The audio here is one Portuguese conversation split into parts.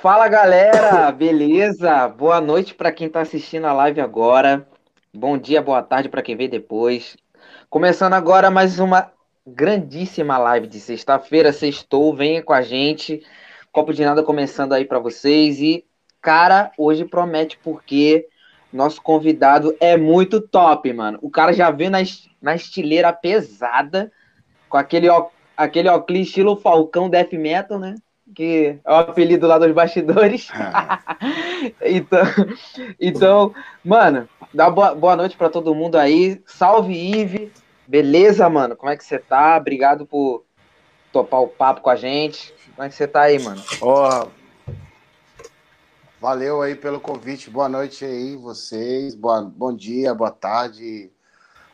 Fala galera, beleza? Boa noite para quem está assistindo a live agora. Bom dia, boa tarde para quem vê depois. Começando agora mais uma grandíssima live de sexta-feira. Sextou, venha com a gente. Copo de nada começando aí para vocês. E, cara, hoje promete porque nosso convidado é muito top, mano. O cara já veio na, na estileira pesada, com aquele, aquele estilo Falcão Death Metal, né? Que é o apelido lá dos bastidores. então, então, mano, dá boa, boa noite para todo mundo aí. Salve, Ive. Beleza, mano? Como é que você tá? Obrigado por topar o papo com a gente. Como é que você tá aí, mano? Ó, oh, valeu aí pelo convite. Boa noite aí, vocês. Boa, bom dia, boa tarde,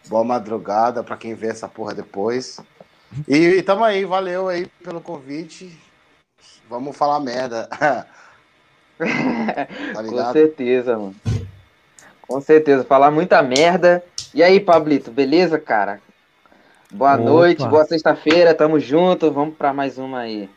boa madrugada para quem vê essa porra depois. E, e tamo aí, valeu aí pelo convite. Vamos falar merda. tá Com certeza, mano. Com certeza, falar muita merda. E aí, Pablito, beleza, cara? Boa Opa. noite, boa sexta-feira, tamo junto. Vamos para mais uma aí.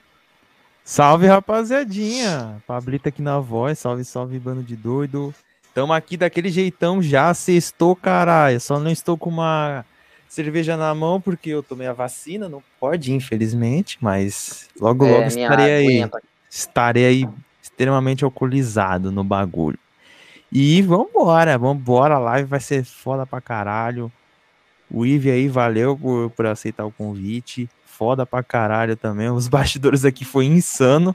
Salve, rapaziadinha. Pablito aqui na voz, salve, salve, bando de doido. Tamo aqui daquele jeitão já, sextou, caralho. Só não estou com uma cerveja na mão porque eu tomei a vacina, não pode, infelizmente, mas logo, é, logo estarei aí. Estarei aí extremamente alcoolizado no bagulho. E vambora, vambora, a live vai ser foda pra caralho. O Ive aí, valeu por, por aceitar o convite foda pra caralho também. Os bastidores aqui foi insano.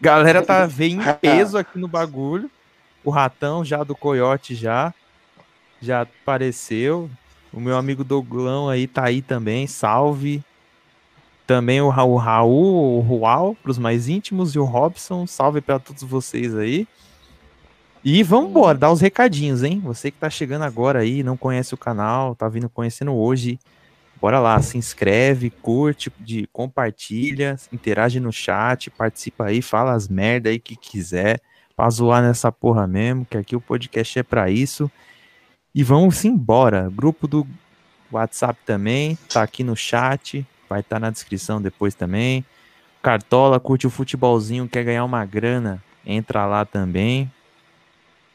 Galera tá vendo em peso aqui no bagulho. O ratão já do Coyote já já apareceu. O meu amigo Douglão aí tá aí também. Salve. Também o Raul, Raul o Rual, pros mais íntimos, e o Robson. Salve para todos vocês aí. E vamos embora, dar os recadinhos, hein? Você que tá chegando agora aí, não conhece o canal, tá vindo conhecendo hoje, Bora lá, se inscreve, curte, de, compartilha, interage no chat, participa aí, fala as merda aí que quiser, pra zoar nessa porra mesmo, que aqui o podcast é para isso. E vamos embora. Grupo do WhatsApp também, tá aqui no chat, vai estar tá na descrição depois também. Cartola, curte o futebolzinho, quer ganhar uma grana, entra lá também.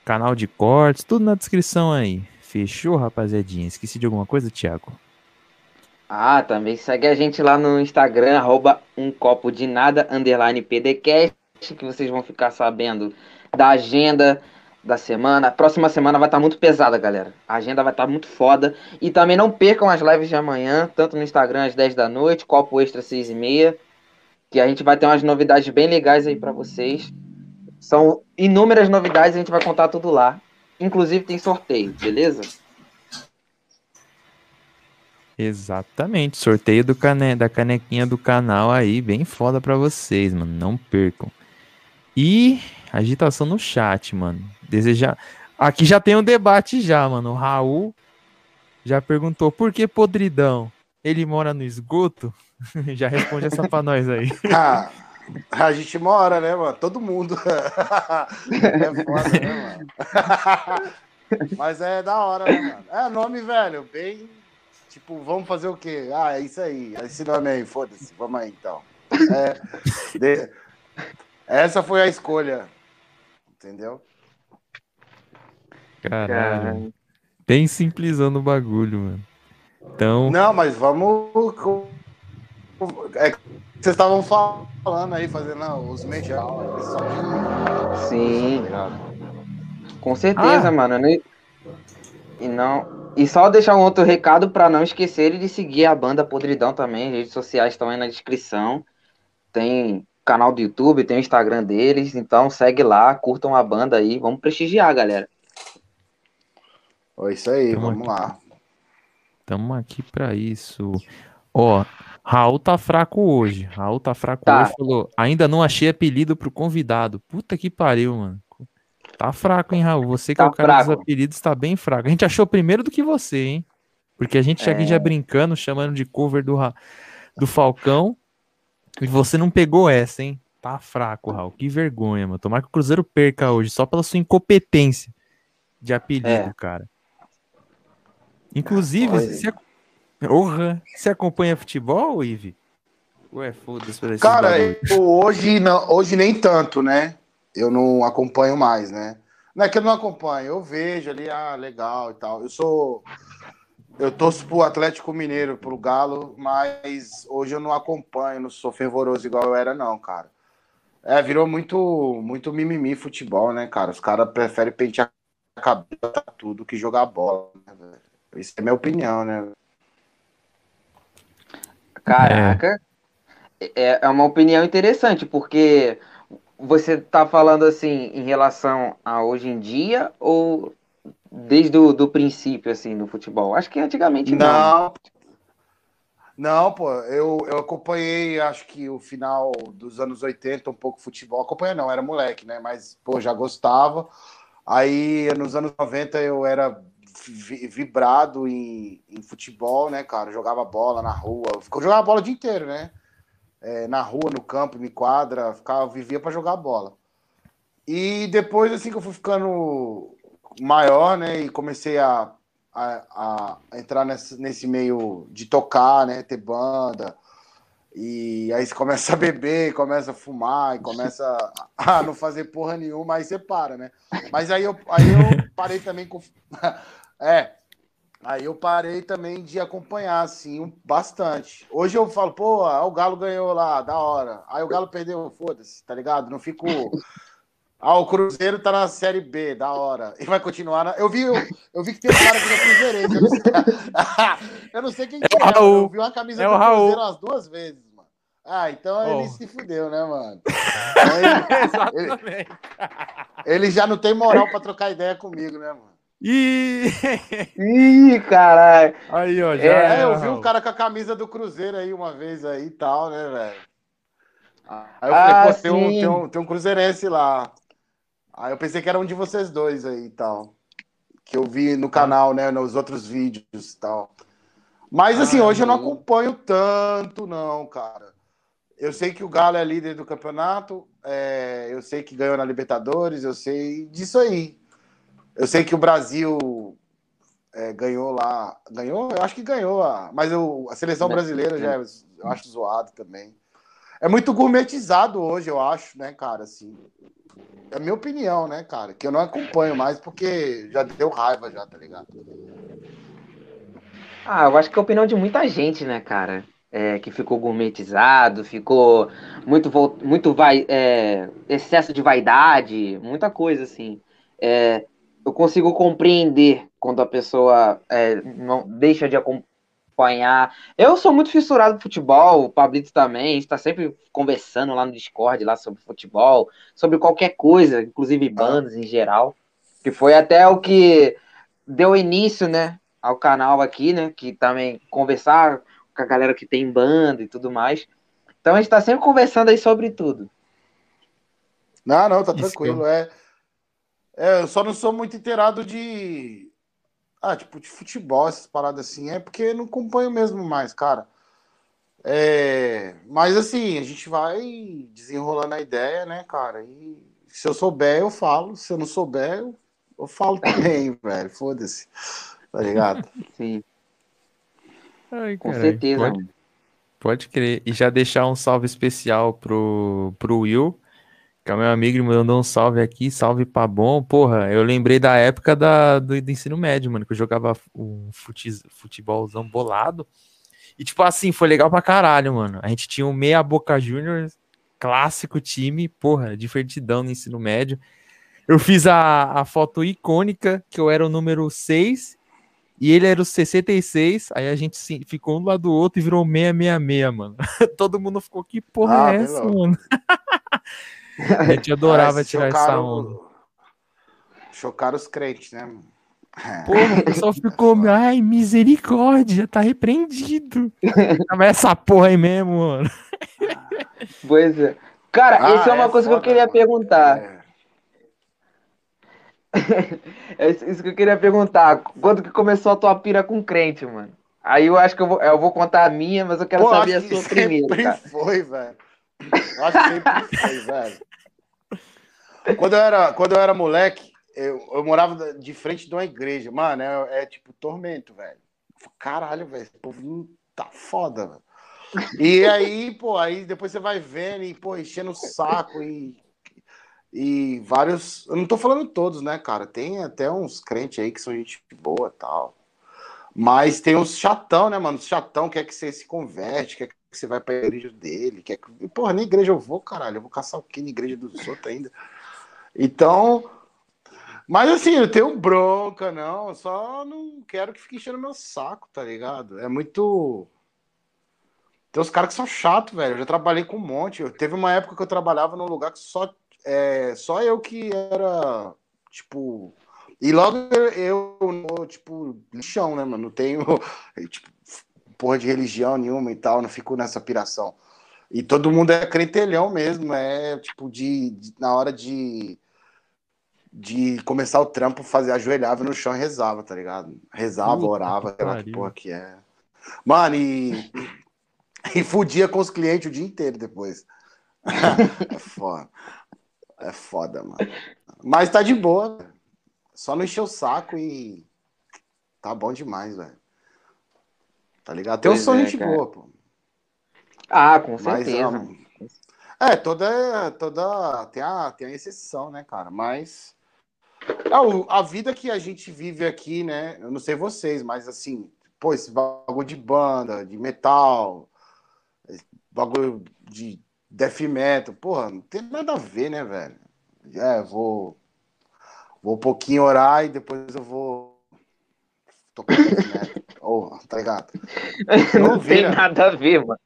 Canal de cortes, tudo na descrição aí. Fechou, rapaziadinha? Esqueci de alguma coisa, Thiago? Ah, também segue a gente lá no Instagram, arroba um copo de nada, underline PDCast, que vocês vão ficar sabendo da agenda da semana. A próxima semana vai estar tá muito pesada, galera. A agenda vai estar tá muito foda. E também não percam as lives de amanhã, tanto no Instagram às 10 da noite, copo extra 6 e meia, que a gente vai ter umas novidades bem legais aí para vocês. São inúmeras novidades, a gente vai contar tudo lá. Inclusive tem sorteio, beleza? Exatamente, sorteio do cane... da canequinha do canal aí, bem foda pra vocês, mano, não percam. E agitação no chat, mano. Desejar. Aqui já tem um debate já, mano. O Raul já perguntou por que podridão? Ele mora no esgoto? já responde essa pra nós aí. Ah, a gente mora, né, mano? Todo mundo. é foda, né, mano? Mas é da hora, né, mano? É nome, velho, bem Tipo, vamos fazer o quê? Ah, é isso aí. Esse nome aí, foda-se. Vamos aí, então. É, de... Essa foi a escolha. Entendeu? Caralho. Bem simplesando o bagulho, mano. Então. Não, mas vamos. É vocês estavam falando aí, fazendo os medial. Sim. Com certeza, ah. mano. E não. E só deixar um outro recado para não esquecerem de seguir a banda Podridão também. As redes sociais estão aí na descrição. Tem canal do YouTube, tem o Instagram deles. Então segue lá, curtam a banda aí. Vamos prestigiar, galera. É isso aí, Tamo vamos aqui. lá. Tamo aqui para isso. Ó, Raul tá fraco hoje. Raul tá fraco tá. hoje. Falou, ainda não achei apelido pro convidado. Puta que pariu, mano. Tá fraco, hein, Raul? Você que tá é o cara fraco. dos apelidos tá bem fraco. A gente achou primeiro do que você, hein? Porque a gente é... aqui já brincando, chamando de cover do, do Falcão. E você não pegou essa, hein? Tá fraco, Raul. Que vergonha, mano. Tomara que o Cruzeiro perca hoje, só pela sua incompetência de apelido, é. cara. Inclusive, você, Orra, você acompanha futebol, Ive? Ué, foda-se. Cara, hoje, não, hoje nem tanto, né? eu não acompanho mais, né? Não é que eu não acompanho, eu vejo ali, ah, legal e tal. Eu sou. Eu torço pro Atlético Mineiro, pro Galo, mas hoje eu não acompanho, não sou fervoroso igual eu era, não, cara. É, virou muito, muito mimimi futebol, né, cara? Os caras preferem pentear a cabeça tudo que jogar bola, né, velho? Isso é minha opinião, né? Caraca, é, é uma opinião interessante, porque você tá falando assim em relação a hoje em dia ou desde o do princípio, assim, no futebol? Acho que antigamente não. Não, não pô, eu, eu acompanhei, acho que o final dos anos 80, um pouco futebol. Acompanhei não, era moleque, né? Mas, pô, já gostava. Aí, nos anos 90, eu era vibrado em, em futebol, né, cara? jogava bola na rua. Eu jogava bola o dia inteiro, né? É, na rua, no campo, em quadra, ficava, vivia para jogar bola. E depois, assim, que eu fui ficando maior, né, e comecei a, a, a entrar nesse, nesse meio de tocar, né, ter banda, e aí você começa a beber, começa a fumar, e começa a não fazer porra nenhuma, aí você para, né? Mas aí eu, aí eu parei também com. É, aí eu parei também de acompanhar, assim, bastante. Hoje eu falo, pô, o Galo ganhou lá, da hora. Aí o Galo perdeu, foda-se, tá ligado? Não fico. Ah, o Cruzeiro tá na Série B, da hora. E vai continuar na... Eu vi, eu, eu vi que tem um cara que é cruzeirense. Eu não eu não sei quem é, que é. Eu vi uma camisa é do Cruzeiro umas duas vezes, mano. Ah, então oh. ele se fudeu, né, mano? Então ele, ele, ele, já não tem moral pra trocar ideia comigo, né, mano? Ih! Ih, caralho! Aí, ó, já. É, eu vi um cara com a camisa do Cruzeiro aí uma vez aí e tal, né, velho? Aí eu falei, ah, pô, tem um, tem, um, tem um cruzeirense lá. Aí eu pensei que era um de vocês dois aí e tal. Que eu vi no canal, né, nos outros vídeos e tal. Mas assim, hoje eu não acompanho tanto, não, cara. Eu sei que o Galo é líder do campeonato, é, eu sei que ganhou na Libertadores, eu sei disso aí. Eu sei que o Brasil é, ganhou lá. Ganhou? Eu acho que ganhou. A, mas eu, a seleção brasileira já é, eu acho zoado também. É muito gourmetizado hoje, eu acho, né, cara? Assim, é a minha opinião, né, cara? Que eu não acompanho mais porque já deu raiva, já, tá ligado? Ah, eu acho que é a opinião de muita gente, né, cara? É, que ficou gourmetizado, ficou muito, muito vai, é, excesso de vaidade, muita coisa assim. É, eu consigo compreender quando a pessoa é, não deixa de acompanhar. Eu sou muito fissurado por futebol, o Pablito também, está sempre conversando lá no Discord lá sobre futebol, sobre qualquer coisa, inclusive bandas em geral, que foi até o que deu início, né, ao canal aqui, né, que também conversar com a galera que tem banda e tudo mais. Então a gente está sempre conversando aí sobre tudo. Não, não, tá tranquilo, é é, eu só não sou muito inteirado de. Ah, tipo, de futebol, essas paradas assim. É porque não acompanho mesmo mais, cara. É, mas assim, a gente vai desenrolando a ideia, né, cara? E se eu souber, eu falo. Se eu não souber, eu, eu falo também, velho. Foda-se. Tá ligado? Sim. Ai, Com certeza. Pode, pode crer. E já deixar um salve especial pro, pro Will que é meu amigo, ele mandou um salve aqui, salve pra bom. Porra, eu lembrei da época da, do, do ensino médio, mano, que eu jogava um fute, futebolzão bolado. E, tipo assim, foi legal pra caralho, mano. A gente tinha um meia Boca Juniors, clássico time, porra, divertidão no ensino médio. Eu fiz a, a foto icônica, que eu era o número 6 e ele era o 66, aí a gente ficou um lado do outro e virou 666, mano. Todo mundo ficou, que porra ah, é essa, mano? A gente adorava tirar essa onda. Chocaram os crentes, né? Porra, o pessoal ficou, ai, misericórdia, tá repreendido. Mas essa porra aí mesmo, mano. Pois é. Cara, ah, isso é uma é coisa foda, que eu queria mano. perguntar. É. é. isso que eu queria perguntar. Quando que começou a tua pira com crente, mano? Aí eu acho que eu vou, eu vou contar a minha, mas eu quero Pô, saber a sua primeiro. Sempre cara. foi, velho. Eu acho que sempre foi, velho. Quando eu era, quando eu era moleque, eu, eu morava de frente de uma igreja. Mano, é, é tipo tormento, velho. Caralho, velho, esse povo tá foda, velho. E aí, pô, aí depois você vai vendo e, pô, enchendo o saco e. E vários. Eu não tô falando todos, né, cara? Tem até uns crentes aí que são gente boa tal. Mas tem uns chatão, né, mano? Os chatão quer que você se converte, quer que você vai pra igreja dele. Quer que... Porra, nem igreja eu vou, caralho. Eu vou caçar o quê na igreja dos outros ainda? Então. Mas assim, eu tenho bronca, não. Só não quero que fique enchendo meu saco, tá ligado? É muito. Tem uns caras que são chatos, velho. Eu já trabalhei com um monte. Eu, teve uma época que eu trabalhava num lugar que só, é, só eu que era, tipo. E logo eu, eu tipo, lixão, né, mano? Não tenho, tipo, porra de religião nenhuma e tal, não fico nessa piração. E todo mundo é crentelhão mesmo, é tipo, de, de na hora de, de começar o trampo, fazer, ajoelhava no chão e rezava, tá ligado? Rezava, Puta orava, sei lá que porra que é. Mano, e E fudia com os clientes o dia inteiro depois. é foda. É foda, mano. Mas tá de boa. Só não encher o saco e. Tá bom demais, velho. Tá ligado? Tem um som é, gente boa, pô. Ah, com certeza. Mas, é, toda. toda tem, a, tem a exceção, né, cara? Mas. É, a vida que a gente vive aqui, né? Eu não sei vocês, mas assim, pô, esse bagulho de banda, de metal, bagulho de death metal. Porra, não tem nada a ver, né, velho? É, vou. Vou um pouquinho orar e depois eu vou tocar death metal. oh, tá ligado? Não, não tem nada a ver, mano.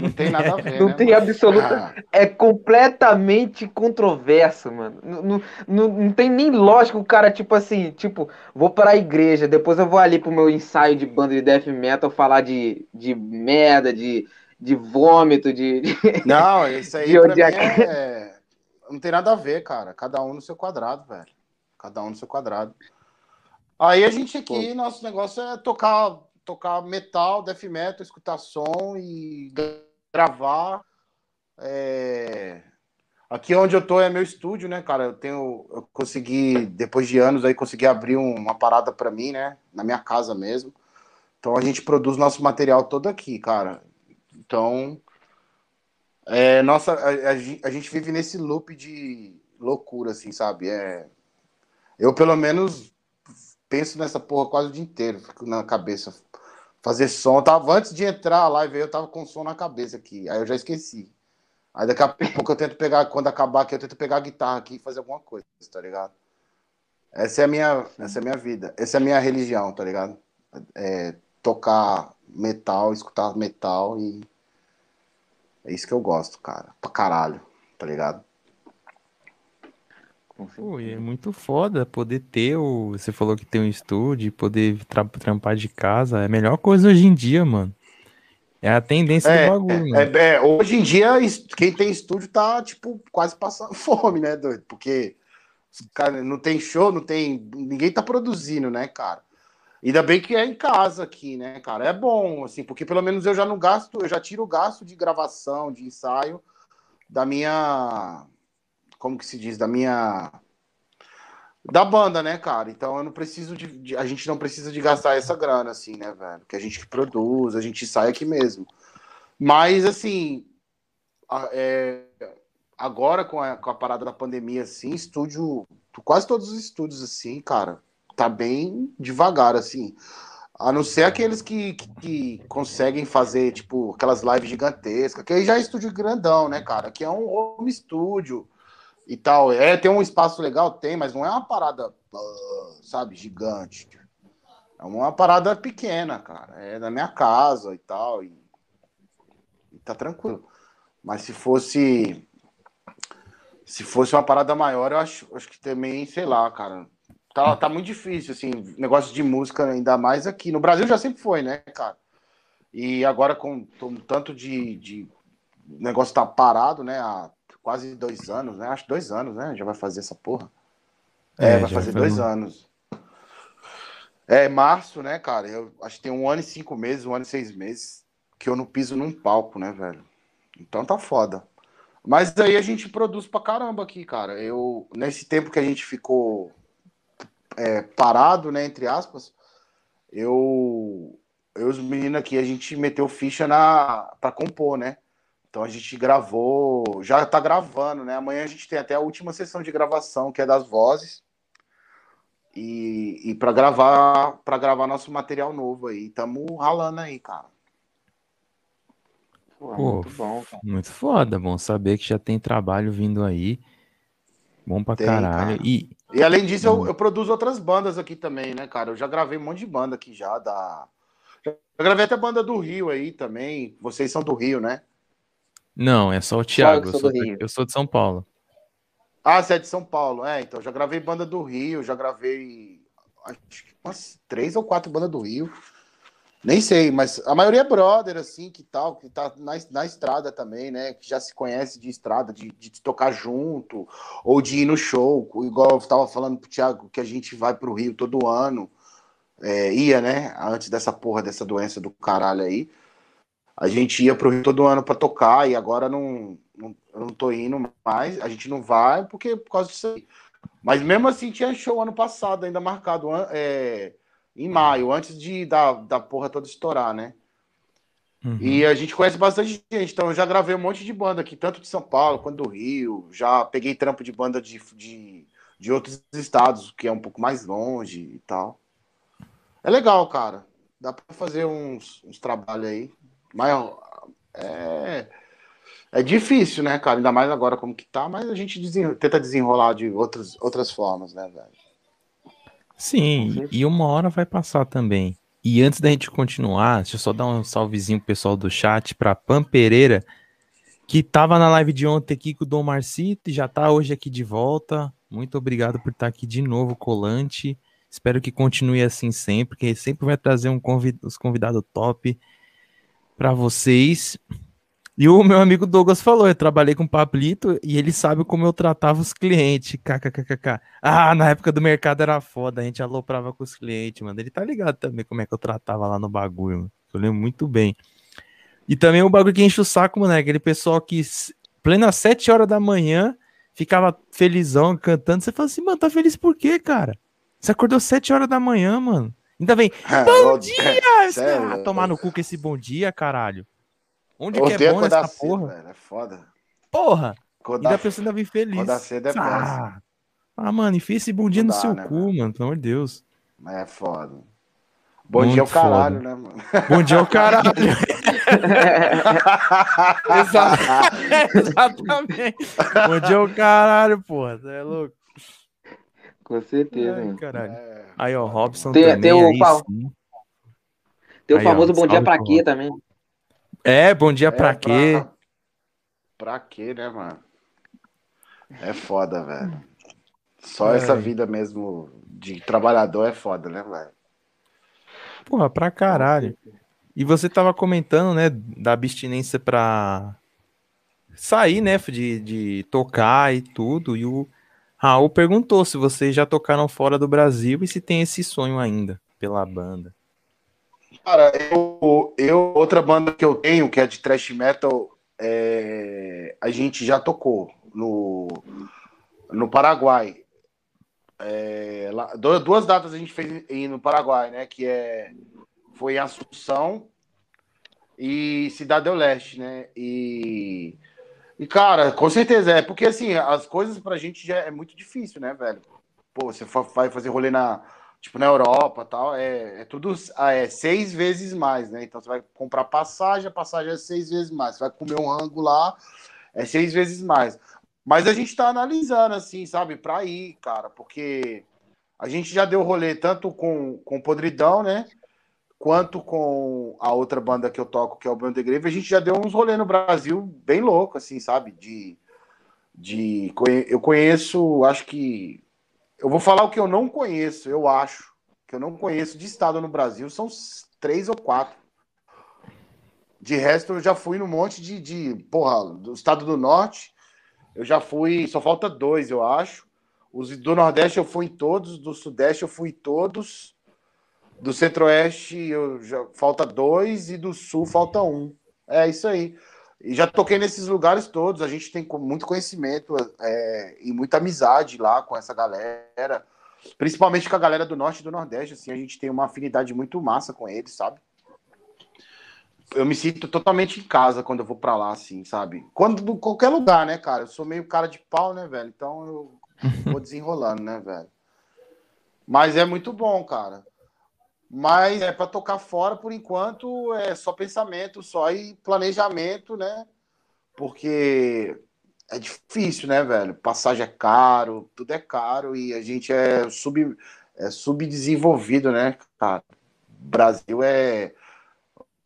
Não tem nada a ver. Não né, tem mano? absoluta. Ah. É completamente controverso, mano. Não, não, não, tem nem lógica o cara, tipo assim, tipo, vou para a igreja, depois eu vou ali pro meu ensaio de banda de death metal falar de, de merda, de, de vômito, de. Não, isso aí pra mim é... não tem nada a ver, cara. Cada um no seu quadrado, velho. Cada um no seu quadrado. Aí a gente aqui, nosso negócio é tocar, tocar metal, death metal, escutar som e gravar. É... Aqui onde eu tô é meu estúdio, né, cara? Eu tenho, eu consegui depois de anos aí consegui abrir uma parada para mim, né, na minha casa mesmo. Então a gente produz nosso material todo aqui, cara. Então, é, nossa, a, a, a, gente vive nesse loop de loucura, assim, sabe? É, eu, pelo menos, penso nessa porra quase o dia inteiro, fico na cabeça. Fazer som. Eu tava, antes de entrar a live, eu tava com som na cabeça aqui. Aí eu já esqueci. Aí daqui a pouco eu tento pegar, quando acabar aqui, eu tento pegar a guitarra aqui e fazer alguma coisa, tá ligado? Essa é a minha, essa é a minha vida. Essa é a minha religião, tá ligado? É, tocar metal, escutar metal e é isso que eu gosto, cara. Pra caralho, tá ligado? Pô, é muito foda poder ter o. Você falou que tem um estúdio, poder tra trampar de casa. É a melhor coisa hoje em dia, mano. É a tendência é, do bagulho. É, é, hoje em dia, quem tem estúdio tá, tipo, quase passando fome, né, doido? Porque cara, não tem show, não tem. Ninguém tá produzindo, né, cara? Ainda bem que é em casa aqui, né, cara? É bom, assim, porque pelo menos eu já não gasto, eu já tiro o gasto de gravação, de ensaio da minha. Como que se diz? Da minha. Da banda, né, cara? Então eu não preciso de, de. A gente não precisa de gastar essa grana, assim, né, velho? Que a gente que produz, a gente sai aqui mesmo. Mas, assim. É, agora com a, com a parada da pandemia, assim, estúdio. Quase todos os estúdios, assim, cara tá bem devagar, assim. A não ser aqueles que, que, que, conseguem fazer, tipo, aquelas lives gigantescas, que aí já é estúdio grandão, né, cara? Que é um home estúdio e tal. É, tem um espaço legal, tem, mas não é uma parada, sabe, gigante. É uma parada pequena, cara. É da minha casa e tal. E, e tá tranquilo. Mas se fosse. Se fosse uma parada maior, eu acho, acho que também, sei lá, cara Tá, tá muito difícil, assim, negócio de música, ainda mais aqui. No Brasil já sempre foi, né, cara? E agora com, com tanto de, de negócio tá parado, né, há quase dois anos, né? Acho dois anos, né? Já vai fazer essa porra. É, é vai fazer dois anos. É março, né, cara? Eu acho que tem um ano e cinco meses, um ano e seis meses que eu não piso num palco, né, velho? Então tá foda. Mas aí a gente produz pra caramba aqui, cara. Eu, nesse tempo que a gente ficou é, parado, né, entre aspas, eu, eu os meninos aqui, a gente meteu ficha na para compor, né? Então a gente gravou, já tá gravando, né? Amanhã a gente tem até a última sessão de gravação, que é das vozes. E, e para gravar, para gravar nosso material novo aí, tamo ralando aí, cara. Pô, Pô, muito bom, cara. Muito foda, bom saber que já tem trabalho vindo aí. Bom pra tem, caralho. Cara. E, e além disso, eu, hum. eu, produzo outras bandas aqui também, né, cara? Eu já gravei um monte de banda aqui já, da. Eu gravei até banda do Rio aí também. Vocês são do Rio, né? Não, é só o Thiago. Só eu, sou eu, sou de São Paulo. Ah, você é de São Paulo. É, então, já gravei banda do Rio, já gravei acho que umas três ou quatro bandas do Rio. Nem sei, mas a maioria é brother, assim, que tal, que tá na, na estrada também, né? Que já se conhece de estrada, de, de tocar junto, ou de ir no show, igual eu tava falando pro Thiago, que a gente vai pro Rio todo ano. É, ia, né? Antes dessa porra, dessa doença do caralho aí. A gente ia pro Rio todo ano para tocar e agora não, não, eu não tô indo mais. A gente não vai porque por causa disso aí. Mas mesmo assim tinha show ano passado ainda marcado. É, em maio, antes de da, da porra toda estourar, né? Uhum. E a gente conhece bastante gente, então eu já gravei um monte de banda aqui, tanto de São Paulo quanto do Rio. Já peguei trampo de banda de, de, de outros estados, que é um pouco mais longe e tal. É legal, cara. Dá pra fazer uns, uns trabalhos aí. Mas é, é difícil, né, cara? Ainda mais agora como que tá, mas a gente tenta desenrolar de outras, outras formas, né, velho? Sim, e uma hora vai passar também. E antes da gente continuar, deixa eu só dar um salvezinho pro pessoal do chat, pra Pam Pereira, que tava na live de ontem aqui com o Dom Marcito e já tá hoje aqui de volta. Muito obrigado por estar aqui de novo, Colante. Espero que continue assim sempre, porque sempre vai trazer um convid os convidados top para vocês. E o meu amigo Douglas falou: eu trabalhei com o Pablito e ele sabe como eu tratava os clientes. KKKK. Ah, na época do mercado era foda, a gente aloprava com os clientes, mano. Ele tá ligado também como é que eu tratava lá no bagulho, mano. Eu lembro muito bem. E também o bagulho que enche o saco, mano, é aquele pessoal que, plena 7 horas da manhã, ficava felizão, cantando. Você fala assim, mano, tá feliz por quê, cara? Você acordou 7 horas da manhã, mano. Ainda vem, bom dia! Ah, tomar no cu com esse bom dia, caralho. Onde que é bom essa porra? Velho, é foda. Porra! Acordar, ainda pessoa ainda vem feliz. Acordar cedo é ah, ah, mano, enfia esse bom dia no seu né, cu, mano? mano, pelo amor de Deus. É foda. Bom Muito dia ao caralho, foda. né, mano? Bom dia ao caralho. Exatamente. Bom dia ao caralho, porra. Você é louco. Com certeza. Ai, caralho. É, aí, ó, Robson tem, também. Tem o, aí, tem o famoso ó, bom dia pra quê também. É, bom dia é, pra quê? Pra... pra quê, né, mano? É foda, velho. Só é. essa vida mesmo de trabalhador é foda, né, velho? Porra, pra caralho. E você tava comentando, né, da abstinência pra sair, né, de, de tocar e tudo. E o Raul perguntou se vocês já tocaram fora do Brasil e se tem esse sonho ainda pela banda. Cara, eu, eu, outra banda que eu tenho, que é de thrash metal, é, a gente já tocou no, no Paraguai. É, lá, duas datas a gente fez no Paraguai, né? Que é, foi em Assunção e Cidade do Leste, né? E, e, cara, com certeza é, porque assim, as coisas pra gente já é muito difícil, né, velho? Pô, você vai fazer rolê na, tipo na Europa tal, é, é tudo ah, é seis vezes mais, né? Então você vai comprar passagem, a passagem é seis vezes mais. Você vai comer um rango lá, é seis vezes mais. Mas a gente tá analisando, assim, sabe, pra ir, cara, porque a gente já deu rolê tanto com, com Podridão, né? Quanto com a outra banda que eu toco, que é o Bruno Greve, a gente já deu uns rolê no Brasil bem louco, assim, sabe? De, de eu conheço, acho que eu vou falar o que eu não conheço, eu acho. Que eu não conheço de estado no Brasil, são três ou quatro. De resto, eu já fui no monte de, de. Porra, do estado do norte. Eu já fui. Só falta dois, eu acho. Os do Nordeste eu fui em todos. Do Sudeste eu fui em todos. Do Centro-Oeste eu já falta dois. E do Sul falta um. É isso aí. E já toquei nesses lugares todos. A gente tem muito conhecimento é, e muita amizade lá com essa galera. Principalmente com a galera do Norte e do Nordeste. Assim, a gente tem uma afinidade muito massa com eles, sabe? eu me sinto totalmente em casa quando eu vou para lá, assim, sabe? Quando qualquer lugar, né, cara? Eu sou meio cara de pau, né, velho? Então eu vou desenrolando, né, velho? Mas é muito bom, cara. Mas é para tocar fora, por enquanto, é só pensamento, só e planejamento, né? Porque é difícil, né, velho? Passagem é caro, tudo é caro e a gente é, sub, é subdesenvolvido, né, cara? Brasil é.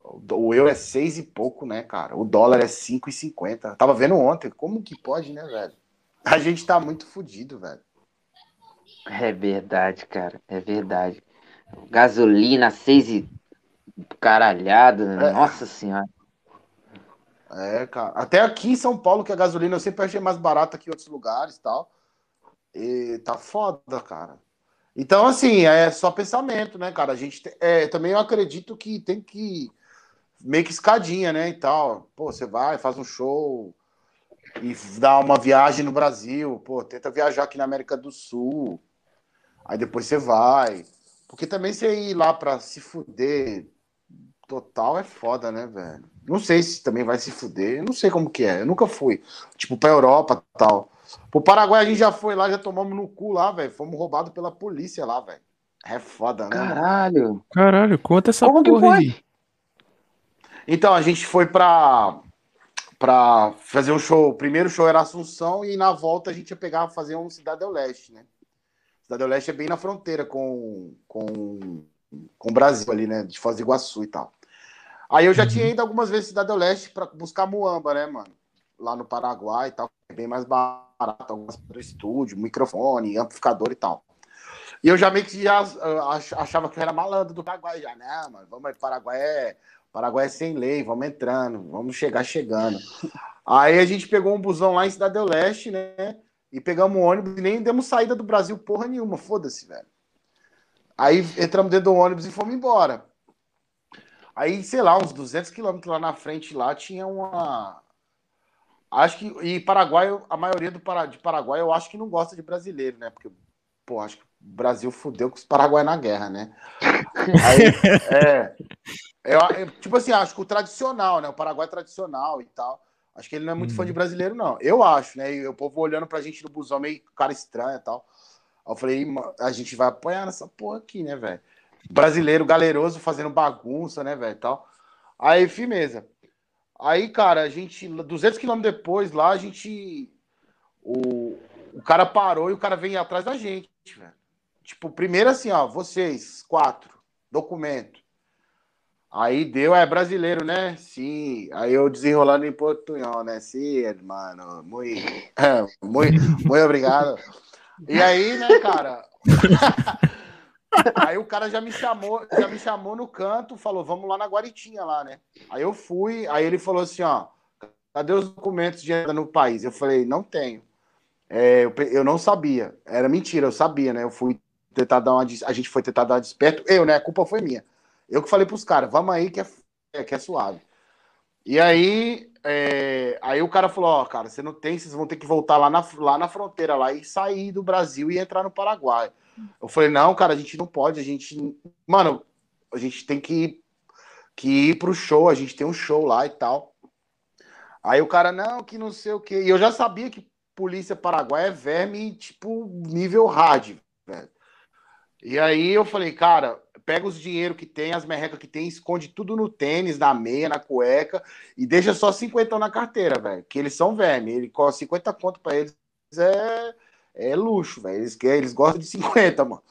O euro é seis e pouco, né, cara? O dólar é cinco e cinquenta. Tava vendo ontem. Como que pode, né, velho? A gente tá muito fodido, velho. É verdade, cara. É verdade. Gasolina, seis e caralhado. É. Nossa senhora. É, cara. Até aqui em São Paulo, que a gasolina eu sempre achei mais barata que em outros lugares e tal. E tá foda, cara. Então, assim, é só pensamento, né, cara? A gente é, também eu acredito que tem que meio que escadinha, né, e tal. Pô, você vai, faz um show e dá uma viagem no Brasil, pô, tenta viajar aqui na América do Sul. Aí depois você vai. Porque também você ir lá pra se fuder total é foda, né, velho? Não sei se também vai se fuder, não sei como que é. Eu nunca fui. Tipo, pra Europa tal. Pro Paraguai a gente já foi lá, já tomamos no cu lá, velho. Fomos roubados pela polícia lá, velho. É foda, né? Caralho. Caralho, conta essa como porra aí. Então, a gente foi pra, pra fazer um show. O primeiro show era Assunção e na volta a gente ia pegar fazer um Cidade do Leste, né? Cidade do Leste é bem na fronteira com, com, com o Brasil ali, né? De Foz do Iguaçu e tal. Aí eu já tinha uhum. ido algumas vezes Cidade do Leste para buscar muamba, né, mano? Lá no Paraguai e tal. É bem mais barato, algumas para estúdio, microfone, amplificador e tal. E eu já meio que já achava que eu era malandro do Paraguai já, né, mano? Vamos, Paraguai é, Paraguai é sem lei, vamos entrando, vamos chegar chegando. Aí a gente pegou um busão lá em Cidade do Leste, né? E pegamos um ônibus e nem demos saída do Brasil porra nenhuma, foda-se, velho. Aí entramos dentro do ônibus e fomos embora. Aí, sei lá, uns 200 quilômetros lá na frente, lá tinha uma. Acho que. E Paraguai, a maioria do, de Paraguai, eu acho que não gosta de brasileiro, né? Porque, pô, acho que o Brasil fudeu com os Paraguai na guerra, né? Aí, é. Eu, tipo assim, acho que o tradicional, né? O Paraguai tradicional e tal. Acho que ele não é muito hum. fã de uhum. brasileiro, não. Eu acho, né? E o povo olhando pra gente no busão meio cara estranha e tal. Aí eu falei, a gente vai apanhar nessa porra aqui, né, velho? brasileiro galeroso fazendo bagunça, né, velho, tal. Aí, firmeza. Aí, cara, a gente, 200 quilômetros depois, lá, a gente, o, o cara parou e o cara veio atrás da gente, velho. Tipo, primeiro assim, ó, vocês, quatro, documento. Aí deu, é brasileiro, né? Sim. Aí eu desenrolando em portunhol, né? Sim, mano. Muito, muito, muito obrigado. E aí, né, cara? Aí o cara já me chamou, já me chamou no canto, falou, vamos lá na Guaritinha lá, né? Aí eu fui, aí ele falou assim, ó, cadê os documentos de entrada no país? Eu falei, não tenho. É, eu, eu, não sabia. Era mentira, eu sabia, né? Eu fui tentar dar uma. A gente foi tentar dar uma desperto. Eu, né? A culpa foi minha. Eu que falei pros caras, vamos aí que é, que é suave. E aí, é, aí o cara falou, ó, cara, você não tem, vocês vão ter que voltar lá na, lá na fronteira lá e sair do Brasil e entrar no Paraguai. Eu falei, não, cara, a gente não pode, a gente. Mano, a gente tem que, que ir pro show, a gente tem um show lá e tal. Aí o cara, não, que não sei o quê. E eu já sabia que polícia paraguaia é verme, tipo, nível hard, velho. E aí eu falei, cara, pega os dinheiro que tem, as merrecas que tem, esconde tudo no tênis, na meia, na cueca, e deixa só 50 na carteira, velho. Que eles são verme. Ele, 50 conto pra eles é é luxo, velho. Eles, eles gostam de 50, mano.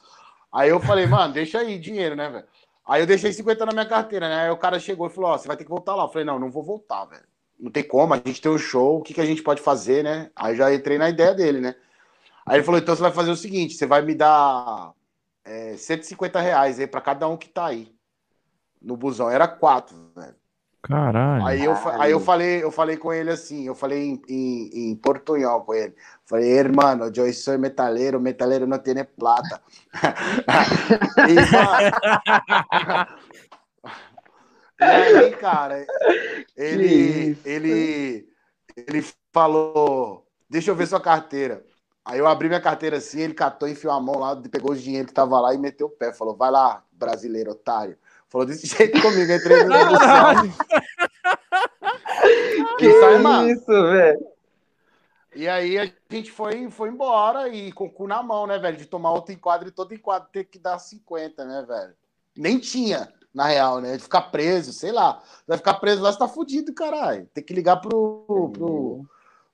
Aí eu falei, mano, deixa aí dinheiro, né, velho? Aí eu deixei 50 na minha carteira, né? Aí o cara chegou e falou: Ó, você vai ter que voltar lá. Eu falei: Não, não vou voltar, velho. Não tem como, a gente tem um show, o que, que a gente pode fazer, né? Aí já entrei na ideia dele, né? Aí ele falou: Então você vai fazer o seguinte: você vai me dar é, 150 reais aí pra cada um que tá aí no busão. Era quatro, velho. Caralho. Aí eu, aí eu falei, eu falei com ele assim, eu falei em, em, em portunhol com ele. Falei, hermano, eu sou metaleiro, metaleiro não tem plata. e, e, aí, cara, ele, ele, ele falou, deixa eu ver sua carteira. Aí eu abri minha carteira assim, ele catou, enfiou a mão lá, pegou os dinheiro que tava lá e meteu o pé. Falou, vai lá, brasileiro otário. Falou desse jeito comigo, entrei no céu. que sai, isso, velho? E aí a gente foi, foi embora e com o cu na mão, né, velho? De tomar outro enquadro e todo enquadro ter que dar 50, né, velho? Nem tinha, na real, né? De ficar preso, sei lá. Vai ficar preso lá, você tá fudido, caralho. Tem que ligar pro, pro,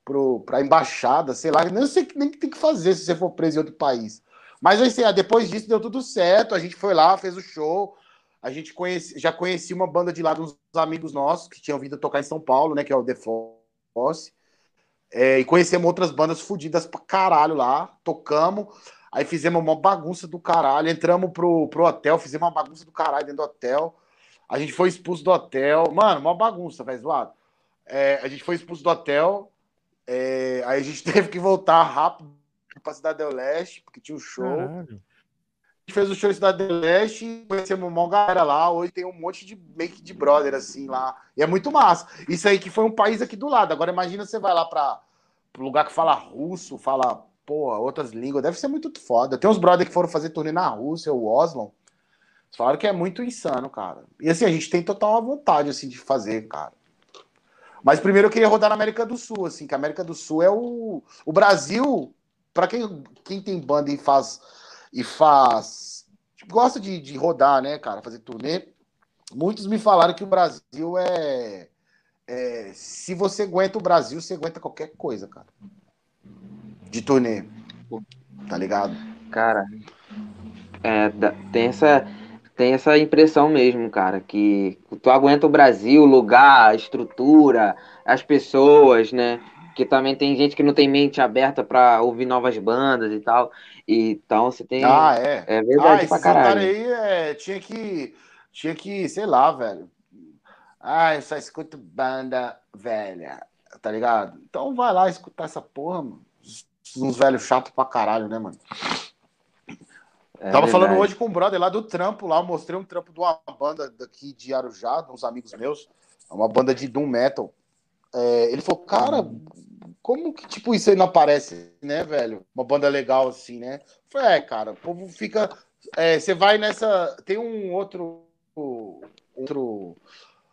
pro, pra embaixada, sei lá. Nem sei nem o que tem que fazer se você for preso em outro país. Mas assim, depois disso deu tudo certo. A gente foi lá, fez o show. A gente conhece, já conhecia uma banda de lá dos amigos nossos que tinham vindo tocar em São Paulo, né? Que é o The Fosse. É, e conhecemos outras bandas fodidas pra caralho lá, tocamos, aí fizemos uma bagunça do caralho, entramos pro, pro hotel, fizemos uma bagunça do caralho dentro do hotel, a gente foi expulso do hotel, mano, uma bagunça, velho, zoado. É, a gente foi expulso do hotel, é, aí a gente teve que voltar rápido pra Cidade do Leste, porque tinha um show. Caralho gente fez o show em Cidade do Leste, conhecemos uma galera lá, hoje tem um monte de make de brother, assim, lá. E é muito massa. Isso aí que foi um país aqui do lado. Agora imagina você vai lá para o lugar que fala russo, fala, pô, outras línguas. Deve ser muito foda. Tem uns brother que foram fazer turnê na Rússia, o Oslo. Falaram que é muito insano, cara. E assim, a gente tem total vontade, assim, de fazer, cara. Mas primeiro eu queria rodar na América do Sul, assim, que a América do Sul é o... O Brasil, para quem, quem tem banda e faz e faz. Gosta de, de rodar, né, cara? Fazer turnê. Muitos me falaram que o Brasil é, é. Se você aguenta o Brasil, você aguenta qualquer coisa, cara. De turnê. Tá ligado? Cara, é, tem essa tem essa impressão mesmo, cara, que tu aguenta o Brasil, o lugar, a estrutura, as pessoas, né? Porque também tem gente que não tem mente aberta para ouvir novas bandas e tal. E, então você tem. Ah, é. É verdade ah, pra caralho. aí é, tinha que. Tinha que, sei lá, velho. Ah, eu só escuto banda velha, tá ligado? Então vai lá escutar essa porra, mano. Uns velhos chatos pra caralho, né, mano? É Tava verdade. falando hoje com um brother lá do trampo lá, eu mostrei um trampo de uma banda daqui de Arujá, de uns amigos meus, uma banda de Doom Metal. É, ele falou, cara, como que tipo isso aí não aparece, né, velho? Uma banda legal assim, né? Eu falei, é, cara, o povo fica. É, você vai nessa. Tem um outro. Outro.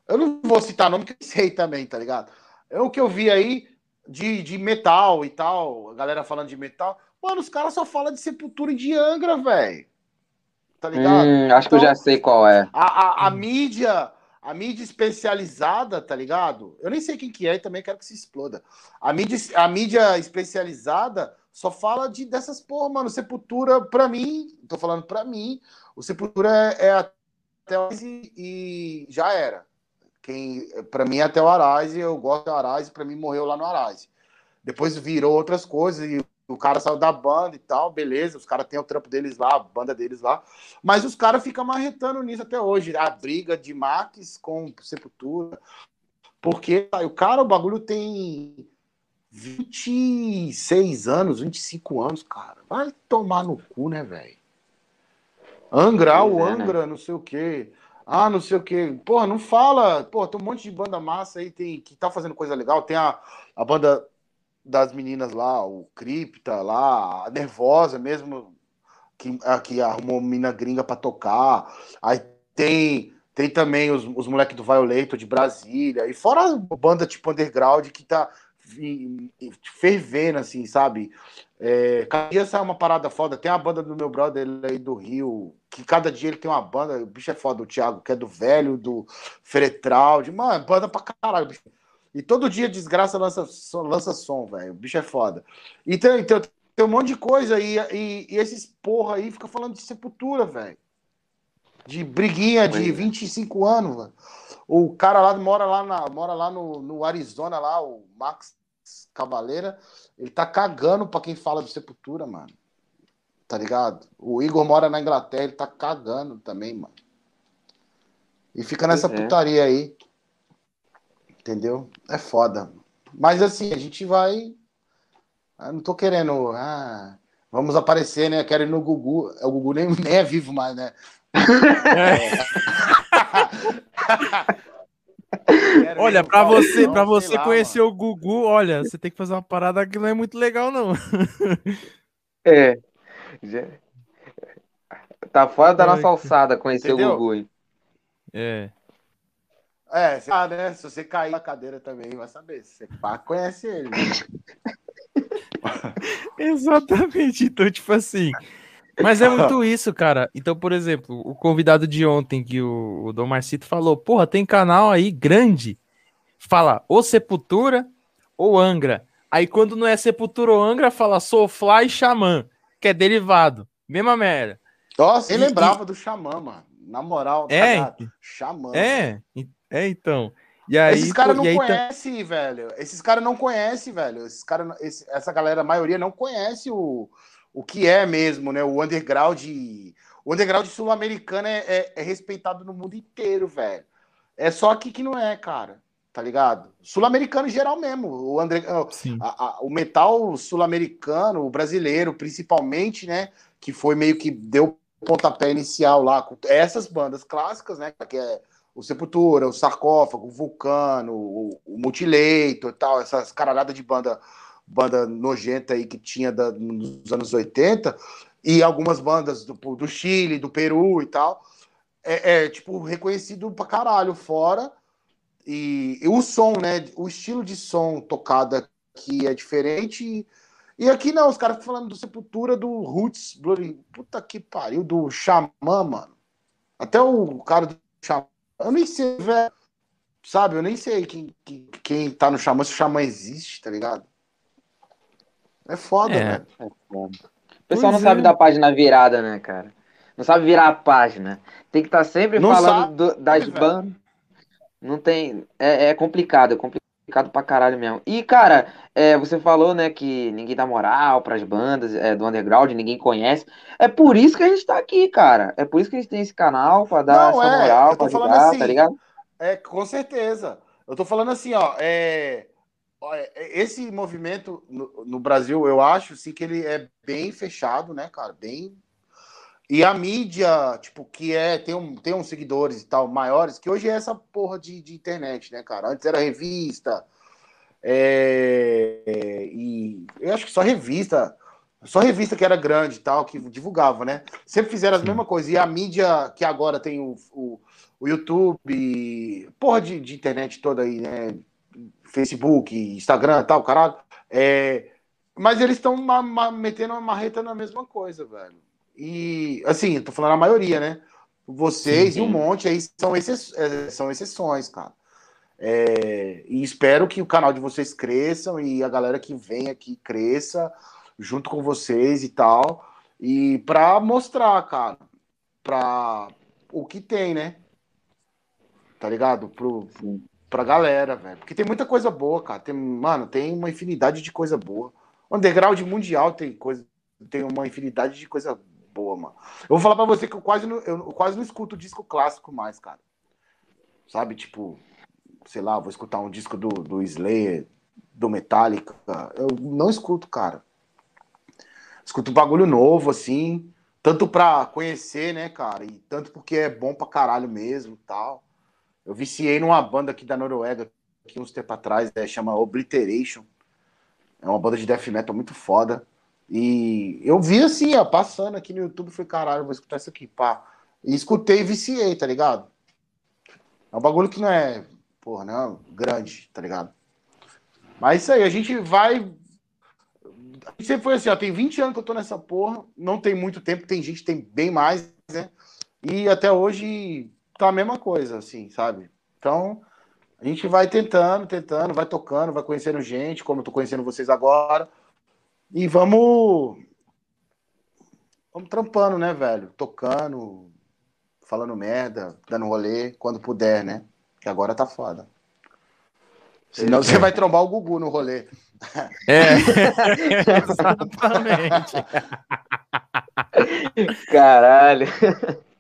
Eu não vou citar nome que eu sei também, tá ligado? É o que eu vi aí de, de metal e tal, a galera falando de metal. Mano, os caras só falam de Sepultura e de Angra, velho. Tá ligado? Hum, acho então, que eu já então, sei qual é. A, a, a mídia a mídia especializada, tá ligado? Eu nem sei quem que é e também quero que se exploda. A mídia, a mídia especializada só fala de dessas porra, mano. Sepultura, pra mim, tô falando pra mim, o Sepultura é, é até o e, e já era. Quem, pra mim, é até o Arase, eu gosto do Arase, pra mim morreu lá no Arase. Depois virou outras coisas e o cara saiu da banda e tal, beleza, os caras têm o trampo deles lá, a banda deles lá, mas os caras ficam marretando nisso até hoje, a briga de Max com Sepultura, porque o cara, o bagulho tem 26 anos, 25 anos, cara, vai tomar no cu, né, velho? Angra, o é, né? Angra, não sei o quê. Ah, não sei o quê. Porra, não fala. Pô, tem um monte de banda massa aí tem, que tá fazendo coisa legal. Tem a, a banda das meninas lá, o Cripta lá, a Nervosa mesmo, que, que arrumou mina gringa para tocar. Aí tem tem também os, os moleques do Violator de Brasília, e fora a banda tipo underground que tá fervendo, assim, sabe? É, cada dia sai uma parada foda. Tem a banda do meu brother aí do Rio, que cada dia ele tem uma banda. O bicho é foda, o Thiago, que é do velho, do Feretral, de mano, banda pra caralho. Bicho. E todo dia desgraça lança, lança som, velho. O bicho é foda. Então, então tem um monte de coisa e, e, e esses porra aí fica falando de sepultura, velho. De briguinha de 25 é. anos, velho. O cara lá mora lá, na, mora lá no, no Arizona, lá, o Max Cavaleira, ele tá cagando pra quem fala de sepultura, mano. Tá ligado? O Igor mora na Inglaterra, ele tá cagando também, mano. E fica nessa é. putaria aí. Entendeu? É foda. Mas assim, a gente vai. Eu não tô querendo. Ah, vamos aparecer, né? Quero ir no Gugu. O Gugu nem, nem é vivo mais, né? É. olha, para você, para você lá, conhecer mano. o Gugu, olha, você tem que fazer uma parada que não é muito legal, não. É. Tá fora da nossa alçada conhecer Entendeu? o Gugu. Hein? É. É, ah, né? Se você cair na cadeira também, vai saber. Você pá, conhece ele. né? Exatamente. Então, tipo assim. Mas é muito isso, cara. Então, por exemplo, o convidado de ontem que o, o Dom Marcito falou, porra, tem canal aí grande. Fala ou Sepultura ou Angra. Aí quando não é Sepultura ou Angra, fala Soulfly e Xamã, que é derivado. Mesma merda. Nossa, E- eu lembrava do Xamã, mano. Na moral, tá É, ligado? Xamã. É, é então. E aí, Esses caras não aí tá- conhecem, velho. Esses caras não conhecem, velho. Esses cara, esse- essa galera, a maioria, não conhece o, o que é mesmo, né? O underground. O underground sul-americano é, é- é respeitado no mundo inteiro, velho. É só aqui que não é, cara. Tá ligado? Sul-americano em geral mesmo. O, Sim. a- a- o metal sul-americano, o brasileiro, principalmente, né? Que foi meio que deu pontapé inicial lá com essas bandas clássicas, né? Que é o Sepultura, o Sarcófago, o Vulcano, o, o Mutilator e tal, essas caralhadas de banda, banda nojenta aí que tinha da- nos anos 80, e algumas bandas do, do Chile, do Peru e tal. É, é, tipo, reconhecido pra caralho fora. E, e o som, né? O estilo de som tocado aqui é diferente. E aqui não, os caras falando do Sepultura, do Roots, Bloody. Puta que pariu, do Xamã, mano. Até o cara do Xamã. Eu nem sei, velho. Sabe, eu nem sei quem, quem, quem tá no Xamã, se o Xamã existe, tá ligado? É foda, É. velho. É foda. O pessoal não Pois sabe é. da página virada, né, cara? Não sabe virar a página. Tem que estar sempre Não falando sabe, do- das bandas. Não tem. É, é complicado, é complicado pra caralho mesmo. E, cara, é, você falou, né, que ninguém dá moral pras bandas é, do underground, ninguém conhece. É por isso que a gente tá aqui, cara. É por isso que a gente tem esse canal, pra dar Não, essa é, moral, eu tô pra ajudar, assim, tá ligado? É, com certeza. Eu tô falando assim, ó, é, ó, é, esse movimento no, no Brasil, eu acho, sim, que ele é bem fechado, né, cara, bem... E a mídia, tipo, que é, tem, um, tem uns seguidores e tal, maiores, que hoje é essa porra de, de internet, né, cara? Antes era revista, é, e eu acho que só revista, só revista que era grande e tal, que divulgava, né? Sempre fizeram as Sim. mesmas coisas. E a mídia que agora tem o, o, o YouTube, porra de, de internet toda aí, né? Facebook, Instagram e tal, caralho. É, mas eles estão metendo uma marreta na mesma coisa, velho. E, assim, eu tô falando a maioria, né? Vocês Sim, e um monte aí são, exce- é, são exceções, cara. É, e espero que o canal de vocês cresçam e a galera que vem aqui cresça junto com vocês e tal. E pra mostrar, cara, pra o que tem, né? Tá ligado? Pro, Sim. pra galera, velho. Porque tem muita coisa boa, cara. Tem, mano, tem uma infinidade de coisa boa. Underground mundial tem coisa, tem uma infinidade de coisa boa, mano. Eu vou falar pra você que eu quase não, eu quase não escuto disco clássico mais, cara. Sabe, tipo, sei lá, vou escutar um disco do, do Slayer, do Metallica. Eu não escuto, cara. Escuto um bagulho novo, assim. Tanto pra conhecer, né, cara? E tanto porque é bom pra caralho mesmo tal. Eu viciei numa banda aqui da Noruega, aqui uns tempos atrás, é, chama Obliteration. É uma banda de death metal muito foda. E eu vi assim, ó, passando aqui no YouTube, falei, caralho, vou escutar isso aqui, pá. E escutei e viciei, tá ligado? É um bagulho que não é, porra, não é grande, tá ligado? Mas isso aí, a gente vai. Sempre foi assim, ó, tem 20 anos que eu tô nessa porra, não tem muito tempo, tem gente tem bem mais, né? E até hoje tá a mesma coisa, assim, sabe? Então, a gente vai tentando, tentando, vai tocando, vai conhecendo gente, como eu tô conhecendo vocês agora. E vamos. Vamos trampando, né, velho? Tocando, falando merda, dando rolê, quando puder, né? Que agora tá foda. Senão você vai trombar o Gugu no rolê. É, exatamente. Caralho.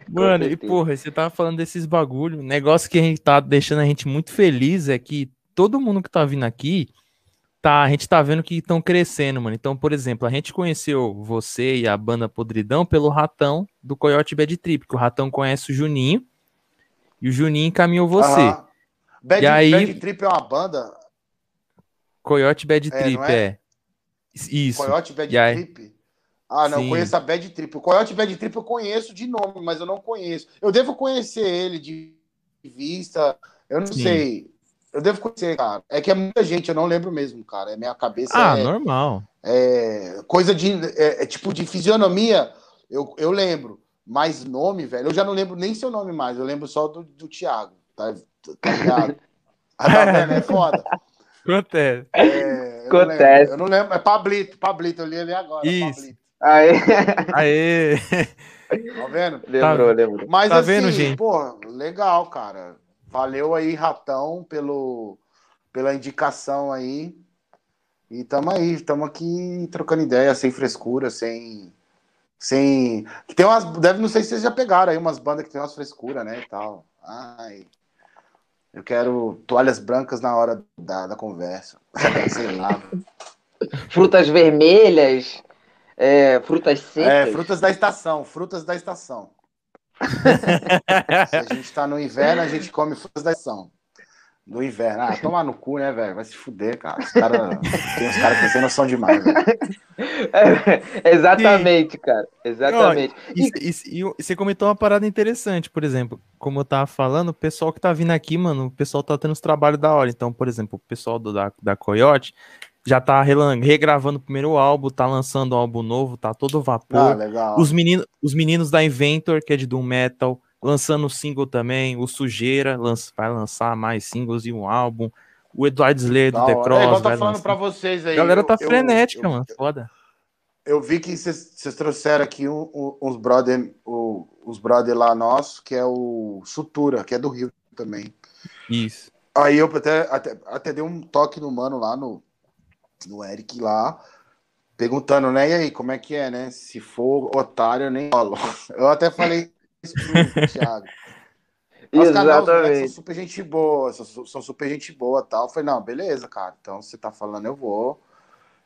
Mano, e porra, você tava falando desses bagulho. Negócio que a gente tá deixando a gente muito feliz é que todo mundo que tá vindo aqui, tá, a gente tá vendo que estão crescendo, mano. Então, por exemplo, a gente conheceu você e a banda Podridão pelo Ratão do Coyote Bad Trip, que o Ratão conhece o Juninho e o Juninho encaminhou você. Aham. Bad, E aí- Bad Trip é uma banda. Coyote Bad É, Trip, é. é? Isso. Coyote Bad aí? Trip? Ah, não, Sim. eu conheço a Bad Trip. O Coyote Bad Trip eu conheço de nome, mas eu não conheço. Eu devo conhecer ele de vista. Eu não Sim. sei. Eu devo conhecer, cara. É que é muita gente, eu não lembro mesmo, cara. É minha cabeça. Ah, é, normal. é, coisa de. É, é tipo de fisionomia, eu, eu lembro. Mas nome, velho, eu já não lembro nem seu nome mais. Eu lembro só do, do Thiago. Tá, tá ligado? Ah, tá vendo? É foda. Acontece. É, eu não Acontece. lembro. Eu não lembro. É Pablito, Pablito, eu li ali agora. Isso. Pablito. Aí, Aê! Tá vendo? lembrou, lembrou. Mas Tá assim, vendo, gente? pô, legal, cara. Valeu aí, Ratão, pelo, pela indicação aí. E tamo aí, tamo aqui trocando ideia, sem frescura, sem. Sem. Tem umas. Deve, não sei se vocês já pegaram aí umas bandas que tem umas frescuras, né? E tal. Ai. Eu quero toalhas brancas na hora da, da conversa. sei lá. Frutas vermelhas, é, frutas secas. É, frutas da estação, frutas da estação. Se a gente tá no inverno, a gente come frutas da estação. No inverno. Ah, toma no cu, né, velho? Vai se fuder, cara. Os cara, tem uns caras que sem noção demais, velho. É, exatamente, cara. Exatamente. E, e- e você comentou uma parada interessante, por exemplo, como eu tava falando, o pessoal que tá vindo aqui, mano, o pessoal tá tendo os trabalhos da hora. Então, por exemplo, o pessoal do- da, da Coyote já tá regravando o primeiro álbum, tá lançando um álbum novo, tá todo Ah, vapor. legal. os, meninos, os meninos da Inventor, que é de Doom Metal, lançando single também. O Sujeira lança- vai lançar mais singles e um álbum. O Eduardo Slayer do Da The hora. Cross. É igual eu tô falando lançar. pra vocês aí. A galera eu- tá eu- frenética, eu- mano. Foda. Eu vi que vocês trouxeram aqui um- um- uns brother, o- os brother lá nossos, que é o Sutura, que é do Rio também. Isso. Aí eu até, até, até dei um toque no mano lá, no, no Eric lá, perguntando, né? E aí, como é que é, né? Se for otário, eu nem rolo. Eu até falei isso pro Thiago. Os caras, não, os moleques são Exatamente. super gente boa, são, são super gente boa tal. Eu falei, não, beleza, cara. Então você tá falando, eu vou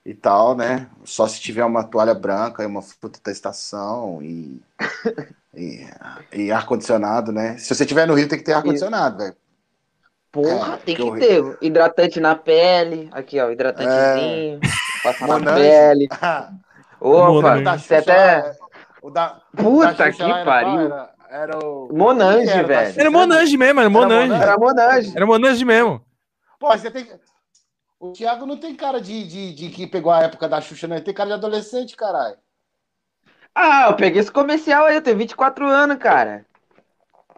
e tal, né? Só se tiver uma toalha branca e uma fruta da estação e, e, e ar-condicionado, né? Se você tiver no Rio, tem que ter ar-condicionado, velho. Porra, É, tem que que ter. Hidratante na pele. Aqui, ó, hidratantezinho. Passar na pele. Opa, Monange. O da você até. o da, Puta da que era pariu. Era, era o. Monange, era velho. Era Monange mesmo, era Monange. Monange? Era Monange. Era Monange mesmo. Pô, você tem. O Thiago não tem cara de, de, de que pegou a época da Xuxa, não. Ele tem cara de adolescente, caralho. Ah, eu peguei esse comercial aí, eu tenho 24 anos, cara.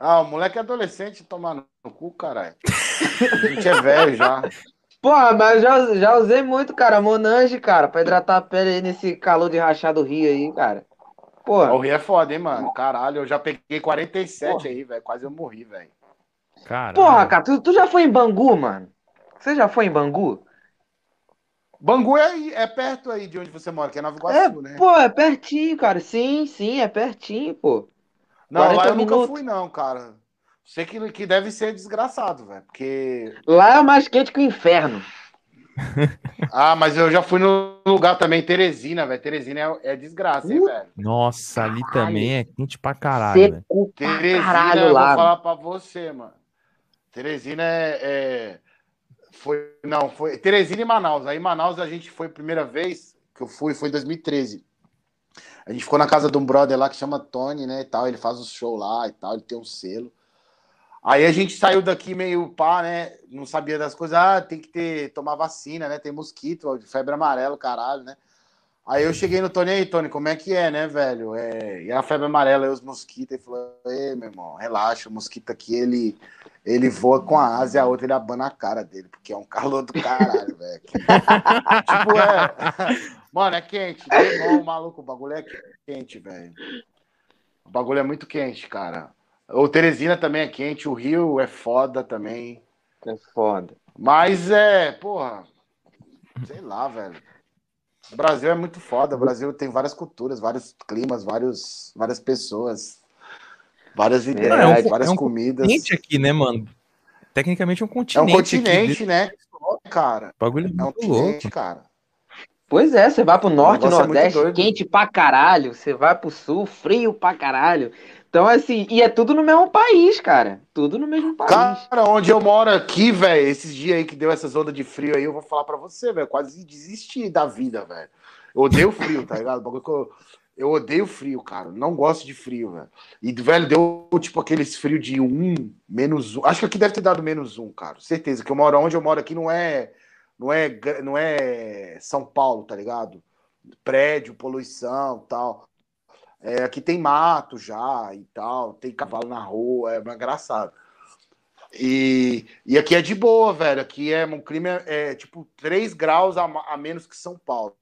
Ah, o moleque é adolescente tomar no cu, caralho. A gente é velho já. Porra, mas eu já, já usei muito, cara, Monange, cara, pra hidratar a pele aí nesse calor de rachar do Rio aí, cara. Porra, O Rio é foda, hein, mano? Caralho, eu já peguei 47 aí, velho. Quase eu morri, velho. Cara. porra, cara, tu, tu já foi em Bangu, mano? Você já foi em Bangu? Bangu é, aí, é perto aí de onde você mora, que é Nova Iguaçu, né? Pô, é pertinho, cara. Sim, sim, é pertinho, pô. Não, lá 40 eu nunca minutos. fui, não, cara. Sei que, que deve ser desgraçado, velho. Porque. Lá é mais quente que o inferno. Ah, mas eu já fui no lugar também, Teresina, velho. Teresina é, é desgraça, hein, velho. Nossa, ali Caralho. também é quente pra caralho, velho. Seco pra Teresina, caralho eu lá. vou falar pra você, mano. Teresina é, é- Foi. Não, foi. Teresina e Manaus. Aí Manaus a gente foi a primeira vez que eu fui, foi em 2013. A gente ficou na casa de um brother lá que chama Tony, né? E tal. Ele faz os shows lá e tal, ele tem um selo. Aí a gente saiu daqui meio pá, né? Não sabia das coisas. Ah, tem que ter, tomar vacina, né? Tem mosquito, febre amarela, caralho, né? Aí eu cheguei no Tony, aí, Tony, como é que é, né, velho? É, e a febre amarela e os mosquitos. Ele falou, ei, meu irmão, relaxa, o mosquito aqui, ele, ele voa com a asa e a outra ele abana a cara dele, porque é um calor do caralho, velho. tipo, é. Mano, é quente. Irmão, maluco, o bagulho é quente, velho. O bagulho é muito quente, cara. O Teresina também é quente, o Rio é foda também. É foda. Mas é, porra, sei lá, velho. O Brasil é muito foda. O Brasil tem várias culturas, vários climas, vários, várias pessoas, várias ideias, É, é um- várias é um comidas. Quente aqui, né, mano? Tecnicamente é um É um continente. continente, aqui. né, cara? O bagulho é É um louco. continente, cara. Pois é, você vai pro norte, é nordeste, doido. quente pra caralho. Você vai pro sul, frio pra caralho. Então, assim, e é tudo no mesmo país, cara. Tudo no mesmo país. Cara, onde eu moro aqui, velho, esses dias aí que deu essas ondas de frio aí, eu vou falar pra você, velho, quase desisti da vida, velho. Eu odeio frio, tá ligado? Eu, Eu odeio frio, cara. Não gosto de frio, velho. E, velho, deu tipo aqueles frio de um, menos um. Acho que aqui deve ter dado menos um, cara. Certeza. Que eu moro onde eu moro aqui não é. Não é, não é São Paulo, tá ligado? Prédio, poluição tal. É, aqui tem mato já e tal. Tem cavalo na rua. É engraçado. E, e aqui é de boa, velho. Aqui é um clima é, é tipo 3 graus a, a menos que São Paulo.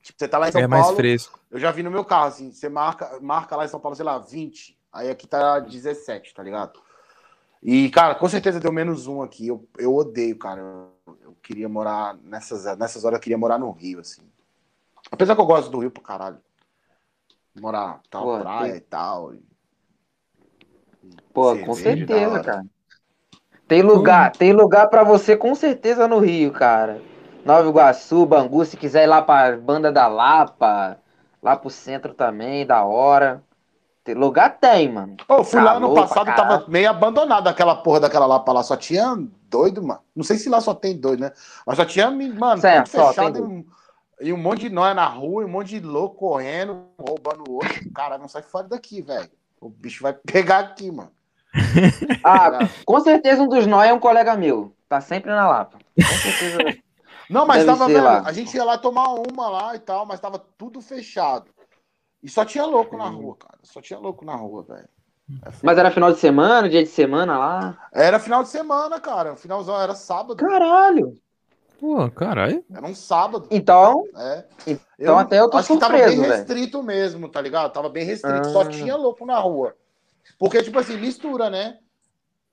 Tipo, você tá lá em São é Paulo. mais fresco. Eu já vi no meu carro, assim, você marca, marca lá em São Paulo, sei lá, 20. Aí aqui tá 17, tá ligado? E, cara, com certeza deu menos um aqui. Eu, eu odeio, cara. Queria morar nessas, nessas horas, eu queria morar no Rio, assim. Apesar que eu gosto do Rio pra caralho. Morar tal, Pô, praia tem... e tal. Pô, Cerveja, com certeza, cara. Tem lugar, tem lugar para você com certeza no Rio, cara. Nova Iguaçu, Bangu, se quiser ir lá pra Banda da Lapa, lá pro centro também, da hora. Tem lugar tem, mano. Eu fui Calor lá no passado, tava meio abandonado aquela porra daquela Lapa lá. Só tinha doido, mano. Não sei se lá só tem doido, né? Mas só tinha, mano, certo, tudo fechado e um, e um, monte de nóia na rua, e um monte de louco correndo, roubando o outro. Cara, não sai fora daqui, velho. O bicho vai pegar aqui, mano. Ah, com certeza um dos nóia é um colega meu. Tá sempre na Lapa. Com certeza. Não, mas tava, velho, a gente ia lá tomar uma lá e tal, mas tava tudo fechado. E só tinha louco na rua, cara. Só tinha louco na rua, velho. É mas era final de semana, dia de semana lá? Era final de semana, cara. Finalzão era sábado. Caralho! Pô, caralho. Era um sábado. Então, é. então eu, até eu tô acho surpreso, que tava bem restrito véio. mesmo, tá ligado? Tava bem restrito, ah. só tinha louco na rua. Porque, tipo assim, mistura, né?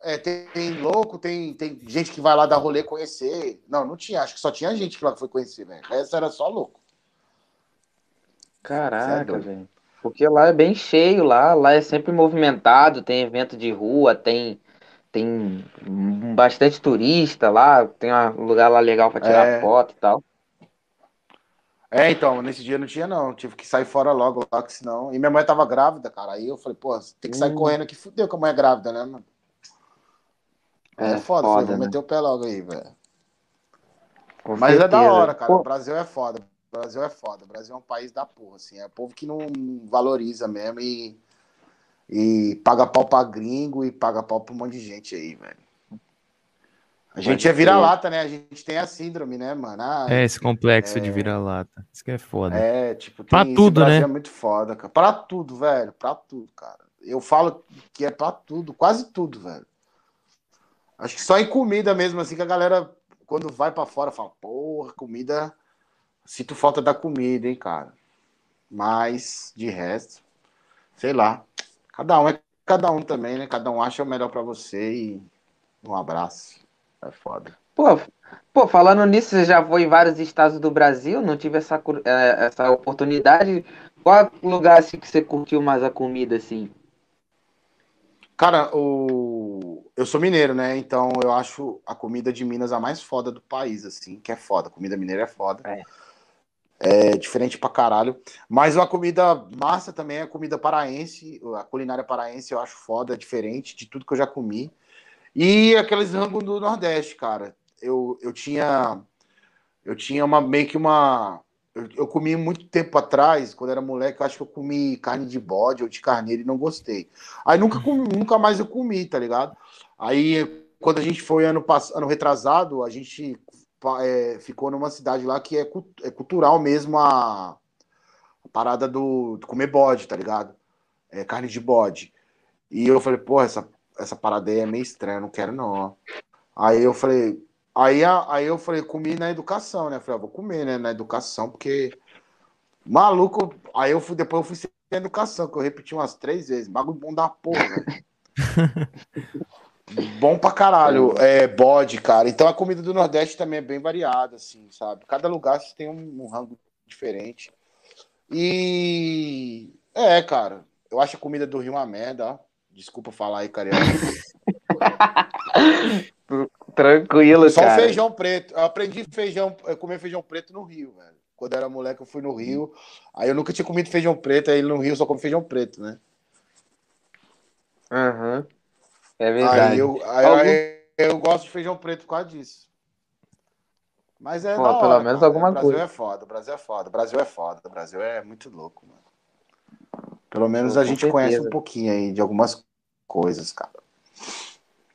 É, tem, tem, louco, tem, tem gente que vai lá dar rolê conhecer. Não, não tinha, acho que só tinha gente que lá foi conhecer, velho. Essa era só louco. Caraca, velho. Porque lá é bem cheio, lá, lá é sempre movimentado, tem evento de rua, tem tem bastante turista lá, tem um lugar lá legal para tirar é... foto e tal. É, então, nesse dia não tinha não, tive que sair fora logo lá, que senão... E minha mãe tava grávida, cara, aí eu falei, pô, tem que sair hum. correndo aqui, fudeu que a mãe é grávida, né, mano? É, é foda, foda falei, né? meter o pé logo aí, velho. Mas certeza. é da hora, cara. Pô. O Brasil é foda. O Brasil é foda. O Brasil é um país da porra, assim. É povo que não valoriza mesmo e, e paga pau pra gringo e paga pau pra um monte de gente aí, velho. A gente é vira-lata, né? A gente tem a síndrome, né, mano? Ah, é, esse complexo é... de vira-lata. Isso que é foda. É, tipo, pra tudo, né? é muito foda, cara. Pra tudo, velho. Pra tudo, cara. Eu falo que é pra tudo, quase tudo, velho. Acho que só em comida mesmo, assim, que a galera, quando vai para fora, fala, porra, comida. Sinto falta da comida, hein, cara. Mas, de resto, sei lá. Cada um é cada um também, né? Cada um acha o melhor para você e um abraço. É foda. Pô, pô, falando nisso, você já foi em vários estados do Brasil, não tive essa, é, essa oportunidade. Qual lugar assim que você curtiu mais a comida, assim? Cara, o... eu sou mineiro, né? Então eu acho a comida de Minas a mais foda do país, assim, que é foda. A comida mineira é foda. É. É diferente pra caralho. Mas a comida massa também é comida paraense. A culinária paraense eu acho foda, diferente de tudo que eu já comi. E aqueles rangos do Nordeste, cara. Eu, eu tinha. Eu tinha uma meio que uma eu, eu, comi muito tempo atrás, quando era moleque, eu acho que eu comi carne de bode ou de carneiro e não gostei. Aí nunca, nunca mais eu comi, tá ligado? Aí quando a gente foi ano, ano retrasado, a gente é, ficou numa cidade lá que é, é cultural mesmo a, a parada do, do, comer bode, tá ligado? É, carne de bode. E eu falei, pô, essa, essa parada aí é meio estranha, não quero não. Aí eu falei, Aí, aí eu falei, comi na educação, né? Falei, ah, vou comer, né? Na educação, porque. Maluco. Aí eu fui, depois eu fui sem educação, que eu repeti umas três vezes. Bagulho bom da porra? bom pra caralho. É, bode, cara. Então a comida do Nordeste também é bem variada, assim, sabe? Cada lugar tem um, um rango diferente. E. É, cara. Eu acho a comida do Rio uma merda, ó. Desculpa falar aí, carioca. Tranquilo, Só cara. Só feijão preto. Eu aprendi feijão, eu comer feijão preto no Rio, velho. Quando eu era moleque, eu fui no Rio. Aí eu nunca tinha comido feijão preto, aí no Rio eu só como feijão preto, né? Aham. Uhum. É verdade. Aí eu, aí, Algum... aí eu gosto de feijão preto por causa disso. Mas é Pô, da pelo hora, menos cara. alguma o Brasil coisa. é foda, o Brasil é foda, o Brasil é foda, o Brasil é muito louco, mano. Pelo menos a gente conhece certeza. um pouquinho aí de algumas coisas, cara.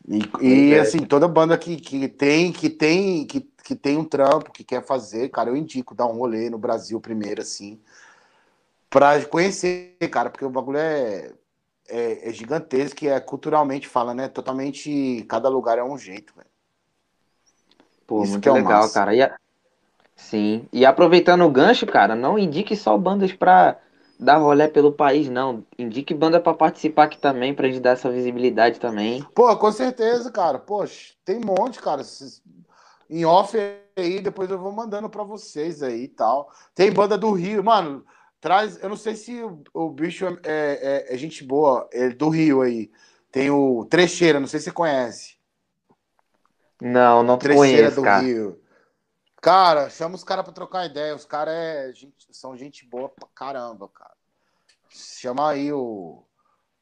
E, e, é. assim, toda banda que, que tem, que tem, que, que tem um trampo, que quer fazer, cara, eu indico dar um rolê no Brasil primeiro, assim, pra conhecer, cara, porque o bagulho é, é, é gigantesco e é culturalmente fala, né? Totalmente, cada lugar é um jeito, velho. Pô, Isso muito que é legal, massa. cara. E a- Sim. E aproveitando o gancho, cara, não indique só bandas pra dar rolê pelo país, não. Indique banda pra participar aqui também, pra gente dar essa visibilidade também. Pô, com certeza, cara. Poxa, tem um monte, cara. Em off aí, depois eu vou mandando pra vocês aí e tal. Tem banda do Rio, mano. Traz, eu não sei se o, o bicho é, é- é gente boa, é do Rio aí. Tem o Trecheira, não sei se você conhece. Não, não Trecheira conheço, do cara. Rio. Cara, chama os caras pra trocar ideia. Os caras é gente- são gente boa pra caramba, cara. Chama aí o,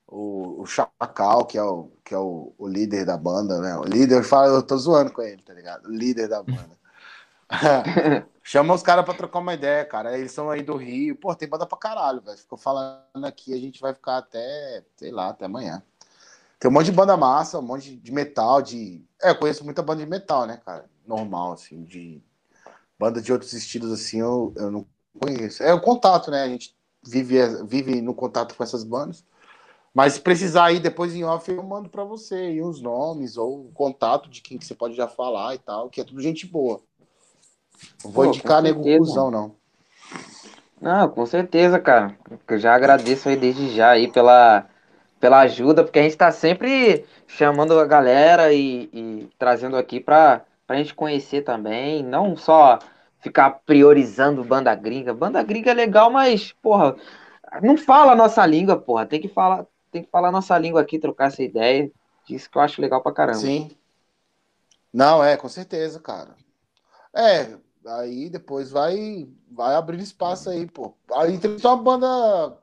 o, o Chacal, que é, o, que é o, o líder da banda, né? O líder, eu, falo, eu tô zoando com ele, tá ligado? O líder da banda. Chama os caras pra trocar uma ideia, cara. Eles são aí do Rio. Pô, tem banda pra caralho, velho. Ficou falando aqui, a gente vai ficar até, sei lá, até amanhã. Tem um monte de banda massa, um monte de metal, de. É, eu conheço muita banda de metal, né, cara? Normal, assim, de. Banda de outros estilos, assim, eu, eu não conheço. É o contato, né? A gente vive, vive no contato com essas bandas. Mas se precisar aí, depois em off, eu mando pra você aí os nomes ou o contato de quem que você pode já falar e tal, que é tudo gente boa. Não vou Pô, indicar nego cuzão, não. Não, com certeza, cara. Eu já agradeço aí desde já aí pela, pela ajuda, porque a gente tá sempre chamando a galera e, e trazendo aqui pra, pra gente conhecer também, não só ficar priorizando banda gringa. Banda gringa é legal, mas, porra, não fala a nossa língua, porra. Tem que falar, tem que falar a nossa língua aqui, trocar essa ideia. Isso que eu acho legal pra caramba. Sim. Não, é, com certeza, cara. É, aí depois vai, vai abrir espaço aí, pô. Aí tem só uma banda.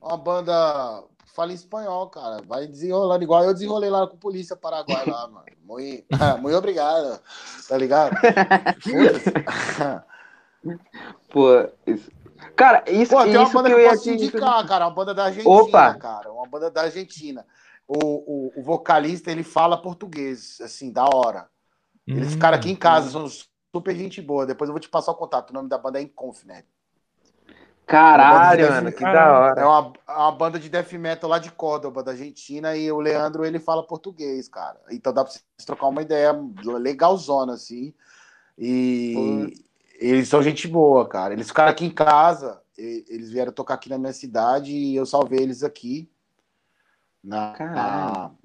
Uma banda. Fala em espanhol, cara. Vai desenrolando, igual eu desenrolei lá com a polícia Paraguai lá, mano. Muito, muito obrigado. Tá ligado? Pô, isso... Cara, isso, Pô, tem uma isso banda que que eu eu ia posso te indicar, cara. Uma banda da Argentina, Opa! cara. Uma banda da Argentina. O, o, o vocalista, ele fala português, assim, da hora. Eles Hum, ficaram aqui em casa, são super gente boa. Depois eu vou te passar o contato. O nome da banda é Inconfinet. Caralho, Uma banda de mano, que da hora. É uma, é uma banda de death metal lá de Córdoba, da Argentina, e o Leandro, ele fala português, cara. Então dá pra vocês trocar uma ideia legalzona, assim. E eles são gente boa, cara. Eles ficaram aqui em casa, e- eles vieram tocar aqui na minha cidade e eu salvei eles aqui. Na, Caralho.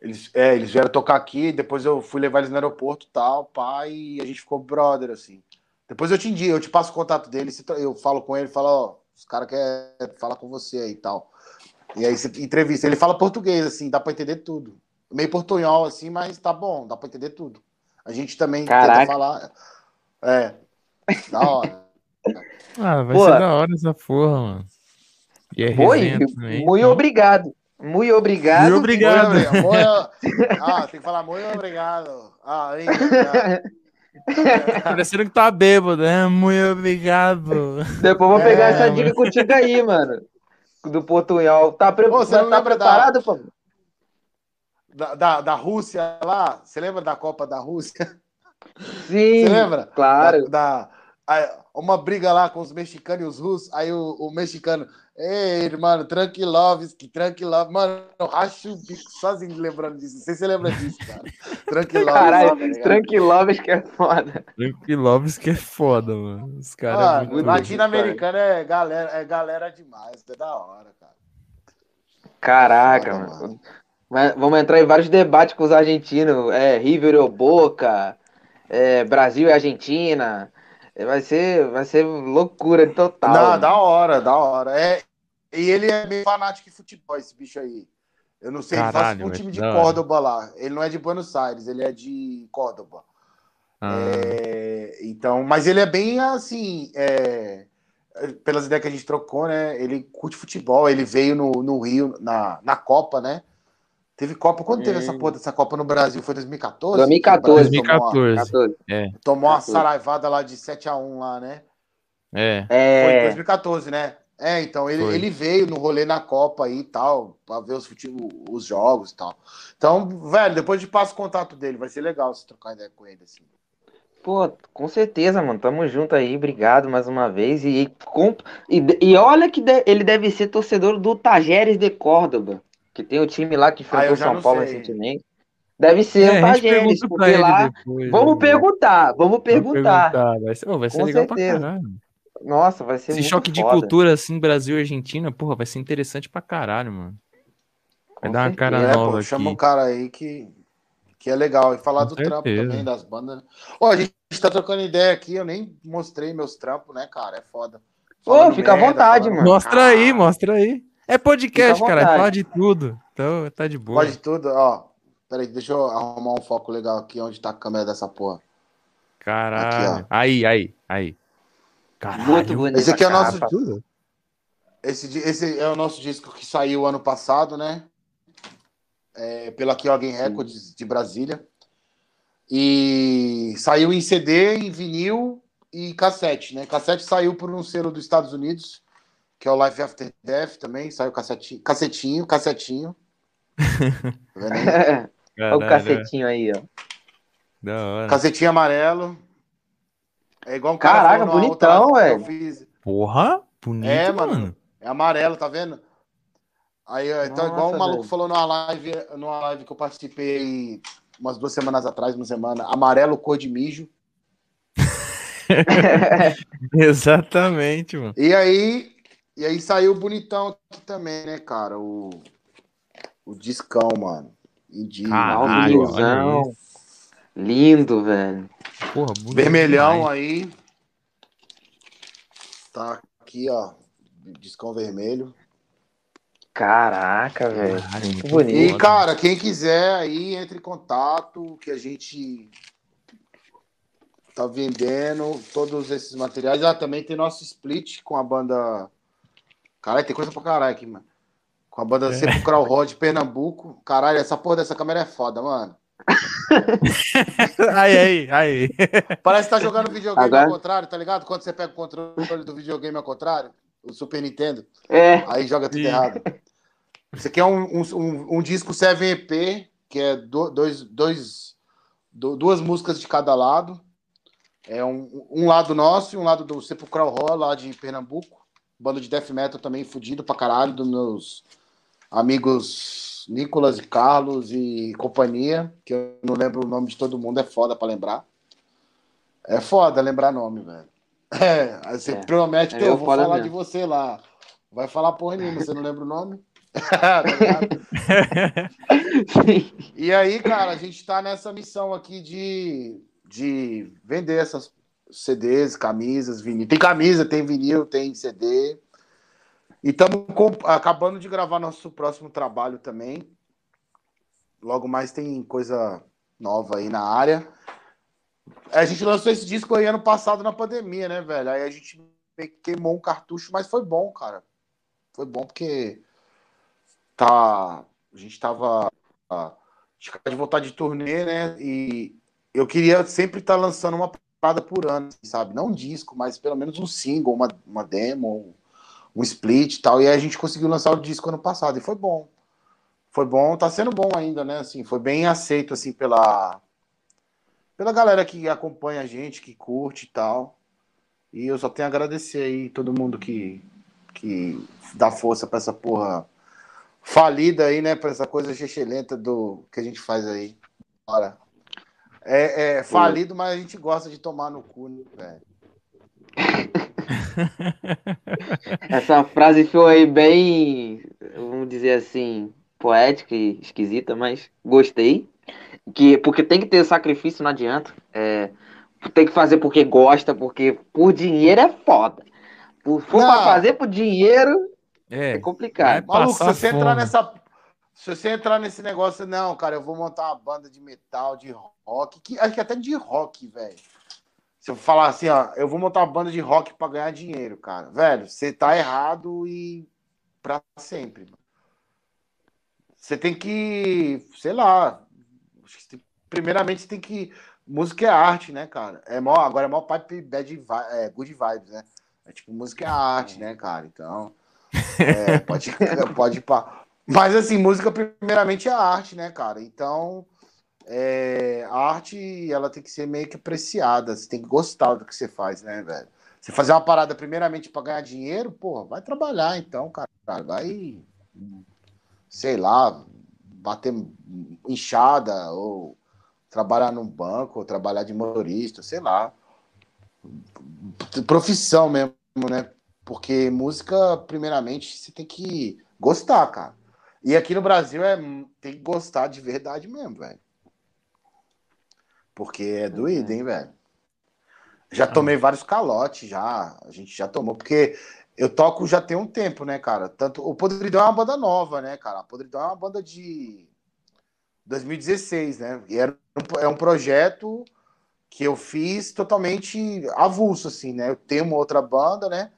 Eles, é, eles vieram tocar aqui, depois eu fui levar eles no aeroporto e tal, pai, e a gente ficou brother, assim. Depois eu te indico, eu te passo o contato dele, eu falo com ele, falo, ó, os caras querem falar com você aí e tal. E aí você entrevista. Ele fala português, assim, dá pra entender tudo. Meio portunhol, assim, mas tá bom, dá pra entender tudo. A gente também Caraca. tenta falar. É, da hora. Ah, vai Pô. ser da hora essa porra, mano. E é Oi, também, muito então. obrigado. Muito obrigado. Muito obrigado. Ah, tem que falar muito obrigado. Ah, obrigado. Parecendo que tá bêbado, né? Muito obrigado. Depois eu vou pegar É, essa dica contigo aí, mano. Do Portunhol. Tá, pre... Ô, você não tá lembra da- preparado, pô? Da, da, da Rússia lá, você lembra da Copa da Rússia? Sim. Você lembra? Claro. Da, da- uma briga lá com os mexicanos e os russos, aí o, o mexicano, ei, mano, Tranquilovski, Tranquilovski, mano, eu racho o bico sozinho lembrando disso, não sei se você lembra disso, cara. Tranquilovski, Caralho, tá que é foda. Tranquilovski que é foda, mano. Os caras é muito... Latino-americano é galera, é galera demais, é da hora, cara. Caraca, Foda, mano. Vai- Vamos entrar em vários debates com os argentinos. É, River ou Boca, é, Brasil e Argentina. É, Vai ser, vai ser loucura total. Não, mano. da hora, da hora. É, e ele é meio fanático de futebol, esse bicho aí. Eu não sei, ele Caralho, faz um mas time de. Córdoba lá. Ele não é de Buenos Aires, ele é de Córdoba. Ah, É, então, mas ele é bem assim, é, pelas ideias que a gente trocou, né? Ele curte futebol, ele veio no, no Rio na, na Copa, né? Teve Copa, quando teve essa Hum. porra dessa Copa no Brasil? Foi 2014? 2014. Que o Brasil tomou uma- 2014. 14. É, Tomou uma 14. saraivada lá de 7x1 lá, né? é. Foi em É, 2014, né? É, então ele, Foi. ele veio no rolê na Copa aí e tal, pra ver os, os jogos e tal. Então, velho, depois de passo o contato dele, vai ser legal se trocar ideia com ele, assim. pô, com certeza, mano. Tamo junto aí. Obrigado mais uma vez. E, com- e, e olha que de- ele deve ser torcedor do Tajeres de Córdoba, que tem o time lá que Ah, enfrentou eu já São Paulo sei. recentemente. Deve ser É, o Tajeres, porque lá. depois, Vamos né? perguntar, vamos Vamos perguntar. Vai ser, vai ser legal certeza. pra caralho. Nossa, vai ser Esse muito choque de foda. cultura, assim, Brasil e Argentina, porra, vai ser interessante pra caralho, mano. Vai Com dar uma certeza. cara É, nova pô, aqui. chama um cara aí que, que é legal. E falar Com do trampo certeza. também, das bandas. Ó, a gente tá trocando ideia aqui, eu nem mostrei meus trampos, né, cara? É foda. Ô, Falando fica à merda, vontade, falando- mano. Mostra aí, Ah, mostra aí. É podcast, à cara, vontade. fala de tudo. Então, tá de boa. Pode tudo, ó. Peraí, deixa eu arrumar um foco legal aqui onde tá a câmera dessa porra. Caralho. Aqui, aí, aí, aí. Caralho. Muito bonito. Esse aqui é o nosso-. Esse, esse é o nosso disco que saiu ano passado, né? É, pela Kyogen Records de Brasília. E saiu em CD, em vinil e cassete, né? Cassete saiu por um selo dos Estados Unidos, que é o Life After Death também. Saiu cassetinho, cassetinho, cassetinho. Tá vendo aí? Olha o Caralho, cacetinho aí, ó. Da hora. Cacetinho amarelo. É igual um cara Caraca, bonitão, velho. fiz. Porra, bonito, É, mano. mano. É amarelo, tá vendo? Aí, ó, então, Nossa, igual o maluco velho. falou numa live, numa live que eu participei umas duas semanas atrás, uma semana, amarelo cor de mijo. Exatamente, mano. E aí, e aí saiu bonitão aqui também, né, cara? O, o discão, mano. Indígena. Caralho. Lindo, velho. Porra, Vermelhão demais. aí. Tá aqui, ó. Discão vermelho. Caraca, velho. Muito bonito. E, cara, quem quiser aí, entre em contato, que a gente tá vendendo todos esses materiais. Ah, também tem nosso split com a banda. Caralho, tem coisa pra caralho aqui, mano. Com a banda É. Sepulcral Rod Pernambuco. Caralho, essa porra dessa câmera é foda, mano. aí, aí, aí. Parece que tá jogando videogame Agora- ao contrário, tá ligado? Quando você pega o controle do videogame ao contrário, o Super Nintendo. É, Aí joga tudo Sim. errado. Esse aqui é um, um, um- um disco 7EP, que é do- dois, dois, du- duas músicas de cada lado. É um, um lado nosso e um lado do Sepulcral Raw, lá de Pernambuco. Banda de death metal também fudido pra caralho, dos meus amigos Nicolas e Carlos e companhia, que eu não lembro o nome de todo mundo, é foda pra lembrar. É foda lembrar nome, velho. É, você É. promete que É, eu eu vou falar mesmo. de você lá. Vai falar porra nenhuma, você não lembra o nome? Tá e aí, cara, a gente tá nessa missão aqui de, de vender essas CDs, camisas, vinil. Tem camisa, tem vinil, tem CD. E estamos acabando de gravar nosso próximo trabalho também. Logo mais tem coisa nova aí na área. A gente lançou esse disco aí ano passado na pandemia, né, velho? Aí a gente queimou um cartucho, mas foi bom, cara. Foi bom porque tá, a gente tava de voltar de turnê, né? E eu queria sempre estar lançando uma parada por ano, assim, sabe? Não um disco, mas pelo menos um single, uma, uma demo, um split e tal. E aí a gente conseguiu lançar o disco ano passado e foi bom. Foi bom, tá sendo bom ainda, né? Assim, foi bem aceito assim pela pela galera que acompanha a gente, que curte e tal. E eu só tenho a agradecer aí todo mundo que que dá força pra essa porra falida aí, né? Pra essa coisa excelente do que a gente faz aí. Bora. É, é falido, mas a gente gosta de tomar no cu, né, velho? essa frase foi bem, vamos dizer assim, poética e esquisita, mas gostei. Que, porque tem que ter sacrifício, não adianta. É, tem que fazer porque gosta, porque por dinheiro é foda. Por for Não. pra fazer por dinheiro, é É, complicado. Vai Maluco, se você entrar fome. nessa. Se você entrar nesse negócio, não, cara, eu vou montar uma banda de metal, de rock, que, acho que até de rock, velho. Se eu falar assim, ó, eu vou montar uma banda de rock pra ganhar dinheiro, cara. Velho, você tá errado e pra sempre. você tem que, sei lá, primeiramente você tem que. Música é arte, né, cara? É mó, agora é mó pipe bad é, good vibes, né? É tipo, música é arte, né, cara? Então. É, pode, pode pá. Mas assim, música primeiramente é arte, né, cara? Então, é, a arte ela tem que ser meio que apreciada, você tem que gostar do que você faz, né, velho? Você fazer uma parada primeiramente para ganhar dinheiro, porra, vai trabalhar então, cara. Vai, sei lá, bater inchada ou trabalhar num banco, ou trabalhar de motorista, sei lá. Profissão mesmo, né? Porque música, primeiramente, você tem que gostar, cara. E aqui no Brasil é, tem que gostar de verdade mesmo, velho. Porque é doído, hein, velho? Já ah. tomei vários calotes, já. A gente já tomou, porque eu toco já tem um tempo, né, cara? Tanto o Podridão é uma banda nova, né, cara? A Podridão é uma banda de 2016, né? E era um, é um projeto que eu fiz totalmente avulso, assim, né? Eu tenho uma outra banda, né?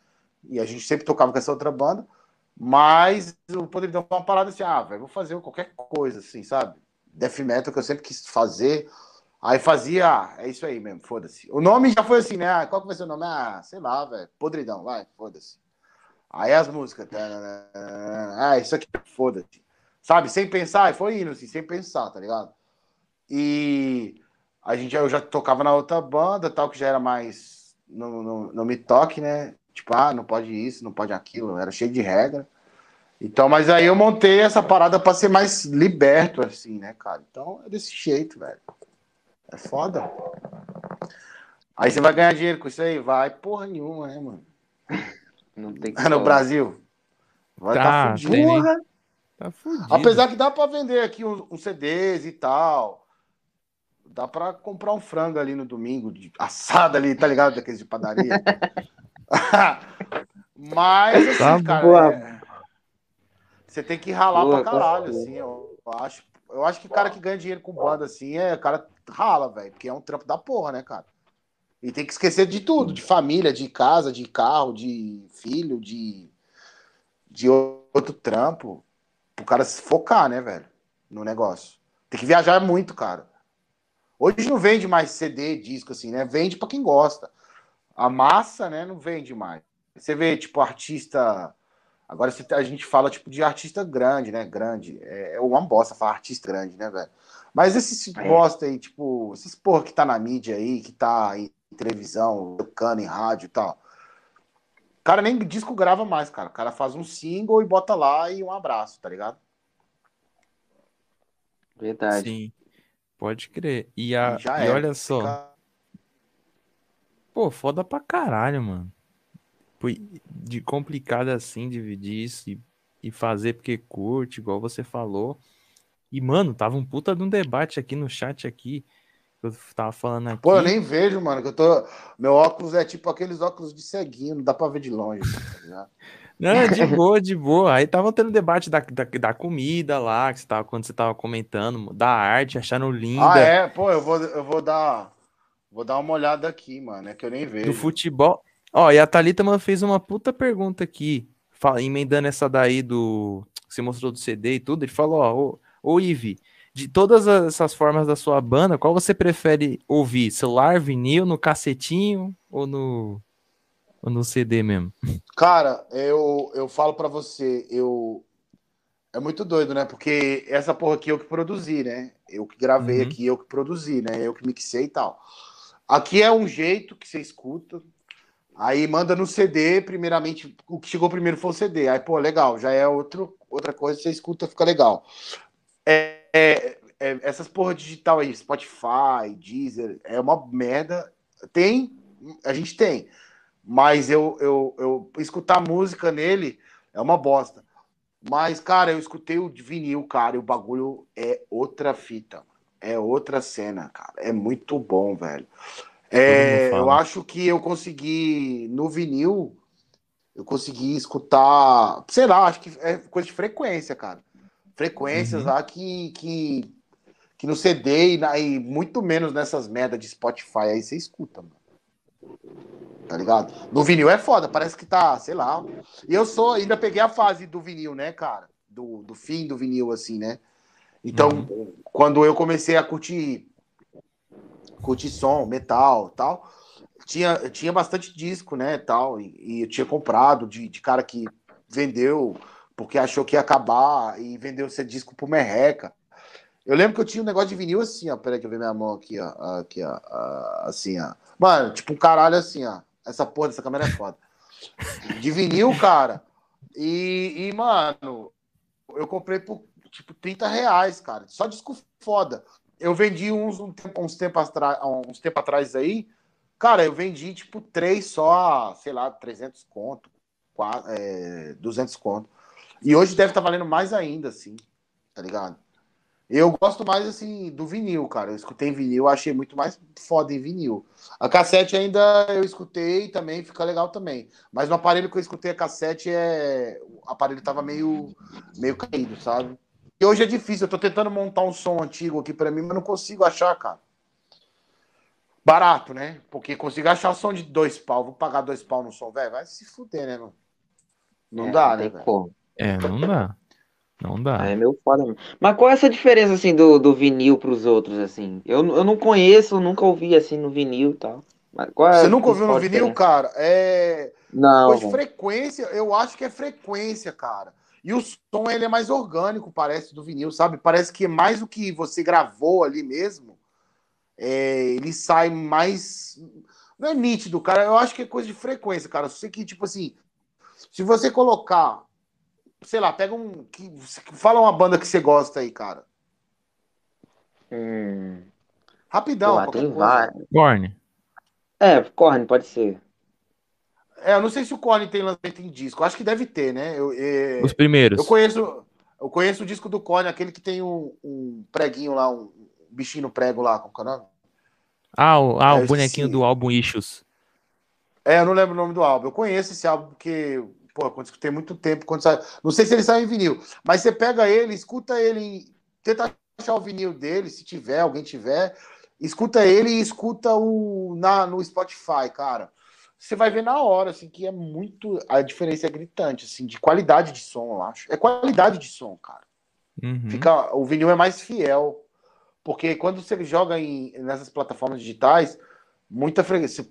E a gente sempre tocava com essa outra banda. Mas eu poderia dar uma parada assim, ah, velho, vou fazer qualquer coisa, assim, sabe? Death metal que eu sempre quis fazer. Aí fazia, é isso aí mesmo, foda-se. O nome já foi assim, né? Ah, qual que vai ser o nome? Ah, sei lá, velho. Podridão, vai, foda-se. Aí as músicas. Ah, isso aqui, foda-se. Sabe, sem pensar, foi indo assim, sem pensar, tá ligado? E a gente, eu já tocava na outra banda, tal, que já era mais. Não, não, não me toque, né? Tipo, ah, não pode isso, não pode aquilo, era cheio de regra. Então, mas aí eu montei essa parada para ser mais liberto, assim, né, cara? Então é desse jeito, velho. É foda. Aí você vai ganhar dinheiro com isso aí? Vai, porra nenhuma, né, mano? Não tem que No Brasil. Vai tá, tá fudido. Porra. Tá fudido. Apesar que dá pra vender aqui uns, uns CDs e tal. Dá pra comprar um frango ali no domingo, de assado ali, tá ligado? Daqueles de padaria. Mas, assim, tá cara, é... você tem que ralar boa, pra caralho, boa. assim, eu acho. Eu acho que o cara que ganha dinheiro com banda, assim, é o cara rala, velho, porque é um trampo da porra, né, cara? E tem que esquecer de tudo, de família, de casa, de carro, de filho, de, de outro trampo, pro cara se focar, né, velho, no negócio. Tem que viajar muito, cara. Hoje não vende mais CD, disco, assim, né? Vende para quem gosta a massa, né, não vende mais. Você vê, tipo, artista. Agora a gente fala, tipo, de artista grande, né? Grande. É, é uma bosta falar artista grande, né, velho? Mas esses é. bosta aí, tipo, esses porra que tá na mídia aí, que tá em televisão, tocando em rádio e tal. O cara nem disco grava mais, cara. O cara faz um single e bota lá e um abraço, tá ligado? Verdade. Sim. Pode crer. E, a, e, e é. olha só. Fica Pô, foda pra caralho, mano. De complicado assim, dividir isso e, e fazer porque curte, igual você falou. E, mano, tava um puta de um debate aqui no chat aqui. Eu tava falando aqui. Pô, eu nem vejo, mano. Que eu tô... Meu óculos é tipo aqueles óculos de ceguinho, não dá pra ver de longe. Tá não, de boa, de boa. Aí tava tendo debate da, da, da, comida lá, que você tava, quando você tava comentando, da arte, achando linda. Ah, é? Pô, eu vou, eu vou dar. Vou dar uma olhada aqui, mano. É que eu nem vejo. Do futebol. Ó, e a Thalita mano, fez uma puta pergunta aqui, emendando essa daí do. Que você mostrou do CD e tudo. Ele falou: ó, ô, ô Ive, de todas essas formas da sua banda, qual você prefere ouvir? Celular, vinil, no cacetinho ou no, ou no CD mesmo? Cara, eu, eu falo para você, eu. É muito doido, né? Porque essa porra aqui eu que produzi, né? Eu que gravei uhum. aqui, eu que produzi, né? Eu que mixei e tal. Aqui é um jeito que você escuta. Aí manda no CD, primeiramente, o que chegou primeiro foi o CD. Aí, pô, legal, já é outro, outra coisa, você escuta, fica legal. É, é, é, essas porra digital aí, Spotify, Deezer, é uma merda. Tem, a gente tem. Mas eu, eu, eu escutar música nele é uma bosta. Mas, cara, eu escutei o vinil, cara, e o bagulho é outra fita é outra cena, cara. É muito bom, velho. É, eu acho que eu consegui, no vinil, eu consegui escutar, sei lá, acho que é coisa de frequência, cara. Frequências uhum. lá que, que, que no CD e, e, muito menos nessas merdas de Spotify aí você escuta, mano. Tá ligado? No vinil é foda, parece que tá, sei lá. E eu sou, ainda peguei a fase do vinil, né, cara? do, do fim do vinil, assim, né? Então, uhum. quando eu comecei a curtir, curtir som, metal tal, tinha, tinha bastante disco, né, tal, e, e eu tinha comprado de, de cara que vendeu porque achou que ia acabar e vendeu esse disco por merreca. Eu lembro que eu tinha um negócio de vinil assim, ó. Peraí que eu ver minha mão aqui, ó. Aqui, ó. Assim, ó. Mano, tipo um caralho assim, ó. Essa porra dessa câmera é foda. De vinil, cara. E, e, mano, eu comprei por tipo 30 reais, cara. Só disco foda. Eu vendi uns, um tempo, uns tempos atrás, uns tempo atrás aí. Cara, eu vendi tipo três só, sei lá, 300 conto, 4, é, 200 conto. E hoje deve estar tá valendo mais ainda, assim, tá ligado? Eu gosto mais, assim, do vinil, cara. Eu escutei em vinil, achei muito mais foda em vinil. A cassete ainda eu escutei também, fica legal também. Mas no aparelho que eu escutei a cassete, é... o aparelho tava meio, meio caído, sabe? E hoje é difícil. Eu tô tentando montar um som antigo aqui para mim, mas não consigo achar, cara. Barato, né? Porque consigo achar o som de dois pau. Vou pagar dois pau no som, velho. Vai se fuder, né, mano? Não é, dá, não né, velho? É, não dá. Não dá. É meu foda mesmo. Mas qual é essa diferença, assim, do, do vinil pros outros, assim? Eu, eu não conheço, nunca ouvi, assim, no vinil e tal. Mas qual é Você nunca ouviu no vinil, diferença? cara? É... Não. Coisa de frequência, eu acho que é frequência, cara. E o som, ele é mais orgânico, parece, do vinil, sabe? Parece que mais o que você gravou ali mesmo, é... ele sai mais... Não é nítido, cara. Eu acho que é coisa de frequência, cara. Eu sei que, tipo assim, se você colocar sei lá, pega um. Que, fala uma banda que você gosta aí, cara. Hum. Rapidão, Pô, tem vários. Korn. É, Korn, pode ser. É, eu não sei se o Korn tem lançamento em disco. Acho que deve ter, né? Eu, é... Os primeiros. Eu conheço, eu conheço o disco do Korn, aquele que tem um, um preguinho lá, um bichinho no prego lá, como é o nome? Ah, o, ah, é, o bonequinho do álbum Issues. É, eu não lembro o nome do álbum. Eu conheço esse álbum porque pô, quando escutei muito tempo, quando sai, não sei se ele sai em vinil, mas você pega ele, escuta ele, tenta achar o vinil dele, se tiver, alguém tiver, escuta ele e escuta o na no Spotify, cara. Você vai ver na hora, assim, que é muito. A diferença é gritante, assim, de qualidade de som, eu acho. É qualidade de som, cara. Uhum. Fica, o vinil é mais fiel. Porque quando você joga em, nessas plataformas digitais, muita freguesia,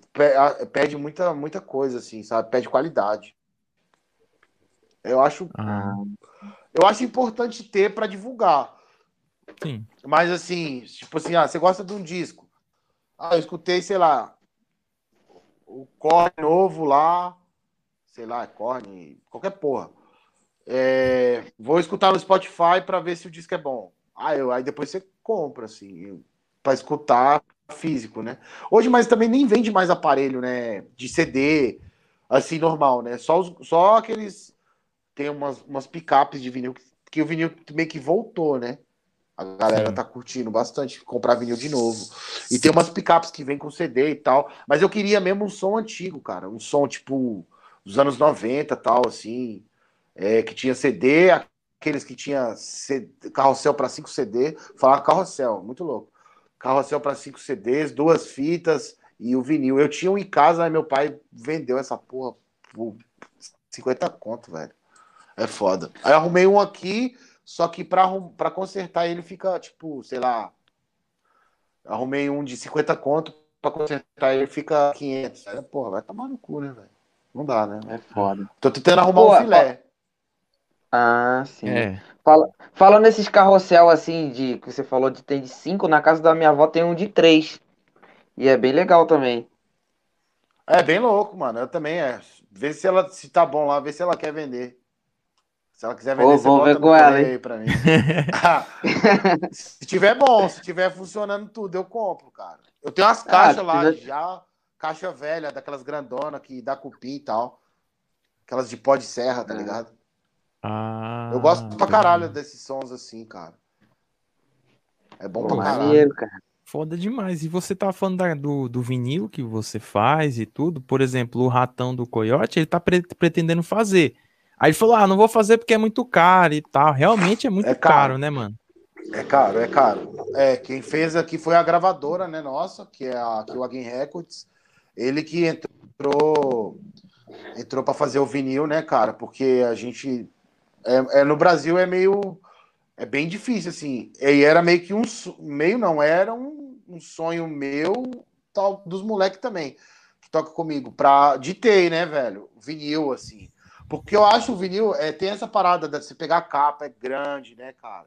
pede muita, muita coisa, assim, sabe? Pede qualidade. Eu acho, ah. eu acho importante ter para divulgar. Sim. Mas assim, tipo assim, ah, você gosta de um disco. Ah, eu escutei, sei lá, o Korn novo lá, sei lá, Korn, qualquer porra. É, vou escutar no Spotify para ver se o disco é bom. Ah, eu, aí depois você compra, assim, para escutar físico, né? Hoje, mas também nem vende mais aparelho, né? De CD, assim, normal, né? Só, os, só aqueles tem umas, umas picapes de vinil que, o vinil meio que voltou, né? A galera Sim. tá curtindo bastante comprar vinil de novo. E tem umas picapes que vem com CD e tal. Mas eu queria mesmo um som antigo, cara. Um som tipo dos anos 90 tal, assim. É, que tinha CD, aqueles que tinha CD, carrossel para 5 CD. Falar carrossel, muito louco. Carrossel para 5 CDs, duas fitas e o vinil. Eu tinha um em casa, aí meu pai vendeu essa porra por 50 conto, velho. É foda. Aí arrumei um aqui, só que pra, pra consertar ele fica, tipo, sei lá. Arrumei um de 50 conto, pra consertar ele fica 500. Aí, porra, vai tomar no cu, né, velho? Não dá, né? É foda. Tô tentando arrumar Pô, um filé. Ah, sim. É. Fala, falando nesses carrossel assim, de que você falou de tem de 5, na casa da minha avó tem um de 3. E é bem legal também. É bem louco, mano. Eu também é. Vê se ela se tá bom lá, vê se ela quer vender. Se ela quiser vender, Ô, você vou ver com ela, aí pra mim. se tiver bom, se tiver funcionando tudo, eu compro, cara. Eu tenho umas ah, caixas ah, lá já, caixa velha, daquelas grandonas que dá cupim e tal. Aquelas de pó de serra, tá ah. ligado? Ah, eu gosto pra caralho desses sons assim, cara. É bom Pô, pra caralho. Maneiro, cara. Foda demais. E você tá falando da, do, do vinil que você faz e tudo. Por exemplo, o ratão do Coyote, ele tá pre pretendendo fazer. Aí ele falou: ah, não vou fazer porque é muito caro e tal. Realmente é muito é caro. caro. né, mano? É caro, é caro. É, quem fez aqui foi a gravadora, né, nossa, que é a, que é o Records. Ele que entrou entrou para fazer o vinil, né, cara? Porque a gente É, é, no Brasil é meio. É bem difícil, assim. E era meio que um. Meio não, era um, um sonho meu, tal, dos moleques também, que toca comigo, pra, de ter, né, velho? Vinil, assim. Porque eu acho o vinil, é, tem essa parada de você pegar a capa, é grande, né, cara?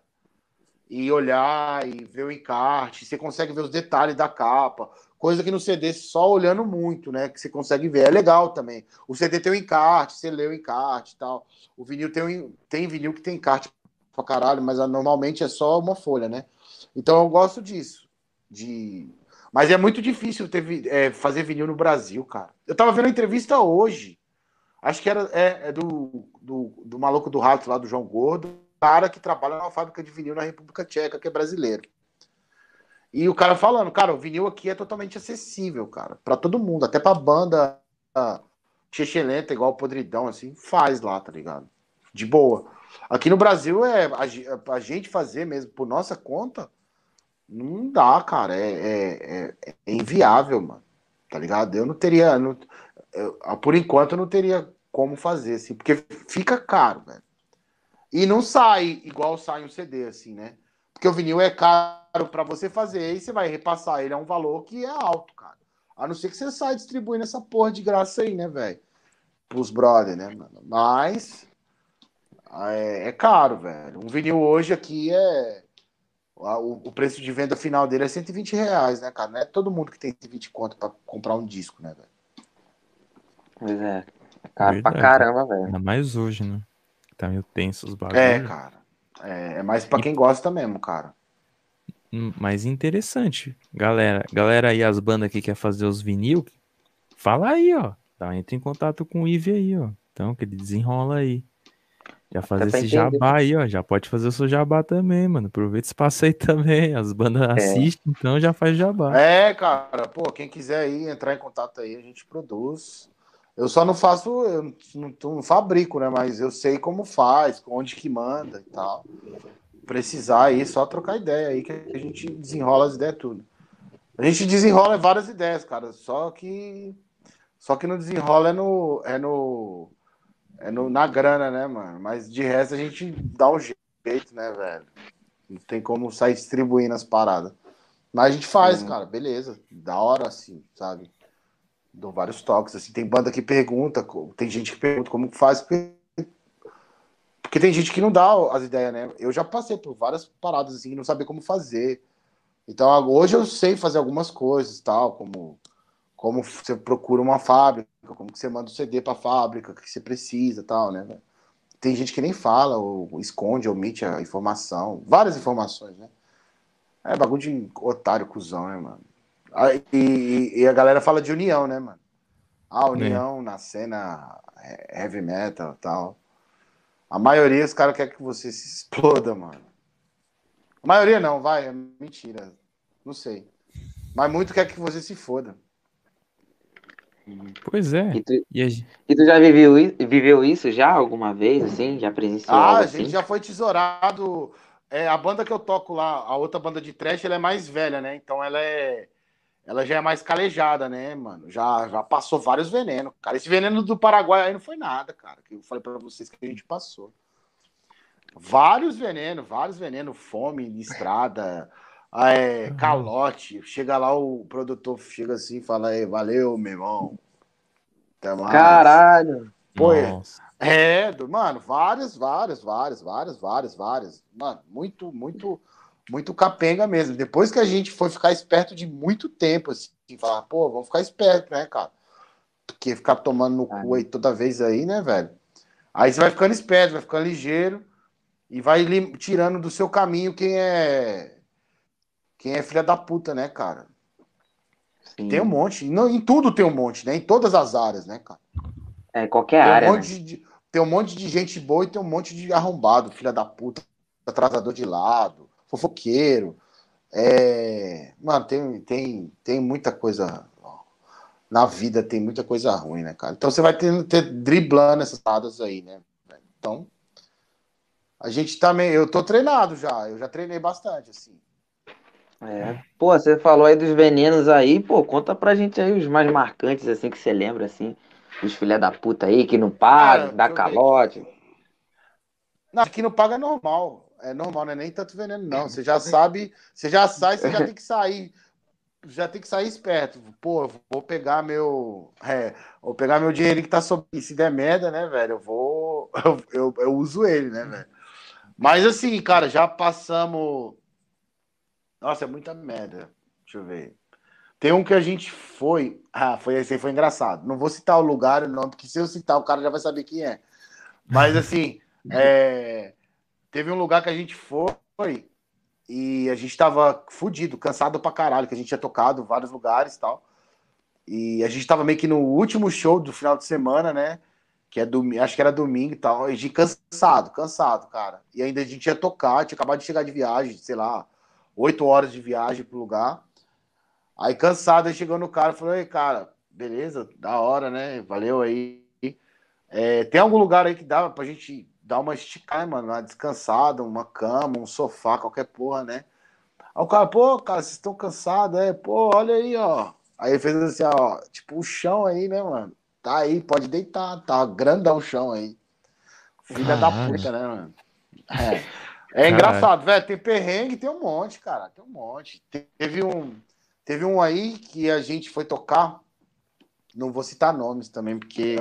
E olhar e ver o encarte, você consegue ver os detalhes da capa, coisa que no CD só olhando muito, né? Que você consegue ver. É legal também. O CD tem o encarte, você lê o encarte e tal. O vinil tem, tem vinil que tem encarte pra caralho, mas normalmente é só uma folha, né? Então eu gosto disso. De... Mas é muito difícil ter, é, fazer vinil no Brasil, cara. Eu tava vendo a entrevista hoje Acho que era é, é do, do, do, maluco do rato lá, do João Gordo, cara que trabalha numa fábrica de vinil na República Tcheca, que é brasileiro. E o cara falando, cara, o vinil aqui é totalmente acessível, cara, para todo mundo, até pra banda Chechelenta, igual Podridão, assim, faz lá, tá ligado? De boa. Aqui no Brasil, é a, a gente fazer mesmo por nossa conta, não dá, cara. É, é, é, é inviável, mano. Tá ligado? Eu não teria. Não, eu, por enquanto, eu não teria como fazer, assim, porque fica caro, velho. E não sai igual sai um CD, assim, né? Porque o vinil é caro para você fazer e você vai repassar ele a um valor que é alto, cara. A não ser que você saia distribuindo essa porra de graça aí, né, velho? Pros brother, né, mano? Mas é, é, caro, velho. Um vinil hoje aqui é. O, o, preço de venda final dele é 120 reais, né, cara? Não é todo mundo que tem 20 conto pra comprar um disco, né, velho? Pois é. Caro Verdade. pra caramba, velho. Ainda mais hoje, né? Tá meio tenso os bagulhos. É, cara. É, é mais pra quem gosta mesmo, cara. Hum, mas interessante. Galera, galera aí, as bandas que quer fazer os vinil, fala aí, ó. Tá, entra em contato com o Ive aí, ó. Então, que ele desenrola aí. Já fazer esse jabá aí, ó. Já pode fazer o seu jabá também, mano. Aproveita esse espaço aí também. As bandas é. assistem, então já faz jabá. É, cara. Pô, quem quiser aí entrar em contato aí, a gente produz. Eu só não faço, eu não, não, fabrico, né? Mas eu sei como faz, onde que manda e tal. Precisar aí, só trocar ideia aí, que a gente desenrola as ideias tudo. A gente desenrola várias ideias, cara. Só que. Só que não desenrola é no. É no. É no, na grana, né, mano? Mas de resto a gente dá um jeito, né, velho? Não tem como sair distribuindo as paradas. Mas a gente faz, uhum. cara, beleza. Da hora, assim, sabe? Dou vários toques. Assim, tem banda que pergunta, tem gente que pergunta como faz, porque, porque tem gente que não dá as ideias, né? Eu já passei por várias paradas assim, não sabia como fazer. Então hoje eu sei fazer algumas coisas, tal, como como você procura uma fábrica, como que você manda o CD para fábrica que você precisa, tal, né? Tem gente que nem fala, ou esconde, omite a informação, várias informações, né? É bagulho de otário, cuzão, né, mano? E, e, a galera fala de união, né, mano? Ah, união é. na cena heavy metal e tal. A maioria, os caras querem que você se exploda, mano. A maioria não, vai, é mentira. Não sei. Mas muito quer que você se foda. Pois é. E tu, e, a... e tu já viveu, viveu isso já alguma vez, assim? Já presenciou Ah, a gente assim? já foi tesourado. É, a banda que eu toco lá, a outra banda de trash, ela é mais velha, né? Então ela é ela já é mais calejada, né, mano? Já, já passou vários venenos. Cara, esse veneno do Paraguai aí não foi nada, cara. Que eu falei para vocês que a gente passou. Vários venenos, vários venenos, fome, estrada, é, calote. Chega lá, o produtor chega assim e fala: aí, valeu, meu irmão. Até mais. Caralho! Pô, é, mano, várias, várias, várias, várias, várias, várias. Mano, muito, muito muito capenga mesmo. Depois que a gente foi ficar esperto de muito tempo, assim, falar, pô, vamos ficar esperto, né, cara? Porque ficar tomando no cu aí toda vez aí, né, velho? Aí você vai ficando esperto, vai ficando ligeiro e vai tirando do seu caminho quem é quem é filha da puta, né, cara? Sim. Tem um monte, não, em tudo tem um monte, né? Em todas as áreas, né, cara? É, qualquer tem área. Um monte né? de, tem um monte de gente boa e tem um monte de arrombado, filha da puta, atrasador de lado fofoqueiro. É... Mano, tem, tem, tem muita coisa. Na vida tem muita coisa ruim, né, cara? Então você vai ter, ter driblando essas paradas aí, né? Então, a gente também. Tá eu tô treinado já, eu já treinei bastante, assim. É. Pô, você falou aí dos venenos aí, pô, conta pra gente aí os mais marcantes, assim, que você lembra, assim, os filha da puta aí, que não param, dá calote. Não, aqui não paga normal. É normal, não é nem tanto veneno, não. Você já sabe, você já sai, você já tem que sair. Já tem que sair esperto. Pô, vou pegar meu. É, vou pegar meu dinheiro que tá sob. Se der merda, né, velho? Eu vou. Eu, eu, eu uso ele, né, velho? Mas assim, cara, já passamos. Nossa, é muita merda. Deixa eu ver. Tem um que a gente foi. Ah, foi esse aí foi engraçado. Não vou citar o lugar, não, porque se eu citar, o cara já vai saber quem é. Mas assim, é... teve um lugar que a gente foi e a gente tava fudido, cansado pra caralho, que a gente tinha tocado vários lugares e tal. E a gente tava meio que no último show do final de semana, né? Que é domingo, acho que era domingo e tal. E a gente cansado, cansado, cara. E ainda a gente ia tocar, tinha acabado de chegar de viagem, sei lá, oito horas de viagem pro lugar. Aí cansado, aí chegou no cara e falou: Ei, cara, beleza, da hora, né? Valeu aí. É, tem algum lugar aí que dá pra gente dar uma esticada, mano, uma descansada, uma cama, um sofá, qualquer porra, né? Aí o cara, pô, cara, vocês estão cansados, é? Pô, olha aí, ó. Aí ele fez assim, ó, tipo, o chão aí, né, mano? Tá aí, pode deitar, tá grandão o chão aí. Filha da puta, né, mano? É, é engraçado, velho. Tem perrengue, tem um monte, cara. Tem um monte. Teve um. Teve um aí que a gente foi tocar. Não vou citar nomes também, porque.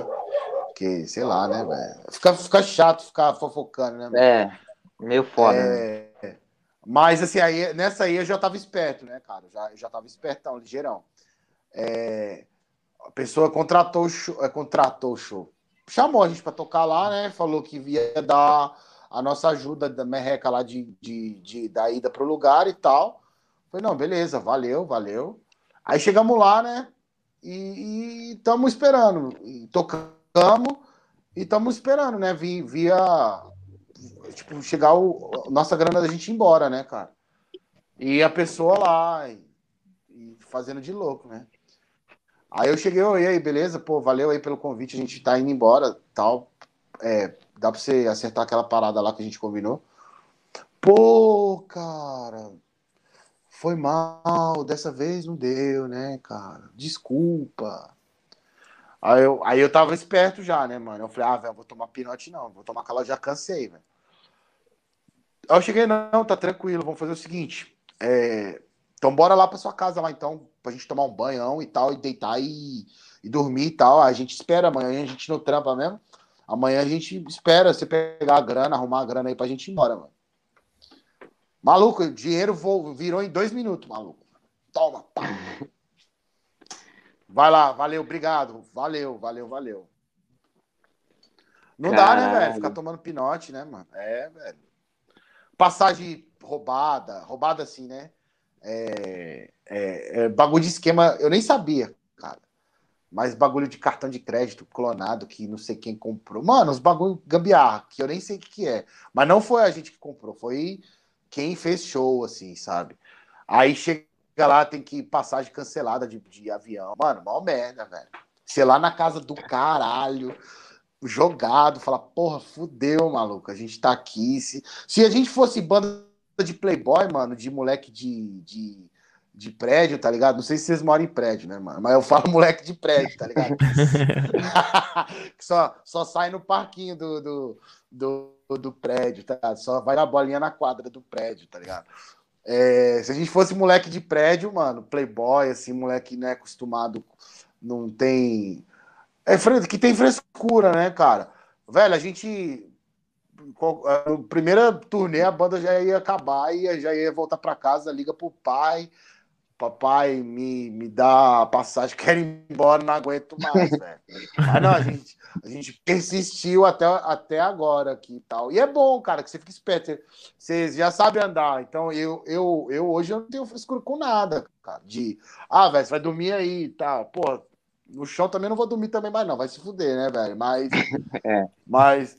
Porque sei lá, né, velho? Fica, fica chato ficar fofocando, né? É, meio foda. É, né? Mas assim, aí, nessa aí eu já tava esperto, né, cara? Já, já tava espertão, ligeirão. É, a pessoa contratou o show, é, contratou o show. Chamou a gente para tocar lá, né? Falou que ia dar a nossa ajuda da merreca lá de, de, de da ida pro lugar e tal. Falei, não, beleza, valeu, valeu. Aí chegamos lá, né? E estamos esperando. E tocamos e estamos esperando, né? Via, via tipo, chegar o nossa grana da gente ir embora, né, cara? E a pessoa lá e, e fazendo de louco, né? Aí eu cheguei, e aí, beleza? Pô, valeu aí pelo convite, a gente tá indo embora, tal. É, dá pra você acertar aquela parada lá que a gente combinou? Pô, cara, foi mal, dessa vez não deu, né, cara? Desculpa. Aí eu, aí eu tava esperto já, né, mano? Eu falei, ah, velho, vou tomar pinote não, vou tomar aquela, já cansei, velho. Aí eu cheguei, não, tá tranquilo, vamos fazer o seguinte. É, então bora lá pra sua casa lá, então, pra gente tomar um banhão e tal, e deitar e, e dormir e tal. A gente espera, amanhã a gente não trampa mesmo. Amanhã a gente espera você pegar a grana, arrumar a grana aí pra gente ir embora, mano. Maluco, o dinheiro virou em dois minutos, maluco. Toma, pá. Vai lá, valeu, obrigado. Valeu, valeu, valeu. Não Caralho. dá, né, velho? Ficar tomando pinote, né, mano? É, velho. Passagem roubada, roubada assim, né? É, é, é, bagulho de esquema, eu nem sabia, cara. Mas bagulho de cartão de crédito clonado que não sei quem comprou. Mano, os bagulho gambiarra, que eu nem sei o que, é. Mas não foi a gente que comprou, foi quem fez show, assim, sabe? Aí chega lá, tem que passagem cancelada de, de avião. Mano, mal merda, velho. Sei lá na casa do caralho, jogado, fala, porra, fudeu, maluco. A gente tá aqui. Se, se a gente fosse banda de playboy, mano, de moleque de, de, de prédio, tá ligado? Não sei se vocês moram em prédio, né, mano? Mas eu falo moleque de prédio, tá ligado? que só, só sai no parquinho do, do, do do prédio, tá? Só vai a bolinha na quadra do prédio, tá ligado? É, se a gente fosse moleque de prédio, mano, playboy, assim, moleque não é acostumado, não tem. É que tem frescura, né, cara? Velho, a gente. No primeira turnê, a banda já ia acabar e já ia voltar para casa, liga pro pai papai me, me dá a passagem, quero ir embora, não aguento mais, velho. Mas não, a gente, a gente persistiu até, até agora aqui e tal. E é bom, cara, que você fica esperto. Você já sabe andar. Então, eu, eu, eu hoje eu não tenho frescura com nada, cara. De, ah, velho, você vai dormir aí e tal. Pô, no chão também não vou dormir também mais, não. Vai se fuder, né, velho? Mas, é. mas,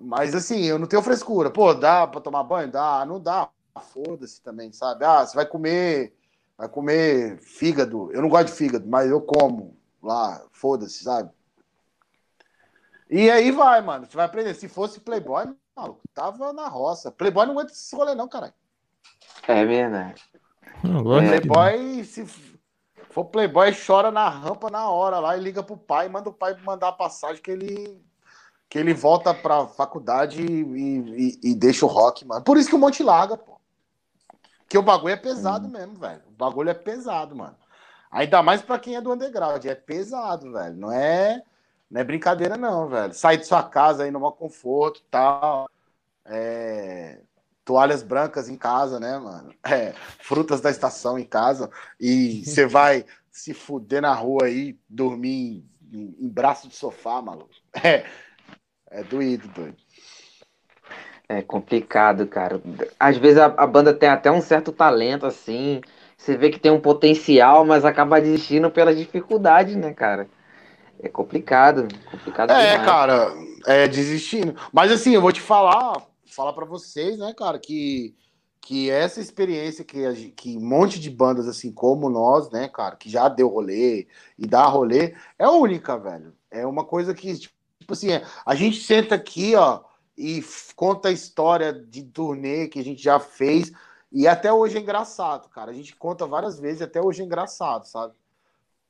mas assim, eu não tenho frescura. Pô, dá pra tomar banho? Dá, não dá. Foda-se também, sabe? Ah, você vai comer vai comer fígado. Eu não gosto de fígado, mas eu como lá, foda-se, sabe? E aí vai, mano. Você vai aprender. Se fosse Playboy, maluco, tava na roça. Playboy não aguenta esse rolê, não, caralho. É verdade. Playboy, se for Playboy, chora na rampa na hora lá e liga pro pai, manda o pai mandar a passagem que ele que ele volta pra faculdade e, e, e, deixa o rock, mano. Por isso que o Monte larga, pô. Que o bagulho é pesado hum. mesmo, velho. O bagulho é pesado, mano. Ainda mais pra quem é do underground. É pesado, velho. Não é, não é brincadeira, não, velho. Sair de sua casa aí no maior conforto tal. É... Toalhas brancas em casa, né, mano? É, frutas da estação em casa. E você vai se fuder na rua aí, dormir em, em, em braço de sofá, maluco. É, é doído, doido. É complicado, cara. Às vezes a, a, banda tem até um certo talento, assim. Você vê que tem um potencial, mas acaba desistindo pelas dificuldades, né, cara? É complicado. complicado é, demais. cara, é desistindo. Mas assim, eu vou te falar, falar para vocês, né, cara, que, que essa experiência que, que um monte de bandas, assim como nós, né, cara, que já deu rolê e dá rolê, é única, velho. É uma coisa que, tipo, Tipo assim, é, a gente senta aqui, ó, e conta a história de turnê que a gente já fez. E até hoje é engraçado, cara. A gente conta várias vezes e até hoje é engraçado, sabe?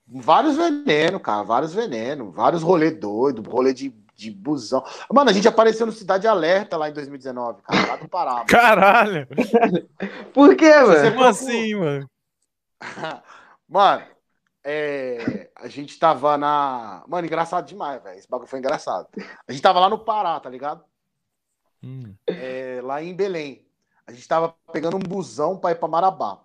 Vários venenos, cara, vários venenos, vários rolê doido, rolê de, de busão. Mano, a gente apareceu no Cidade Alerta lá em 2019, cara, lá do Pará. Caralho! Por quê, mano? Como assim, mano? mano, é, a gente tava na. Mano, engraçado demais, velho. Esse bagulho foi engraçado. A gente tava lá no Pará, tá ligado? Hum. É, lá em Belém. A gente tava pegando um busão pra ir pra Marabá.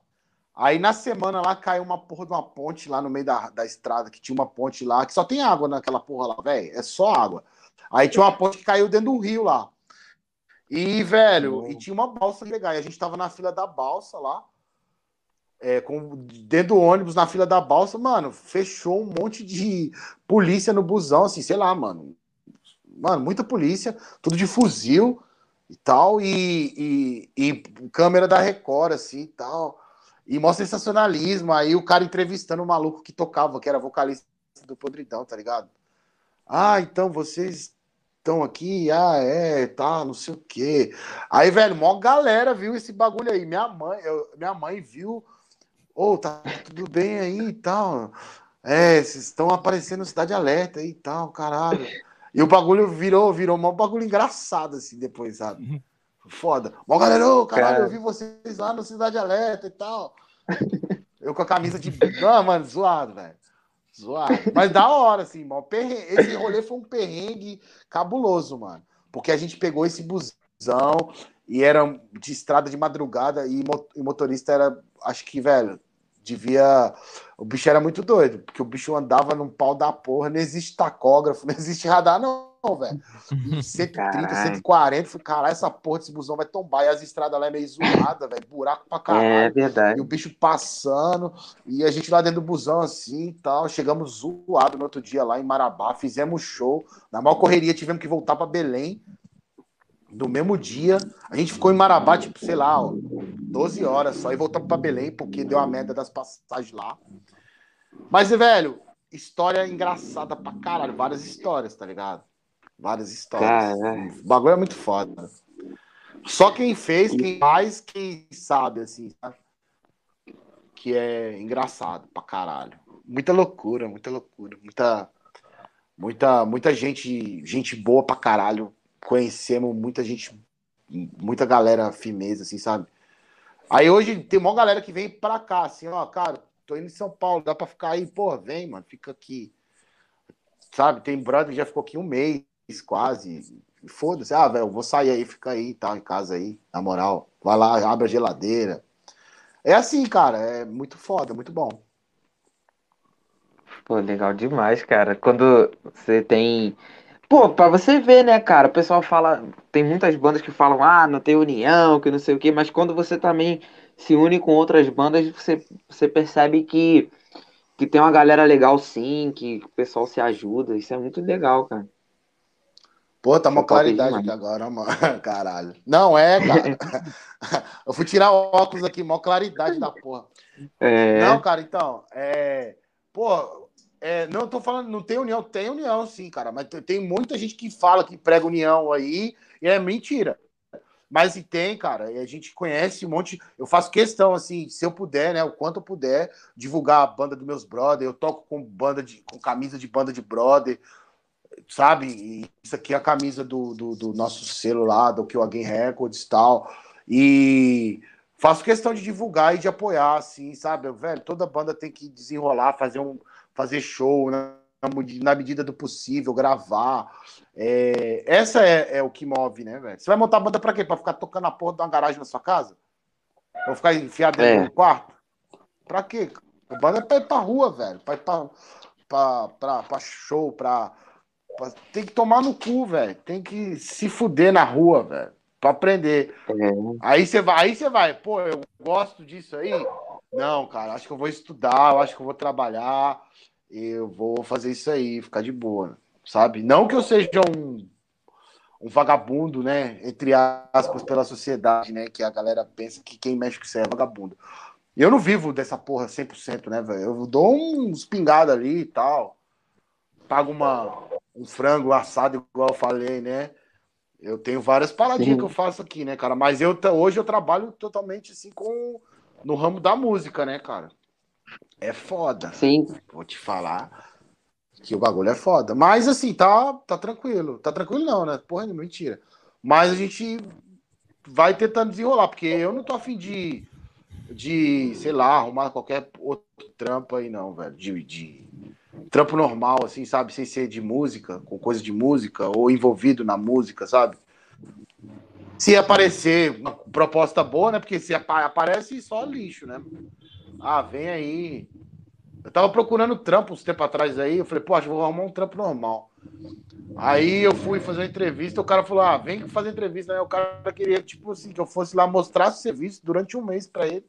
Aí na semana lá caiu uma porra de uma ponte lá no meio da, da estrada, que tinha uma ponte lá, que só tem água naquela porra lá, velho. É só água. Aí tinha uma ponte que caiu dentro do rio lá. E, velho, oh. e tinha uma balsa legal. E a gente tava na fila da balsa lá é, com, dentro do ônibus, na fila da balsa, mano, fechou um monte de polícia no busão, assim, sei lá, mano. Mano, muita polícia, tudo de fuzil e tal, e, e, e câmera da Record, assim, e tal. E mostra sensacionalismo, aí o cara entrevistando o maluco que tocava, que era vocalista do Podridão, tá ligado? Ah, então vocês estão aqui, ah, é, tá, não sei o quê. Aí, velho, mó galera viu esse bagulho aí. Minha mãe, eu, minha mãe viu Ô, oh, tá tudo bem aí e tal. É, vocês estão aparecendo Cidade Alerta aí e tal, caralho. E o bagulho virou, virou um bagulho engraçado, assim, depois, sabe? Uhum. Foda. Mó galera, ô, caralho, eu vi vocês lá no Cidade Alerta e tal. Eu com a camisa de. Não, mano, zoado, velho. Zoado. Mas da hora, assim, mano. Esse rolê foi um perrengue cabuloso, mano. Porque a gente pegou esse busão e era de estrada de madrugada e o motorista era, acho que, velho, devia. O bicho era muito doido, porque o bicho andava num pau da porra, não existe tacógrafo, não existe radar, não, velho. 130, caralho. 140, falei, caralho, essa porra desse busão vai tombar. E as estradas lá é meio zoada, velho, buraco pra caralho. É verdade. E o bicho passando, e a gente lá dentro do busão assim e tal. Chegamos zoado no outro dia lá em Marabá, fizemos show. Na maior correria, tivemos que voltar para Belém do mesmo dia. A gente ficou em Marabá, tipo, sei lá, 12 horas só, e voltamos para Belém, porque deu a merda das passagens lá. Mas, velho, história engraçada pra caralho. Várias histórias, tá ligado? Várias histórias. O bagulho é muito foda. Só quem fez, quem faz, quem sabe, assim, sabe? Que é engraçado pra caralho. Muita loucura, muita loucura. Muita, muita, muita gente, gente boa pra caralho conhecemos muita gente, muita galera firmeza, assim, sabe? Aí hoje tem uma galera que vem pra cá, assim, ó, cara, tô indo em São Paulo, dá pra ficar aí? Pô, vem, mano, fica aqui. Sabe, tem brother que já ficou aqui um mês, quase. Foda-se, ah, velho, vou sair aí, fica aí, tá, em casa aí, na moral. Vai lá, abre a geladeira. É assim, cara, é muito foda, muito bom. Pô, legal demais, cara. Quando você tem Pô, pra você ver, né, cara? O pessoal fala. Tem muitas bandas que falam, ah, não tem união, que não sei o quê, mas quando você também se une com outras bandas, você, você percebe que, que tem uma galera legal sim, que o pessoal se ajuda. Isso é muito legal, cara. Pô, tá uma claridade aqui agora, mano. Caralho. Não é, cara. Eu fui tirar o óculos aqui, mó claridade da porra. É... Não, cara, então, é. Pô, é, não tô falando, não tem união, tem união sim, cara, mas tem muita gente que fala que prega união aí e é mentira. Mas se tem, cara, e a gente conhece um monte. Eu faço questão, assim, se eu puder, né, o quanto eu puder, divulgar a banda dos meus brother. Eu toco com banda de, com camisa de banda de brother. sabe? E isso aqui é a camisa do, do, do nosso lá, do que o Again Records e tal. E faço questão de divulgar e de apoiar, assim, sabe? Velho, toda banda tem que desenrolar, fazer um fazer show na, na medida do possível, gravar. É, essa é, é, o que move, né, velho? Você vai montar a banda pra quê? Pra ficar tocando a porra de uma garagem na sua casa? Pra ficar enfiado dentro é. do quarto? Pra quê? A banda é pra ir pra rua, velho. Pra ir pra, pra, pra, pra show, pra, pra, Tem que tomar no cu, velho. Tem que se fuder na rua, velho. Pra aprender. É. Aí você vai, aí você vai, pô, eu gosto disso aí. Não, cara, acho que eu vou estudar, eu acho que eu vou trabalhar, eu vou fazer isso aí, ficar de boa, sabe? Não que eu seja um, um vagabundo, né? Entre aspas, pela sociedade, né? Que a galera pensa que quem mexe com isso é vagabundo. Eu não vivo dessa porra 100%, né, velho? Eu dou uns pingados ali e tal. Pago uma, um frango assado, igual eu falei, né? Eu tenho várias paradinhas Sim. que eu faço aqui, né, cara? Mas eu hoje eu trabalho totalmente assim com no ramo da música, né, cara? É foda. Sim. Vou te falar que o bagulho é foda. Mas assim, tá, tá tranquilo. Tá tranquilo não, né? Porra, mentira. Mas a gente vai tentando desenrolar, porque eu não tô afim de de, sei lá, arrumar qualquer outro trampo aí, não, velho. De, de trampo normal, assim, sabe? Sem ser de música, com coisa de música, ou envolvido na música, sabe? Se aparecer uma proposta boa, né? Porque se aparece só lixo, né? Ah, vem aí. Eu tava procurando trampo uns tempo atrás aí. Eu falei, que vou arrumar um trampo normal. Aí eu fui fazer uma entrevista. O cara falou, ah, vem fazer entrevista. Aí o cara queria, tipo assim, que eu fosse lá mostrar serviço durante um mês para ele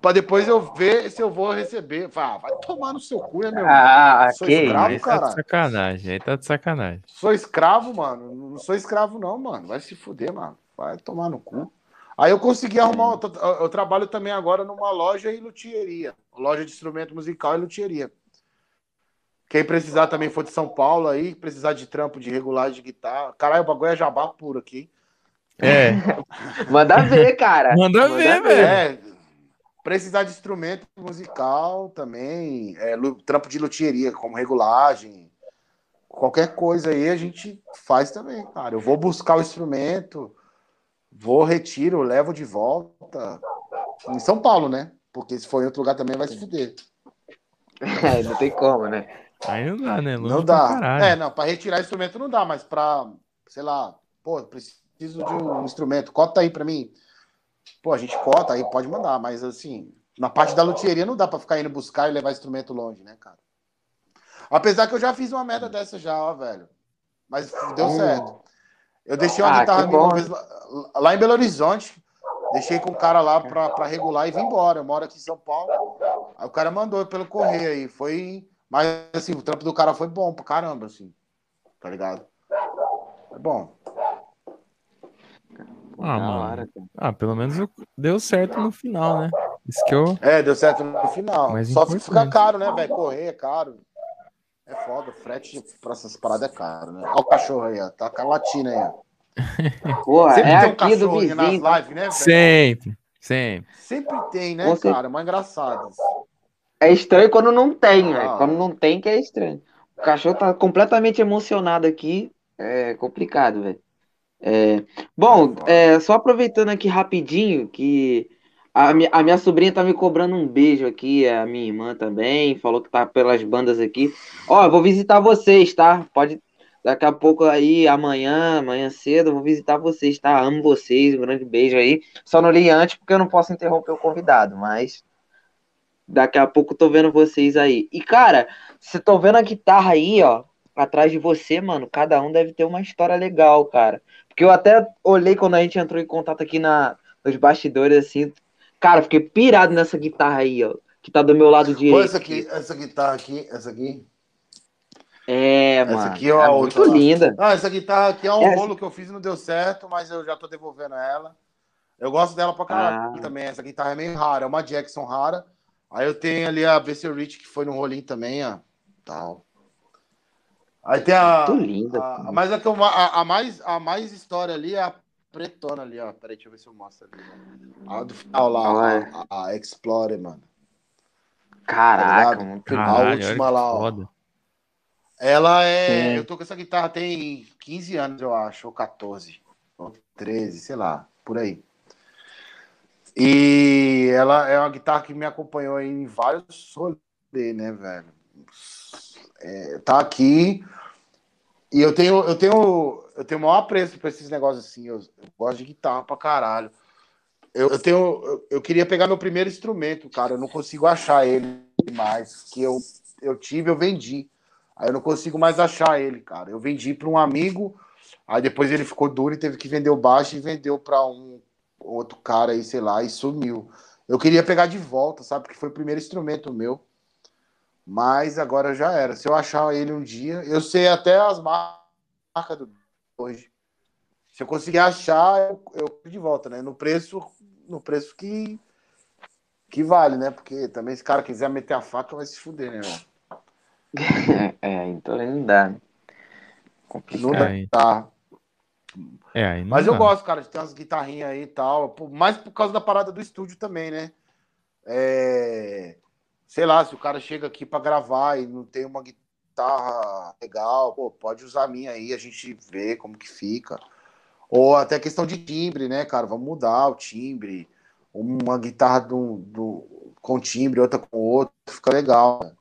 para depois eu ver se eu vou receber. Ah, vai tomar no seu cu, é meu? Ah, sou que escravo, aí cara. Tá de sacanagem, aí tá de sacanagem. Sou escravo, mano. Não sou escravo, não, mano. Vai se fuder, mano. Vai tomar no cu. Aí eu consegui arrumar. Eu trabalho também agora numa loja e luthieria. Loja de instrumento musical e luthieria. Quem precisar também for de São Paulo aí, precisar de trampo de regulagem de guitarra. Caralho, o bagulho é jabá puro aqui. É. Manda ver, cara. Manda, Manda ver, velho. É, Precisar de instrumento musical também, é, trampo de luthieria, como regulagem, qualquer coisa aí a gente faz também, cara. Eu vou buscar o instrumento, vou, retiro, levo de volta. Em São Paulo, né? Porque se for em outro lugar também vai se fuder. É, não tem como, né? Aí não dá, né? Longe não dá. É, não, para retirar instrumento não dá, mas para, sei lá, pô, preciso de um instrumento, cota aí para mim. Pô, a gente cota, aí pode mandar, mas assim, na parte da luthieria não dá pra ficar indo buscar e levar instrumento longe, né, cara? Apesar que eu já fiz uma merda dessa já, ó, velho. Mas deu hum. certo. Eu deixei uma ah, guitarra minha uma vez lá, lá, em Belo Horizonte. Deixei com o cara lá pra, pra regular e vim embora. Eu moro aqui em São Paulo. Aí o cara mandou pelo correio aí. Foi. Mas assim, o trampo do cara foi bom pra caramba, assim. Tá ligado? É bom. Ah, mano. Ah, pelo menos deu certo no final, né? Isso que eu. É, deu certo no final. Mas Só importante. fica caro, né, velho? Correr é caro. É foda, frete pra essas paradas é caro, né? Olha o cachorro aí, ó. Tá com a latina aí, ó. Pô, sempre é tem um aqui do vizinho. nas lives, né, velho? Sempre, sempre. Sempre tem, né, Você... cara? Mais engraçado. É estranho quando não tem, ah. velho. Quando não tem, que é estranho. O cachorro tá completamente emocionado aqui. É complicado, velho. É, bom, é, só aproveitando aqui rapidinho que a minha, a minha sobrinha tá me cobrando um beijo aqui, a minha irmã também, falou que tá pelas bandas aqui. Ó, eu vou visitar vocês, tá? Pode daqui a pouco aí, amanhã, amanhã cedo, eu vou visitar vocês, tá? Amo vocês, um grande beijo aí. Só não li antes porque eu não posso interromper o convidado, mas daqui a pouco tô vendo vocês aí. E cara, você tô vendo a guitarra aí, ó, atrás de você, mano, cada um deve ter uma história legal, cara. Porque eu até olhei quando a gente entrou em contato aqui na, nos bastidores, assim. Cara, fiquei pirado nessa guitarra aí, ó. Que tá do meu lado direito. Olha essa aqui, essa guitarra aqui, essa aqui. É, essa mano. Essa aqui é, é muito outra. linda. Ah, essa guitarra aqui é um essa... rolo que eu fiz e não deu certo, mas eu já tô devolvendo ela. Eu gosto dela pra caralho ah. também. Essa guitarra é meio rara, é uma Jackson rara. Aí eu tenho ali a BC Rich, que foi no rolinho também, ó. Tal. Aí tem a. Muito linda. A, mas a, a, a, mais, a mais história ali é a pretona ali, ó. Peraí, deixa eu ver se eu mostro ali. A do final lá, ah, é. a, a, Explorer, mano. Caraca, tá muito A última lá, ó. Ela é. Sim. Eu tô com essa guitarra tem 15 anos, eu acho, ou 14, ou 13, sei lá, por aí. E ela é uma guitarra que me acompanhou em vários rolês, né, velho? É, tá aqui. E eu tenho, eu tenho, eu tenho o maior apreço pra esses negócios assim. Eu, eu gosto de guitarra pra caralho. Eu, eu tenho. Eu, eu, queria pegar meu primeiro instrumento, cara. Eu não consigo achar ele mais. Que eu, eu tive, eu vendi. Aí eu não consigo mais achar ele, cara. Eu vendi para um amigo, aí depois ele ficou duro e teve que vender o baixo e vendeu para um outro cara aí, sei lá, e sumiu. Eu queria pegar de volta, sabe? Porque foi o primeiro instrumento meu. Mas agora já era. Se eu achar ele um dia, eu sei até as marcas do hoje. Se eu conseguir achar, eu, eu de volta, né? No preço, no preço que que vale, né? Porque também se o cara quiser meter a faca, vai se fuder, né? É, então não dá. Né? Complicado. Não dá. É, não Mas eu gosto, cara, de ter umas guitarrinhas aí e tal. Mais por causa da parada do estúdio também, né? É... Sei lá, se o cara chega aqui para gravar e não tem uma guitarra legal, pô, pode usar a minha aí, a gente vê como que fica. Ou até questão de timbre, né, cara? Vamos mudar o timbre. Uma guitarra do, do, com timbre, outra com outro, fica legal. Né?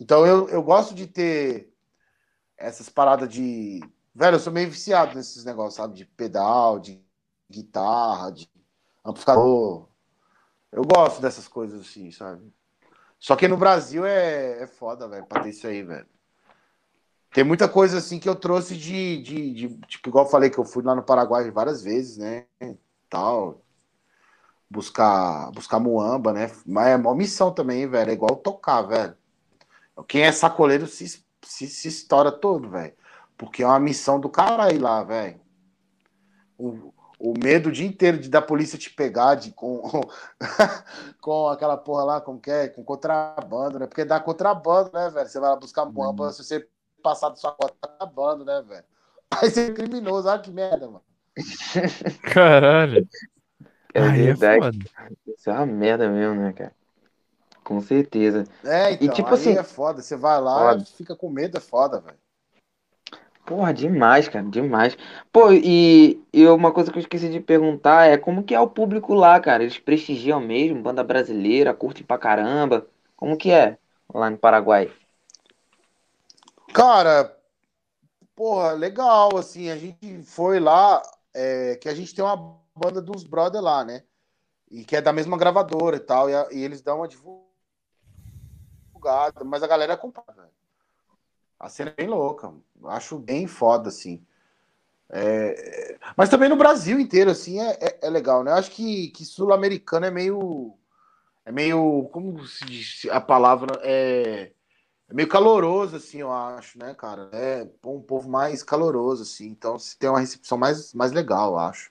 Então eu, eu gosto de ter essas paradas de. Velho, eu sou meio viciado nesses negócios, sabe? De pedal, de guitarra, de amplificador. Eu gosto dessas coisas assim, sabe? Só que no Brasil é, é foda, velho, pra ter isso aí, velho. Tem muita coisa assim que eu trouxe de, de, de, Tipo, igual eu falei que eu fui lá no Paraguai várias vezes, né? Tal. Buscar, buscar muamba, né? Mas é uma missão também, velho. É igual tocar, velho. Quem é sacoleiro se, se, se estoura todo, velho. Porque é uma missão do cara aí lá, velho. O, o medo o dia inteiro de da polícia te pegar de, com, com aquela porra lá, como que é? Com contrabando, né? Porque dá contrabando, né, velho? Você vai lá buscar bomba, uhum. se você passar do sua conta, tá contrabando, né, velho? Aí você é criminoso, olha que merda, mano. Caralho. É verdade. É Isso é uma merda mesmo, né, cara? Com certeza. É, então, e tipo assim, é foda. Você vai lá foda. fica com medo, é foda, velho. Porra, demais, cara, demais. Pô, e, e uma coisa que eu esqueci de perguntar é como que é o público lá, cara? Eles prestigiam mesmo, banda brasileira, curtem pra caramba. Como que é lá no Paraguai? Cara, porra, legal, assim, a gente foi lá, é, que a gente tem uma banda dos brother lá, né? E que é da mesma gravadora e tal, e, a, e eles dão uma divulgação mas a galera acompanha. A cena é bem louca. Acho bem foda, assim. É... Mas também no Brasil inteiro, assim, é, é, é legal, né? Acho que, que sul-americano é meio. É meio. Como se diz a palavra? É, é meio caloroso, assim, eu acho, né, cara? É um povo mais caloroso, assim. Então, se tem uma recepção mais, mais legal, eu acho.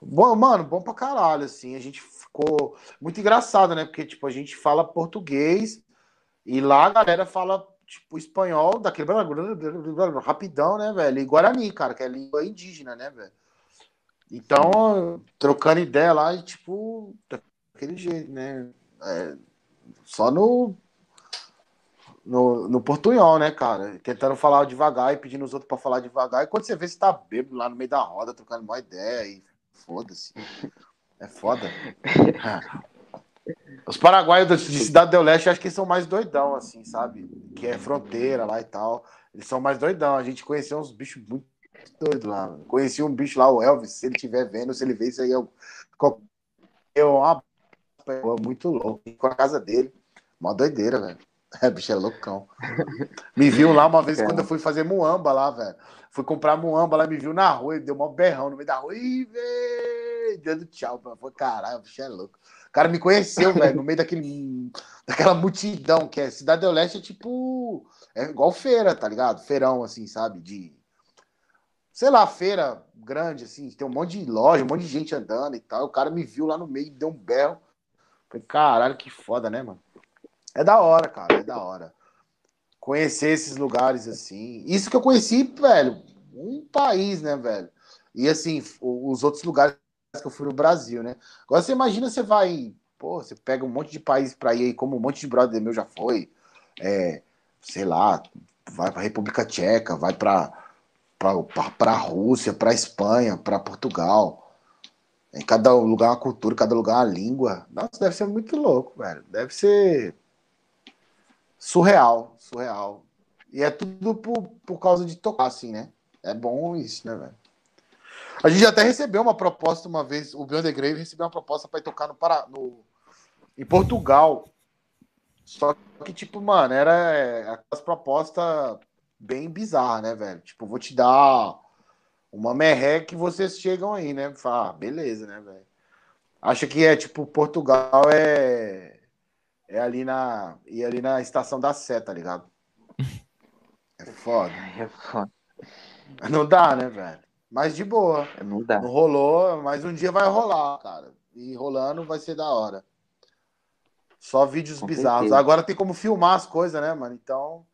Bom, mano, bom pra caralho, assim. A gente ficou muito engraçado, né? Porque, tipo, a gente fala português e lá a galera fala, tipo, espanhol daquele rapidão, né, velho? E Guarani, cara, que é língua indígena, né, velho? Então, trocando ideia lá e, tipo, daquele jeito, né? É, só no, no, no portunhol, né, cara? Tentando falar devagar e pedindo os outros pra falar devagar. E quando você vê, você tá bêbado lá no meio da roda, trocando uma ideia e foda-se. É foda. Os paraguaios de Cidade do Leste acho que são mais doidão, assim, sabe? Que é fronteira lá e tal. Eles são mais doidão. A gente conheceu uns bichos muito doidos lá. Conheci um bicho lá, o Elvis, se ele estiver vendo, se ele ver isso aí, eu. Eu uma muito louco. Com a casa dele. Uma doideira, velho. É, bicho é loucão. Me viu lá uma vez é. quando eu fui fazer muamba lá, velho. Fui comprar muamba lá, me viu na rua, e deu um berrão no meio da rua. Ih, velho! Dando tchau. Foi caralho, o bicho é louco cara me conheceu, velho, no meio daquele, daquela multidão que é Cidade do Leste, é tipo. É igual feira, tá ligado? Feirão, assim, sabe? De. Sei lá, feira grande, assim, tem um monte de loja, um monte de gente andando e tal. O cara me viu lá no meio, deu um berro. Falei, caralho, que foda, né, mano? É da hora, cara, é da hora. Conhecer esses lugares assim. Isso que eu conheci, velho, um país, né, velho? E assim, os outros lugares que eu fui no Brasil, né? Agora você imagina, você vai, pô, você pega um monte de país para ir aí, como um monte de brother meu já foi, é, sei lá, vai para República Tcheca, vai para para a Rússia, para a Espanha, para Portugal. Em cada lugar uma cultura, cada lugar uma língua. Nossa, deve ser muito louco, velho. Deve ser surreal, surreal. E é tudo por, por causa de tocar, assim, né? É bom isso, né, velho? A gente até recebeu uma proposta uma vez, o Beyond the Grave recebeu uma proposta para ir tocar no, Pará, no em Portugal. Só que, tipo, mano, era é, aquelas propostas bem bizarras, né, velho? Tipo, vou te dar uma merré que vocês chegam aí, né? Fala, ah, beleza, né, velho? Acha que é, tipo, Portugal é. É ali na. E ali na estação da Sé, tá ligado? É foda. É foda. Não dá, né, velho? Mas de boa. Não dá. Não rolou, mas um dia vai rolar, cara. E rolando vai ser da hora. Só vídeos Com bizarros. Certeza. Agora tem como filmar as coisas, né, mano? Então.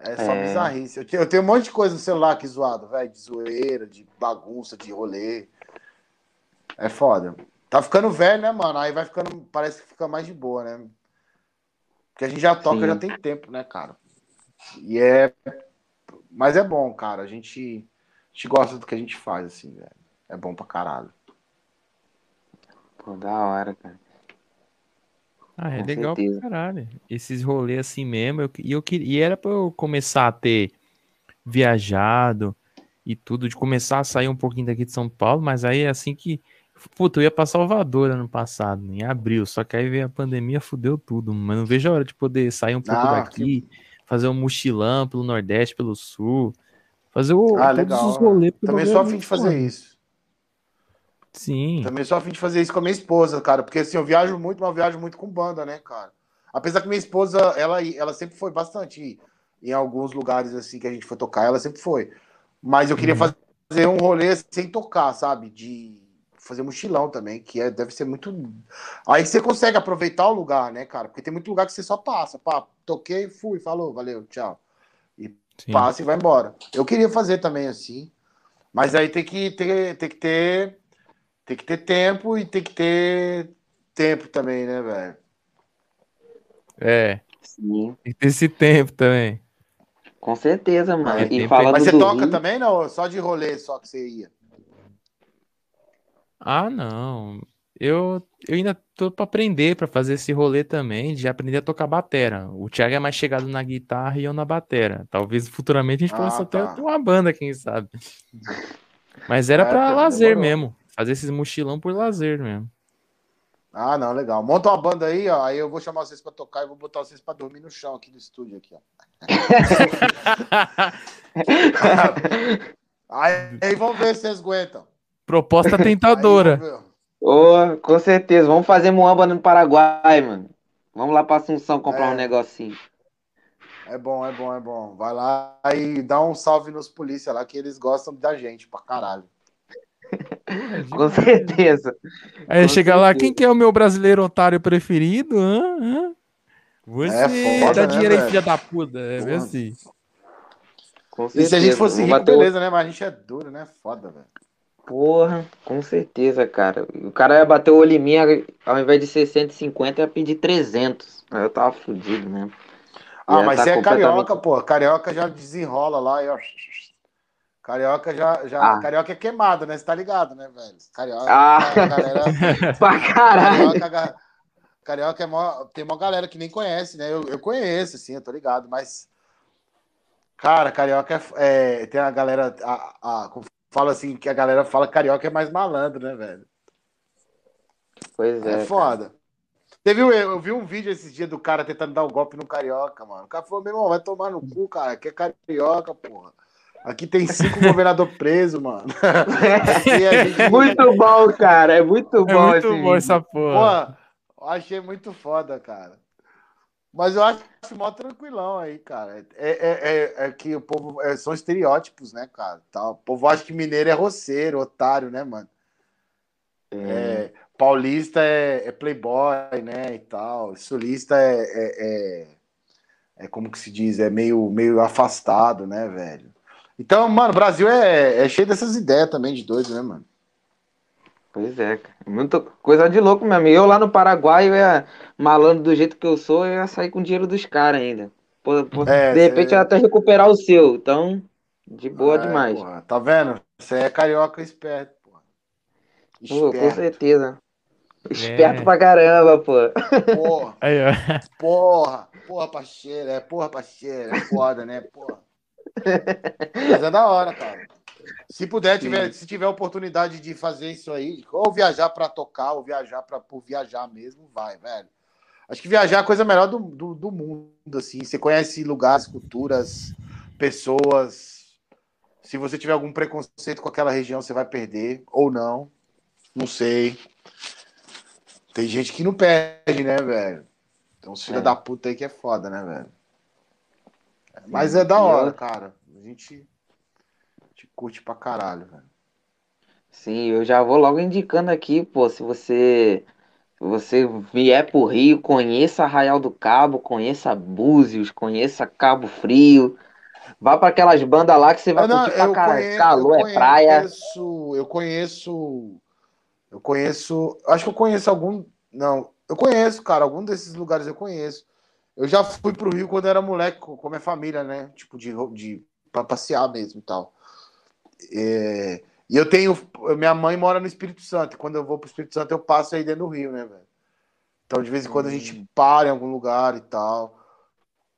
É só é... bizarrice. Eu tenho, eu tenho um monte de coisa no celular aqui zoado, velho. De zoeira, de bagunça, de rolê. É foda. Tá ficando velho, né, mano? Aí vai ficando. Parece que fica mais de boa, né? Porque a gente já toca, Sim. já tem tempo, né, cara? E é. Mas é bom, cara. A gente, gente gosta do que a gente faz, assim, velho. É bom pra caralho. Pô, da hora, cara. Ah, é Com legal certeza. pra caralho. Esses rolês assim mesmo. Eu, e, eu, e era pra eu começar a ter viajado e tudo, de começar a sair um pouquinho daqui de São Paulo, mas aí é assim que. Puta, eu ia pra Salvador ano passado, em abril, só que aí veio a pandemia, fudeu tudo, mas não vejo a hora de poder sair um pouco ah, daqui, que... fazer um mochilão pelo Nordeste, pelo Sul, fazer o, ah, todos legal. os rolês. Também só a fim de fazer isso. Sim. Também só a fim de fazer isso com a minha esposa, cara. Porque assim, eu viajo muito, mas eu viajo muito com banda, né, cara? Apesar que minha esposa, ela, ela sempre foi bastante em alguns lugares assim que a gente foi tocar, ela sempre foi. Mas eu queria uhum. fazer um rolê sem tocar, sabe? De fazer mochilão também, que é, deve ser muito. Aí você consegue aproveitar o lugar, né, cara? Porque tem muito lugar que você só passa. Pá, toquei, fui, falou, valeu, tchau. Sim. passa e vai embora. Eu queria fazer também assim. Mas aí tem que ter, tem que ter tem que ter tempo e tem que ter tempo também, né, velho? É. Sim. Tem que ter esse tempo também. Com certeza, mano. É, e falando Mas você toca Rio... também, não? Só de rolê, só que você ia? Ah, não. Eu, eu ainda tô para aprender, para fazer esse rolê também, de aprender a tocar batera. O Thiago é mais chegado na guitarra e eu na batera. Talvez futuramente a gente possa ah, tá. até ter uma banda, quem sabe. Mas era é, para lazer demorou. mesmo. Fazer esses mochilão por lazer mesmo. Ah, não, legal. Monta uma banda aí, ó. Aí eu vou chamar vocês pra tocar e vou botar vocês pra dormir no chão aqui do estúdio, aqui, ó. aí, aí vamos ver se vocês aguentam. Proposta tentadora. Oh, com certeza. Vamos fazer muamba no Paraguai, mano. Vamos lá pra Assunção comprar é. um negocinho. É bom, é bom, é bom. Vai lá e dá um salve nos polícia lá, que eles gostam da gente pra caralho. Com certeza. Aí Com chega certeza. lá, quem que é o meu brasileiro otário preferido? Hã? Hã? Você é foda, dá né, dinheiro aí, filha da puta. É bem assim. E se a gente fosse rico, beleza, né? Mas a gente é duro, né? Foda, velho. Porra, com certeza, cara. O cara ia bater o olho em mim, ao invés de ser 150, ia pedir 300. Aí eu tava fudido mesmo. Ah, mas tá você é carioca, pô. Carioca já desenrola lá e ó. Carioca já. já ah. Carioca é queimado, né? Você tá ligado, né, velho? Carioca. Ah. Galera, pra caralho. Carioca, Carioca é mó, tem uma galera que nem conhece, né? Eu, eu conheço, assim, eu tô ligado, mas. Cara, Carioca é. é tem a galera. A, a, fala assim, que a galera fala que Carioca é mais malandro, né, velho? Pois é. É foda. Teve, eu vi um vídeo esses dias do cara tentando dar o um golpe no Carioca, mano. O cara falou, meu irmão, vai tomar no cu, cara, que é Carioca, porra. Aqui tem cinco governador preso, mano. gente... Muito bom, cara. É muito é bom. É muito bom essa porra. Pô, achei muito foda, cara. Mas eu acho mó tranquilão aí, cara. É, é, é, é que o povo. É, são estereótipos, né, cara? Tá, o povo acha que mineiro é roceiro, otário, né, mano? É, paulista é, é, playboy, né, e tal. Sulista é, é, é, como que se diz? É meio, meio afastado, né, velho? Então, mano, o Brasil é, é cheio dessas ideias também de doido, né, mano? Pois é, cara. Muita coisa de louco mesmo. Eu lá no Paraguai, eu ia, malandro do jeito que eu sou, eu ia sair com o dinheiro dos caras ainda. é, de repente, até recuperar o seu. Então, de boa é, demais. Porra, tá vendo? Você é carioca esperto, porra. Pô, com certeza. Esperto é. pra caramba, pô. Porra. Aí, porra, porra, parceiro, é porra, parceiro, é foda, né? Porra. Mas é da hora, cara. Se puder, tiver, se tiver oportunidade de fazer isso aí, ou viajar para tocar, ou viajar para por viajar mesmo, vai, velho. Acho que viajar é a coisa melhor do, do, do mundo, assim. Você conhece lugares, culturas, pessoas. Se você tiver algum preconceito com aquela região, você vai perder, ou não. Não sei. Tem gente que não perde, né, velho? Tem uns filhos é. da puta aí que é foda, né, velho? Mas é da hora, cara. A gente curte pra caralho, velho. Sim, eu já vou logo indicando aqui, pô, se você você vier pro Rio, conheça Arraial do Cabo, conheça Búzios, conheça Cabo Frio. Vá para aquelas bandas lá que você vai não, curtir pra caralho. Calor, é praia. Eu conheço eu conheço. Acho que eu conheço algum. Não, eu conheço, cara. Algum desses lugares eu conheço. Eu já fui pro Rio quando era moleque, com a minha família, né? Tipo, de, de pra passear mesmo e tal. É, e eu tenho. Minha mãe mora no Espírito Santo. E quando eu vou pro Espírito Santo, eu passo aí dentro do Rio, né, velho? Então, de vez em quando, a gente hum. para em algum lugar e tal.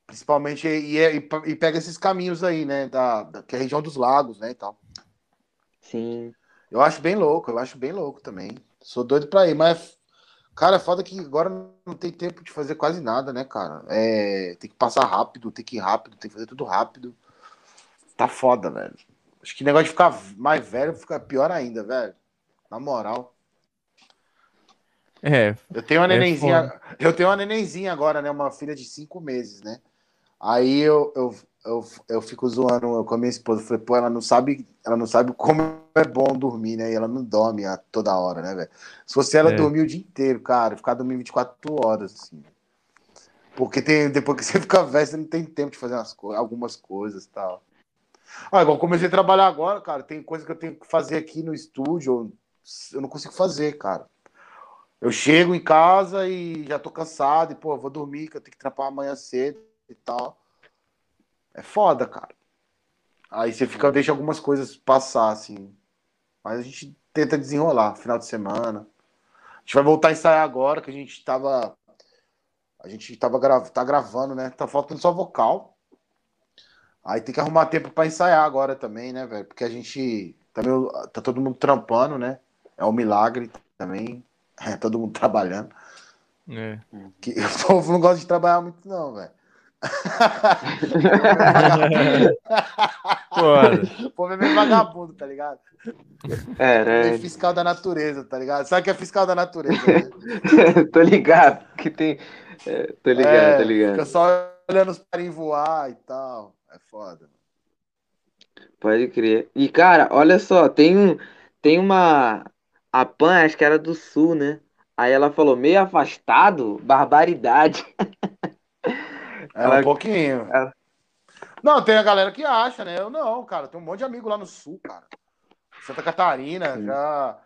Principalmente. E, e, e pega esses caminhos aí, né? Da, da, que é a região dos lagos, né? E tal. Sim. Eu acho bem louco, eu acho bem louco também. Sou doido pra ir, mas, cara, foda que agora não tem tempo de fazer quase nada, né, cara? É, tem que passar rápido, tem que ir rápido, tem que fazer tudo rápido. Tá foda, velho. Acho que negócio de ficar mais velho fica pior ainda, velho. Na moral. É. Eu tenho uma é nenenzinha. eu tenho uma nenenzinha agora, né? Uma filha de cinco meses, né? Aí eu, eu, eu, eu fico zoando com a minha esposa. Falei, pô, ela não sabe, ela não sabe como é bom dormir, né? E ela não dorme a toda hora, né, velho? Se fosse ela é. dormir o dia inteiro, cara, ficar dormindo 24 horas, assim. Porque tem, depois que você fica velho, você não tem tempo de fazer umas, algumas coisas e tal. Ah, igual comecei a trabalhar agora, cara, tem coisa que eu tenho que fazer aqui no estúdio, eu não consigo fazer, cara. Eu chego em casa e já tô cansado, e, pô, vou dormir, que eu tenho que trampar amanhã cedo e tal. É foda, cara. Aí você fica, deixa algumas coisas passar, assim. Mas a gente tenta desenrolar, final de semana. A gente vai voltar a ensaiar agora, que a gente tava. A gente tava gra... tá gravando, né? Tá faltando só vocal. Aí tem que arrumar tempo para ensaiar agora também, né, velho? Porque a gente. Também tá todo mundo trampando, né? É um milagre também. É todo mundo trabalhando. É. Que, o povo não gosta de trabalhar muito, não, velho. o povo é meio vagabundo, tá ligado? É, né? fiscal da natureza, tá ligado? Sabe que é fiscal da natureza, né? tô ligado, que tem. É, tô ligado, é, tô ligado. Fica só olhando os parinhos voar e tal. É foda. Pode crer. E, cara, olha só, tem um. Tem uma. A Pan, acho que era do sul, né? Aí ela falou, meio afastado, barbaridade. É ela... um pouquinho. Ela... Não, tem a galera que acha, né? Eu não, cara. Tem um monte de amigo lá no sul, cara. Santa Catarina, Sim. já.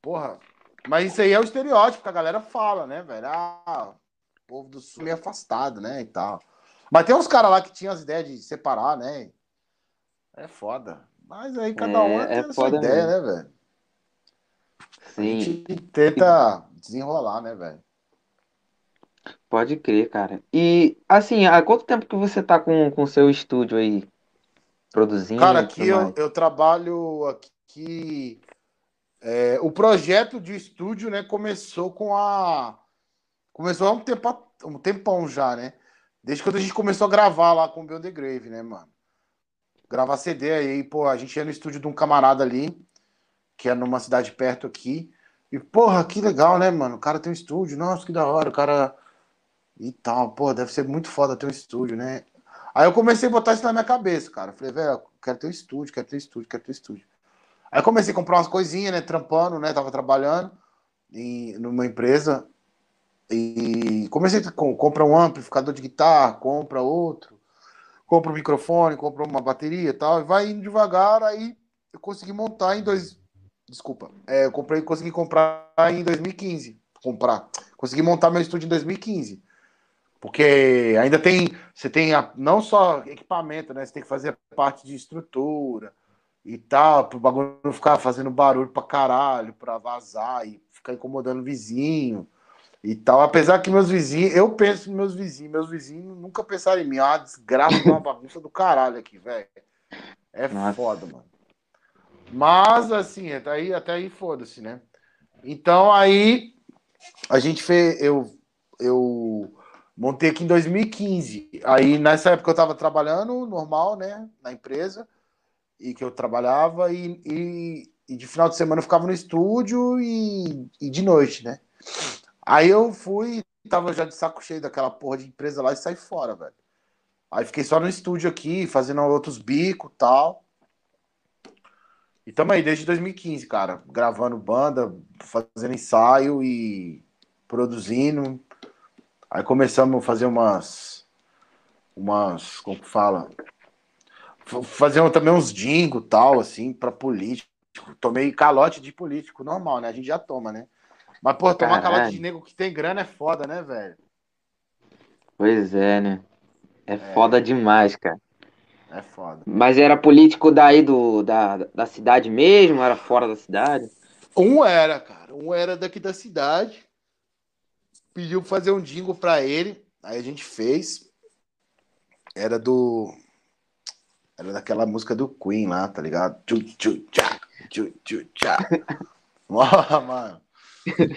Porra. Mas isso aí é o estereótipo que a galera fala, né, velho? Ah, o povo do sul meio afastado, né? E tal. Mas tem uns caras lá que tinham as ideias de separar, né? É foda. Mas aí cada um é, tem é a sua ideia, mesmo. né, velho? Sim. A gente tenta desenrolar, né, velho? Pode crer, cara. E, assim, há quanto tempo que você tá com o seu estúdio aí? Produzindo? Cara, aqui eu, eu trabalho aqui. É, o projeto de estúdio, né, começou com a. Começou há um, tempo, um tempão já, né? Desde quando a gente começou a gravar lá com o Bill The Grave, né, mano? Gravar CD aí, pô, a gente ia no estúdio de um camarada ali, que é numa cidade perto aqui. E, porra, que legal, né, mano? O cara tem um estúdio, nossa, que da hora, o cara e tal. Pô, deve ser muito foda ter um estúdio, né? Aí eu comecei a botar isso na minha cabeça, cara. Falei, velho, quero ter um estúdio, quero ter um estúdio, quero ter um estúdio. Aí comecei a comprar umas coisinhas, né? Trampando, né? Tava trabalhando em, numa empresa. E comecei a comprar um amplificador de guitarra, compra outro, compra um microfone, compra uma bateria e tal. E vai indo devagar, aí eu consegui montar em dois. Desculpa. É, eu comprei, consegui comprar em 2015. Comprar. Consegui montar meu estúdio em 2015. Porque ainda tem. Você tem a, não só equipamento, né? Você tem que fazer parte de estrutura e tal, pro bagulho não ficar fazendo barulho pra caralho, pra vazar e ficar incomodando o vizinho e tal. Apesar que meus vizinhos, eu penso nos meus vizinhos, meus vizinhos nunca pensaram em mim. Ah, desgraça uma bagunça do caralho aqui, velho. É Nossa. foda, mano. Mas, assim, até aí, até aí foda-se, né? Então, aí, a gente fez. Eu, eu Montei aqui em 2015. Aí nessa época eu estava trabalhando normal, né? Na empresa, e que eu trabalhava, e, e, e, de final de semana eu ficava no estúdio e, e de noite, né? Aí eu fui, tava já de saco cheio daquela porra de empresa lá e saí fora, velho. Aí fiquei só no estúdio aqui, fazendo outros bicos tal. E tamo aí desde 2015, cara, gravando banda, fazendo ensaio e produzindo. Aí começamos a fazer umas. umas. como que fala? Fazer também uns dingo tal, assim, pra político. Tomei calote de político, normal, né? A gente já toma, né? Mas, pô, tomar calote de nego que tem grana é foda, né, velho? Pois é, né? É, é, foda demais, cara. É foda. Mas era político daí do, da, da cidade mesmo? Era fora da cidade? Um era, cara. Um era daqui da cidade pediu fazer um jingle para ele, aí a gente fez. Era do. Era daquela música do Queen lá, tá ligado? Tchu, tchu, tchá, tchu, tchu, tchá. oh, mano.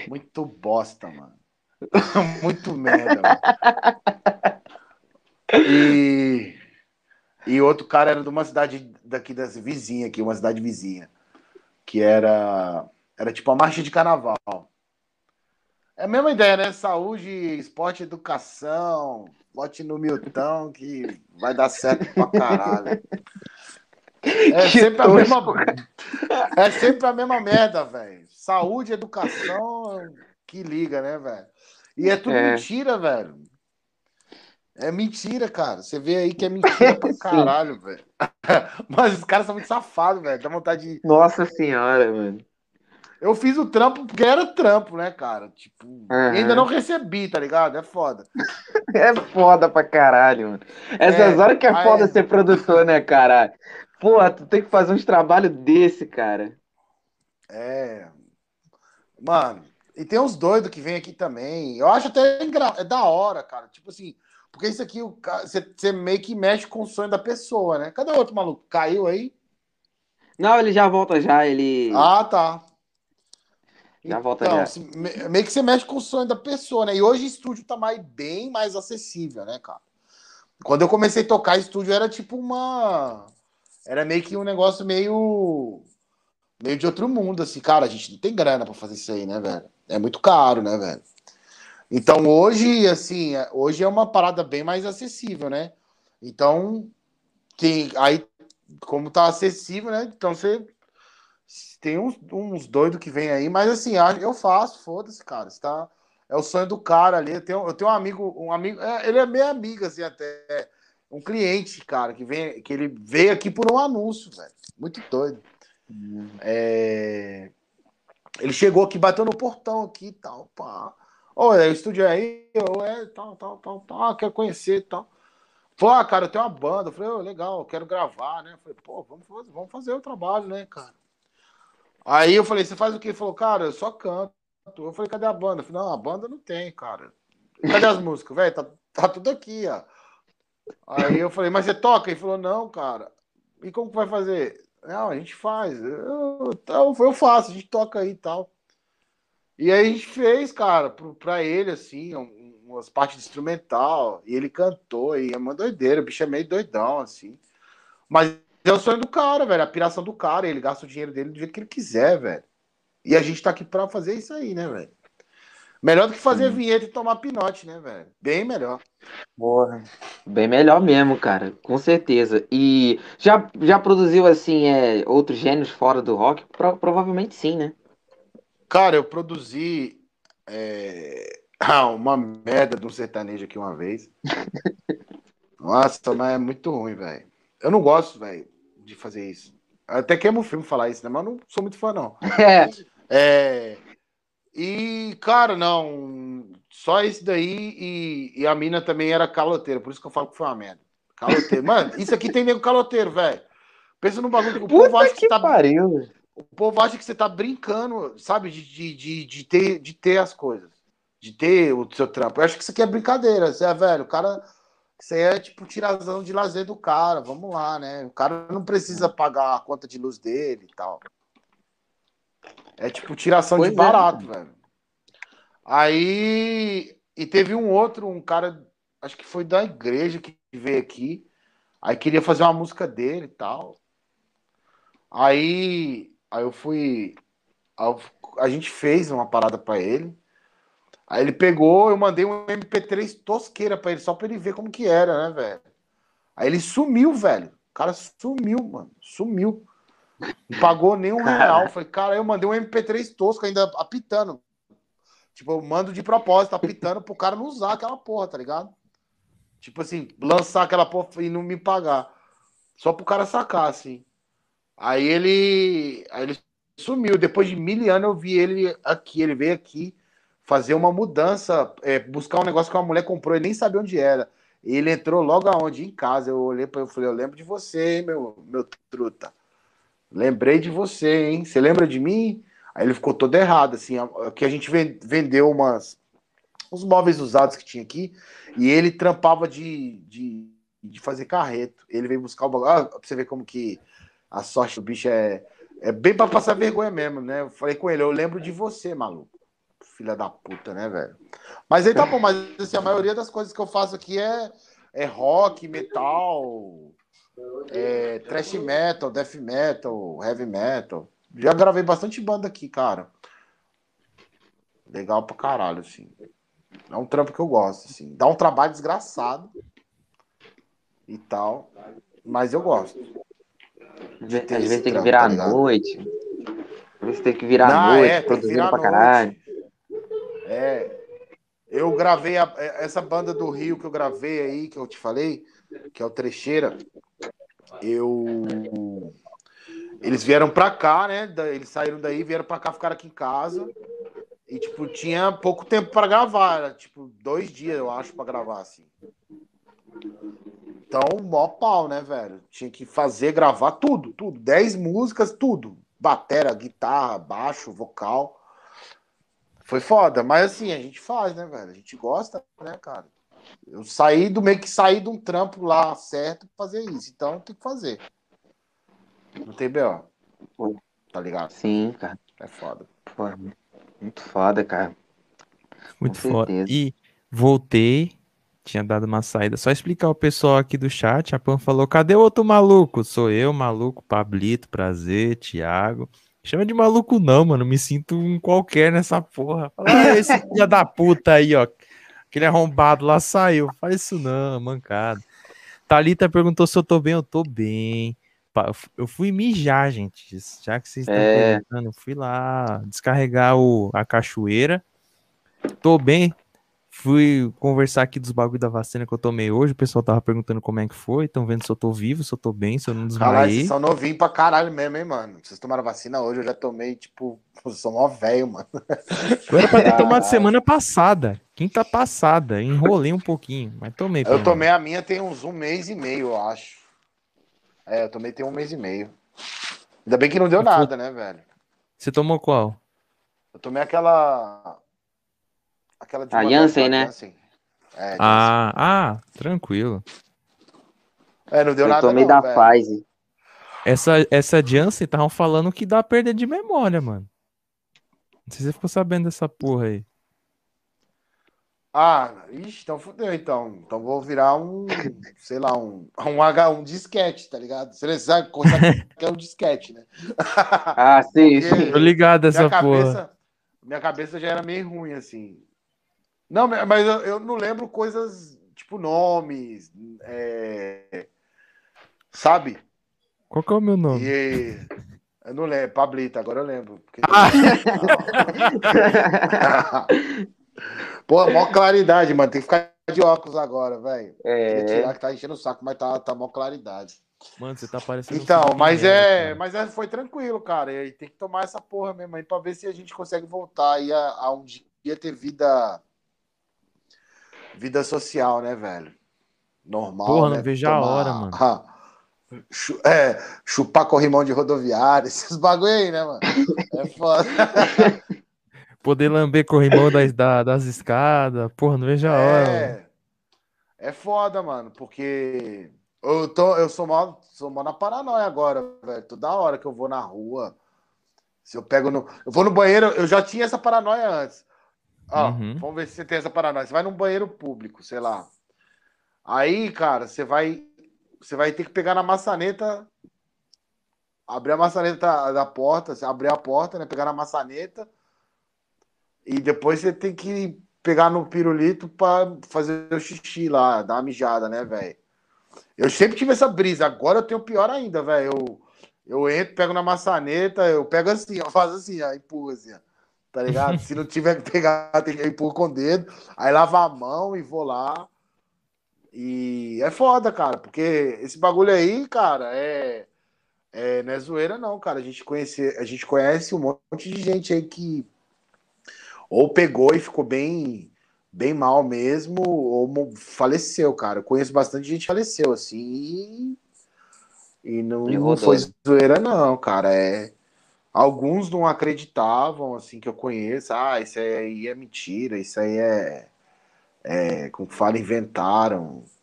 Muito bosta, mano. Muito merda, mano. E, e outro cara era de uma cidade daqui das vizinha aqui, uma cidade vizinha, que era era tipo a marcha de carnaval. É a mesma ideia, né? Saúde, esporte, educação. Bote no Milton que vai dar certo pra caralho. É sempre, a mesma... é sempre a mesma merda, velho. Saúde, educação, que liga, né, velho? E é tudo é. mentira, velho. É mentira, cara. Você vê aí que é mentira pra caralho, velho. Mas os caras são muito safados, velho. Dá vontade de. Nossa senhora, mano. Eu fiz o trampo porque era trampo, né, cara? Tipo, uhum. ainda não recebi, tá ligado? É foda. é foda pra caralho, mano. Essas é, horas que é foda é... ser produtor, né, caralho? Pô, tu tem que fazer uns trabalhos desse, cara. É. Mano, e tem uns doidos que vem aqui também. Eu acho até engra... é da hora, cara. Tipo assim, porque isso aqui você meio que mexe com o sonho da pessoa, né? Cadê o outro maluco? Caiu aí? Não, ele já volta já, ele. Ah, tá. Já volta então, já. meio que você mexe com o sonho da pessoa, né? E hoje o estúdio tá mais, bem mais acessível, né, cara? Quando eu comecei a tocar estúdio era tipo uma. Era meio que um negócio meio. Meio de outro mundo, assim, cara. A gente não tem grana pra fazer isso aí, né, velho? É muito caro, né, velho? Então hoje, assim, é, hoje é uma parada bem mais acessível, né? Então, tem, aí, como tá acessível, né? Então você tem uns, uns doidos que vem aí, mas assim, eu faço, foda-se, cara. Está, é o sonho do cara ali. Eu tenho, eu tenho um amigo, um amigo, é, ele é meio amigo, assim, até. Um cliente, cara, que, vem, que ele veio aqui por um anúncio, velho. Muito doido. É... Ele chegou aqui, bateu no portão aqui e tal, pá. Olha, o estúdio é aí, eu, é, tal, tal, tal, tal, quero conhecer e tal. Pô, ah, cara, eu tenho uma banda. Eu falei, oh, legal, eu quero gravar, né? Eu falei, pô, vamos fazer, vamos fazer o trabalho, né, cara? Aí eu falei, você faz o quê? Ele falou, cara, eu só canto. Eu falei, cadê a banda? Eu falei, não, a banda não tem, cara. Cadê as músicas? Velho, tá, tá tudo aqui, ó. Aí eu falei, mas você toca? Ele falou, não, cara. E como que vai fazer? Não, a gente faz. Eu, eu, faço, a gente toca aí e tal. E aí a gente fez, cara, pra ele, assim, umas partes de instrumental. E ele cantou, e é uma doideira. O bicho é meio doidão, assim. Mas é o sonho do cara, velho. A piração do cara. Ele gasta o dinheiro dele do jeito que ele quiser, velho. E a gente tá aqui pra fazer isso aí, né, velho? Melhor do que fazer Sim. vinheta e tomar pinote, né, velho? Bem melhor. Porra. Bem melhor mesmo, cara. Com certeza. E já, já produziu, assim, é, outros gêneros fora do rock? Pro, provavelmente sim, né? Cara, eu produzi é... ah, uma merda de um sertanejo aqui uma vez. Nossa, mas é muito ruim, velho. Eu não gosto, velho de fazer isso. Até queimo o filme falar isso, né? Mas não sou muito fã, não. É. é. E, cara, não. Só esse daí e, e a mina também era caloteira, por isso que eu falo que foi uma merda. Caloteiro. Mano, isso aqui tem nego caloteiro, velho. Pensa no bagulho que o povo acha que, que tá. Pariu. O povo acha que você tá brincando, sabe? De, de, de, de, ter, de ter as coisas. De ter o seu trampo. Eu acho que isso aqui é brincadeira. Você é velho, o cara. Isso aí é tipo tirazão de lazer do cara. Vamos lá, né? O cara não precisa pagar a conta de luz dele e tal. É tipo tiração pois de é. barato, é. velho. Aí. E teve um outro, um cara, acho que foi da igreja que veio aqui. Aí queria fazer uma música dele e tal. Aí, aí eu fui. A gente fez uma parada para ele. Aí ele pegou, eu mandei um MP3 tosqueira para ele, só para ele ver como que era, né, velho? Aí ele sumiu, velho. O cara sumiu, mano. Sumiu. Não pagou nem um real. Falei, cara, eu mandei um MP3 tosco ainda apitando. Tipo, eu mando de propósito, apitando pro cara não usar aquela porra, tá ligado? Tipo assim, lançar aquela porra e não me pagar. Só pro cara sacar, assim. Aí ele, aí ele sumiu. Depois de mil anos eu vi ele aqui. Ele veio aqui fazer uma mudança, é, buscar um negócio que uma mulher comprou e nem sabia onde era. Ele entrou logo aonde? Em casa. Eu olhei para ele e falei: Eu lembro de você, hein, meu, meu truta. Lembrei de você, hein? Você lembra de mim? Aí ele ficou todo errado, assim. Que a gente vendeu umas, uns móveis usados que tinha aqui e ele trampava de, de, de fazer carreto. Ele veio buscar o bagulho. Ah, pra você ver como que a sorte do bicho é, é bem para passar vergonha mesmo, né? Eu falei com ele, eu lembro de você, maluco. Filha da puta, né, velho? Mas aí tá bom, mas assim, a maioria das coisas que eu faço aqui é, é rock, metal, é, thrash metal, death metal, heavy metal. Já gravei bastante banda aqui, cara. Legal pra caralho, assim. É um trampo que eu gosto, assim. Dá um trabalho desgraçado e tal, mas eu gosto. Às vezes tem que virar à tá noite. Às vezes tem que virar à noite, é, produzindo pra caralho. É. Eu gravei a, essa banda do Rio que eu gravei aí, que eu te falei, que é o Trecheira. Eu. Eles vieram pra cá, né? Eles saíram daí, vieram pra cá, ficaram aqui em casa. E, tipo, tinha pouco tempo para gravar. Era, tipo, dois dias, eu acho, para gravar, assim. Então, mó pau, né, velho? Tinha que fazer, gravar tudo, tudo. Dez músicas, tudo. Batera, guitarra, baixo, vocal. Foi foda, mas assim, a gente faz, né, velho? A gente gosta, né, cara? Eu saí do meio que saí de um trampo lá certo pra fazer isso. Então tem que fazer. Não tem B.O. Tá ligado? Sim, cara. É foda. Pô, muito foda, cara. Muito Com foda. Certeza. E voltei tinha dado uma saída. Só explicar o pessoal aqui do chat. A Pan falou: cadê o outro maluco? Sou eu, maluco, Pablito, prazer, Thiago. Chama de maluco, não, mano. Me sinto um qualquer nessa porra. Fala, ah, esse filho da puta aí, ó. Aquele arrombado lá saiu. Faz isso não, mancada. Thalita perguntou se eu tô bem. Eu tô bem. Eu fui mijar, gente. Já que vocês estão é... perguntando, fui lá descarregar o, a cachoeira. Tô bem, Fui conversar aqui dos bagulho da vacina que eu tomei hoje. O pessoal tava perguntando como é que foi. Estão vendo se eu tô vivo, se eu tô bem, se eu não desmaiei. Caralho, vocês são novinhos pra caralho mesmo, hein, mano? Vocês tomaram vacina hoje, eu já tomei, tipo, eu sou mó velho, mano. Eu era pra ter tomado semana passada. Quinta passada. Enrolei um pouquinho, mas tomei. Eu tomei a minha tem uns um mês e meio, eu acho. É, eu tomei tem um mês e meio. Ainda bem que não deu nada, né, velho? Você tomou qual? Eu tomei aquela Aquela de a Janssen, né? Janssen. É, ah, ah, tranquilo. É, não deu eu nada tomei não, da Pfizer. Essa, essa Janssen estavam falando que dá perda de memória, mano. Não sei se você ficou sabendo dessa porra aí. Ah, ixi, então fudeu, então. Então vou virar um, sei lá, um, um H, um disquete, tá ligado? Você sabe que é um disquete, né? Ah, sim, sim. Tô ligado essa cabeça, porra. Minha cabeça já era meio ruim, assim. Não, mas eu, eu não lembro coisas tipo nomes, é... sabe? Qual que é o meu nome? E... Eu não lembro, Pablita, agora eu lembro. Porque... Ah. Pô, mó claridade, mano. Tem que ficar de óculos agora, velho. É. Tirar que tá enchendo o saco, mas tá, tá mó claridade. Mano, você tá parecendo. Então, um mas é. Mas é, foi tranquilo, cara. E aí tem que tomar essa porra mesmo aí pra ver se a gente consegue voltar aí a, a um dia ter vida vida social, né, velho? Normal. Porra, né? não vejo a hora, mano. Ah, é, chupar corrimão de rodoviária, esses bagulho aí, né, mano? É foda. Poder lamber corrimão das, da- das escadas. Porra, não vejo a hora. mano. É, é foda, mano, porque eu, tô, eu sou mal, sou mal na paranoia agora, velho. Toda hora que eu vou na rua, se eu pego no. Eu vou no banheiro, eu já tinha essa paranoia antes. Ó, Uhum. vamos ver se você tem essa paranoia. Você vai num banheiro público, sei lá. Aí, cara, você vai. Você vai ter que pegar na maçaneta. Abrir a maçaneta da, porta, abrir a porta, né? Pegar na maçaneta. E depois você tem que pegar no pirulito pra fazer o xixi lá, dar uma mijada, né, velho? Eu sempre tive essa brisa, agora eu tenho pior ainda, velho. Eu, eu entro, pego na maçaneta, eu pego assim, eu faço assim, ó, empurro assim, ó, tá ligado? Se não tiver que pegar, tem que empurro com o dedo, aí lavo a mão e vou lá. E é foda, cara, porque esse bagulho aí, cara, é, é não é zoeira, não, cara. A gente, conhece, a gente conhece um monte de gente aí que ou pegou e ficou bem bem mal mesmo, ou faleceu, cara. Eu conheço bastante gente que faleceu, assim, e, e não, E não foi zoeira, não, cara. É, alguns não acreditavam, assim, que eu conheço. Ah, isso aí é mentira, isso aí é, é como que fala, inventaram.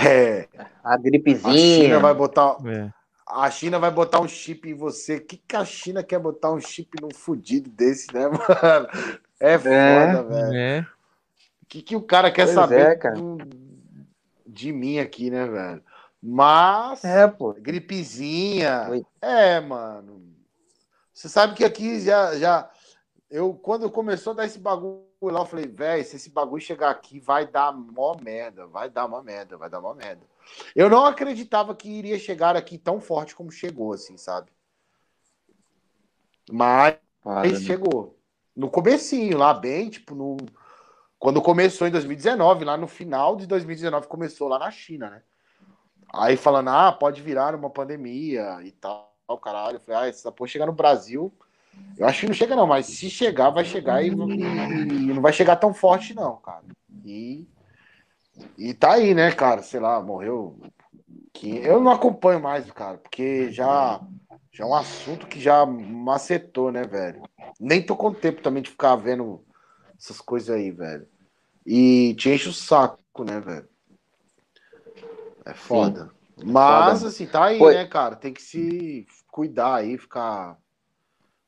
É, A a gripezinha. China vai botar, É. a China vai botar um chip em você. O que, que a China quer botar um chip num fudido desse, né, mano? É foda, velho. É. O que, que o cara quer Pois saber é, cara. de mim aqui, né, velho? Mas, É, pô. gripezinha. Oi. É, mano. Você sabe que aqui já. já eu, quando começou a dar esse bagulho lá, eu falei, velho, se esse bagulho chegar aqui, vai dar mó merda. Vai dar mó merda, vai dar mó merda. Eu não acreditava que iria chegar aqui tão forte como chegou, assim, sabe? Mas Foda, Aí né? No comecinho, lá bem, tipo, no... quando começou em 2019, lá no final de 2019 começou lá na China, né? Aí falando, ah, pode virar uma pandemia e tal, caralho. Eu falei, ah, essa porra chegar no Brasil, eu acho que não chega não, mas se chegar, vai chegar e, e- não vai chegar tão forte não, cara. E, e tá aí, né, cara, sei lá, morreu... Eu não acompanho mais, cara, porque já, já é um assunto que já macetou, né, velho? Nem tô com tempo também de ficar vendo essas coisas aí, velho. E te enche o saco, né, velho? É foda. Mas, Foda. assim, tá aí, Oi. né, cara? Tem que se cuidar aí, ficar,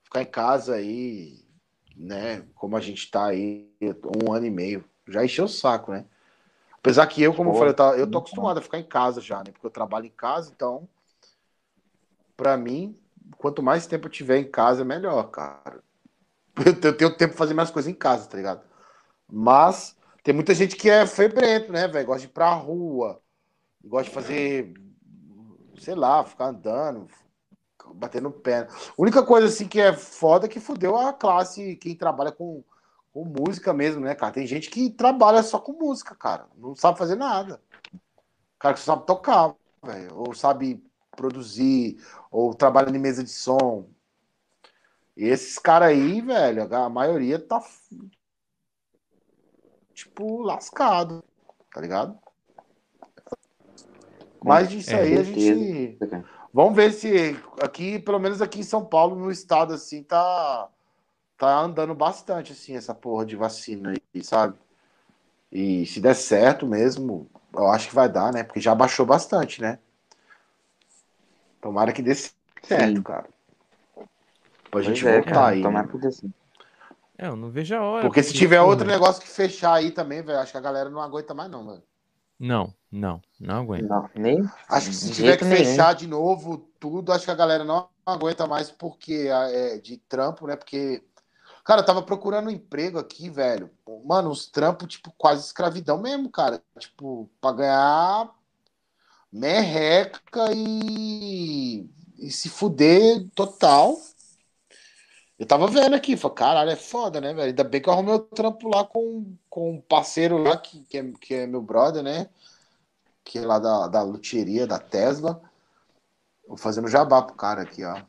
ficar em casa aí, né? Como a gente tá aí, um ano e meio. Já encheu o saco, né? Apesar que eu, como eu Pô, falei, eu, tá- eu tô acostumado a ficar em casa já, né? Porque eu trabalho em casa, então, pra mim, quanto mais tempo eu tiver em casa, melhor, cara. Eu tenho- tempo pra fazer mais coisas em casa, tá ligado? Mas tem muita gente que é febrento, né, velho? Gosta de ir pra rua, gosta de fazer, sei lá, ficar andando, batendo pé. A única coisa, assim, que é foda é que fudeu a classe, quem trabalha com, com música mesmo, né, cara? Tem gente que trabalha só com música, cara. Não sabe fazer nada. Cara que só sabe tocar, velho. Ou sabe produzir, ou trabalha em mesa de som. E esses caras aí, velho, a maioria tá tipo lascado, tá ligado? Mas disso É, aí a gente vamos ver se aqui, pelo menos aqui em São Paulo, no estado assim, tá tá andando bastante assim essa porra de vacina aí, sabe? E se der certo mesmo, eu acho que vai dar, né? Porque já baixou bastante, né? Tomara que dê certo, Sim. cara. Pra Pois gente é, voltar cara, aí. Tomara né? que dê assim. É, eu não vejo a hora. Porque se tiver porra, outro negócio que fechar aí também, velho, acho que a galera não aguenta mais, não, velho. Não, não, não aguento. Não, nem. Acho que se tiver que nenhum. fechar de novo tudo, acho que a galera não aguenta mais porque é de trampo, né? Porque, cara, eu tava procurando um emprego aqui, velho. Mano, uns trampos, tipo, quase escravidão mesmo, cara. Tipo, pra ganhar merreca e, e se fuder total. Eu tava vendo aqui, falei, caralho, é foda, né, velho? Ainda bem que eu arrumei o trampo lá com, com um parceiro lá, que, que, é, que é meu brother, né? Que é lá da, da luteria, da Tesla. Vou fazendo jabá pro cara aqui, ó.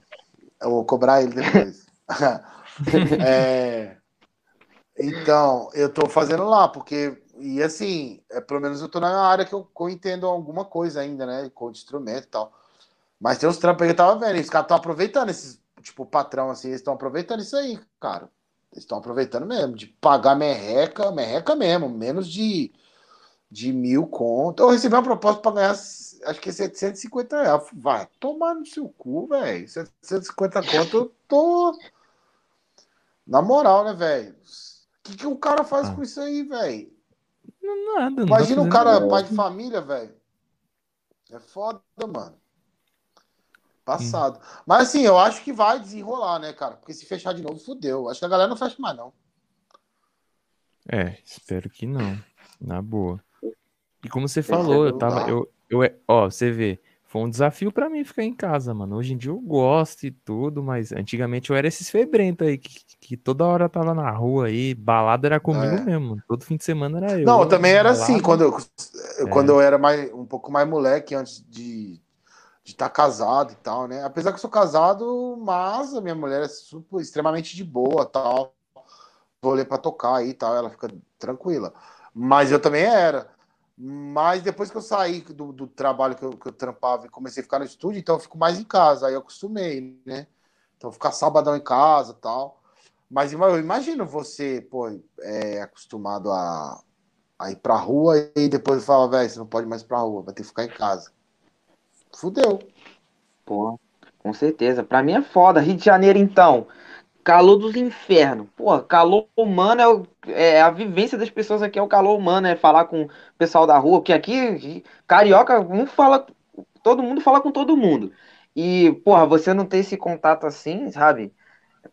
Eu vou cobrar ele depois. É, Então, eu tô fazendo lá, porque e assim, é, pelo menos eu tô na área que eu, que eu entendo alguma coisa ainda, né? Com instrumento e tal. Mas tem uns trampos aí que eu tava vendo, e os caras estão aproveitando esses, tipo, patrão, assim, eles estão aproveitando isso aí, cara. Eles estão aproveitando mesmo, de pagar merreca, merreca mesmo, menos de, de mil conto. Eu recebi uma proposta para ganhar, acho que é 750 reais. Vai tomar no seu cu, velho. 750 conto, eu tô. Na moral, né, velho? O que, que o cara faz ah. com isso aí, velho? Nada, Imagina um cara, nada. pai de família, velho. É foda, mano. Passado. Hum. Mas assim, eu acho que vai desenrolar, né, cara? Porque se fechar de novo, fudeu. Acho que a galera não fecha mais, não. É, espero que não. Na boa. E como você falou, eu tava. Eu, eu, ó, você vê. Foi um desafio para mim ficar em casa, mano. Hoje em dia eu gosto e tudo, mas antigamente eu era esses febrentos aí, que, que toda hora tava na rua aí, balada era comigo é. mesmo. Todo fim de semana era eu. Não, eu também era balada. assim, quando eu, é. quando eu era mais, um pouco mais moleque, antes de de estar tá casado e tal, né? Apesar que eu sou casado, mas a minha mulher é super, extremamente de boa, tal. Vou ler para tocar aí e tal, ela fica tranquila. Mas eu também era. Mas depois que eu saí do, do trabalho que eu, que eu, trampava e comecei a ficar no estúdio, então eu fico mais em casa. Aí eu acostumei, né? Então ficar sabadão em casa tal. Mas eu imagino você, pô, é, acostumado a, a ir pra rua e depois fala, velho, você não pode mais ir pra rua, vai ter que ficar em casa. Fudeu. Pô, com certeza. Pra mim é foda. Rio de Janeiro, então. Calor dos infernos. Pô, calor humano é, é, a vivência das pessoas aqui, é o calor humano, é falar com o pessoal da rua, porque aqui, carioca, um fala, todo mundo fala com todo mundo. E, porra, você não ter esse contato assim, sabe?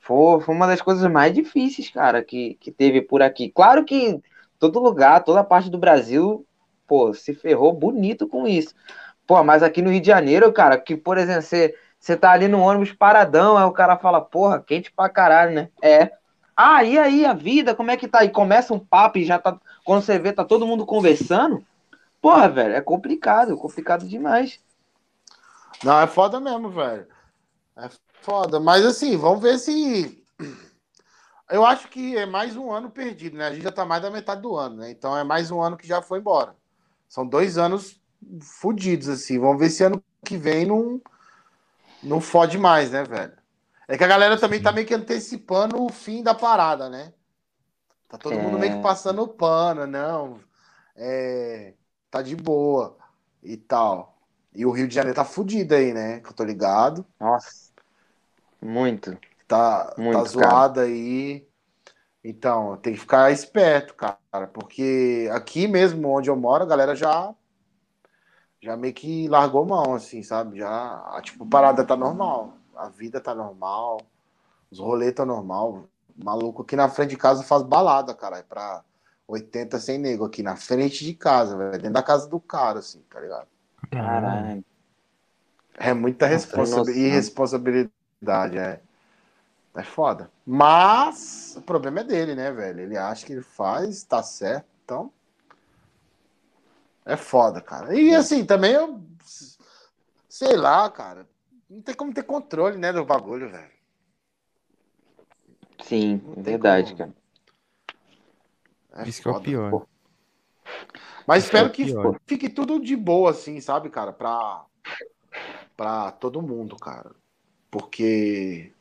Foi, foi uma das coisas mais difíceis, cara, que, que teve por aqui. Claro que todo lugar, toda parte do Brasil, pô, se ferrou bonito com isso. Pô, mas aqui no Rio de Janeiro, cara, que, por exemplo, você, você tá ali no ônibus paradão, aí o cara fala, porra, quente pra caralho, né? É. Ah, e aí, a vida, como é que tá? E começa um papo e já tá. Quando você vê, tá todo mundo conversando. Porra, velho, é complicado, complicado demais. Não, é foda mesmo, velho. É foda. Mas assim, vamos ver se. Eu acho que é mais um ano perdido, né? A gente já tá mais da metade do ano, né? Então é mais um ano que já foi embora. São dois anos fodidos, assim. Vamos ver se ano que vem não, não fode mais, né, velho? É que a galera também tá meio que antecipando o fim da parada, né? Tá todo é... mundo meio que passando o pano, não. É, tá de boa e tal. E o Rio de Janeiro tá fudido aí, né? Que eu tô ligado. Nossa. Muito. Tá, tá Muito, tá zoado cara. aí. Então, tem que ficar esperto, cara, porque aqui mesmo onde eu moro, a galera já já meio que largou mão, assim, sabe? Já, tipo, a parada tá normal, a vida tá normal, os rolês tá normal. Maluco aqui na frente de casa faz balada, cara, é pra 80 sem nego aqui na frente de casa, velho, dentro da casa do cara, assim, tá ligado? Caralho. É muita responsa irresponsabilidade, é. É foda. Mas o problema é dele, né, velho? Ele acha que ele faz, tá certo, então é foda, cara. E assim, também eu. Sei lá, cara. Não tem como ter controle, né, do bagulho, velho. Sim, verdade, como... cara. É Isso foda, que é o pior. Pô. Mas Isso espero é que fique tudo de boa, assim, sabe, cara? Pra, pra todo mundo, cara. Porque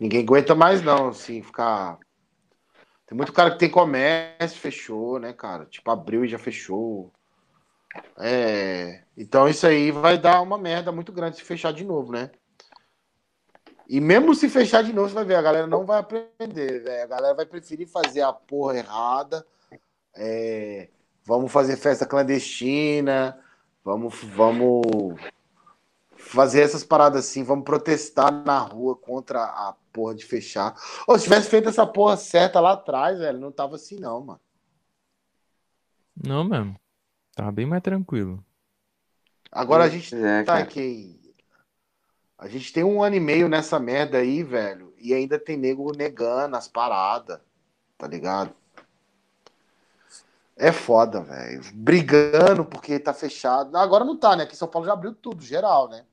ninguém aguenta mais, não, assim, ficar. Tem muito cara que tem comércio, fechou, né, cara? Tipo, abriu e já fechou. É, então isso aí vai dar uma merda muito grande se fechar de novo, né? E mesmo se fechar de novo, você vai ver, a galera não vai aprender, véio. a galera vai preferir fazer a porra errada. É, vamos fazer festa clandestina, vamos, vamos fazer essas paradas assim, vamos protestar na rua contra a porra de fechar. Ou se tivesse feito essa porra certa lá atrás, velho, não tava assim não, mano. Não mesmo. Tava bem mais tranquilo. Agora a gente é, tá aqui. A gente tem um ano e meio nessa merda aí, velho. E ainda tem nego negando as paradas. Tá ligado? É foda, velho. Brigando porque tá fechado. Agora não tá, né? Aqui em São Paulo já abriu tudo, geral, né?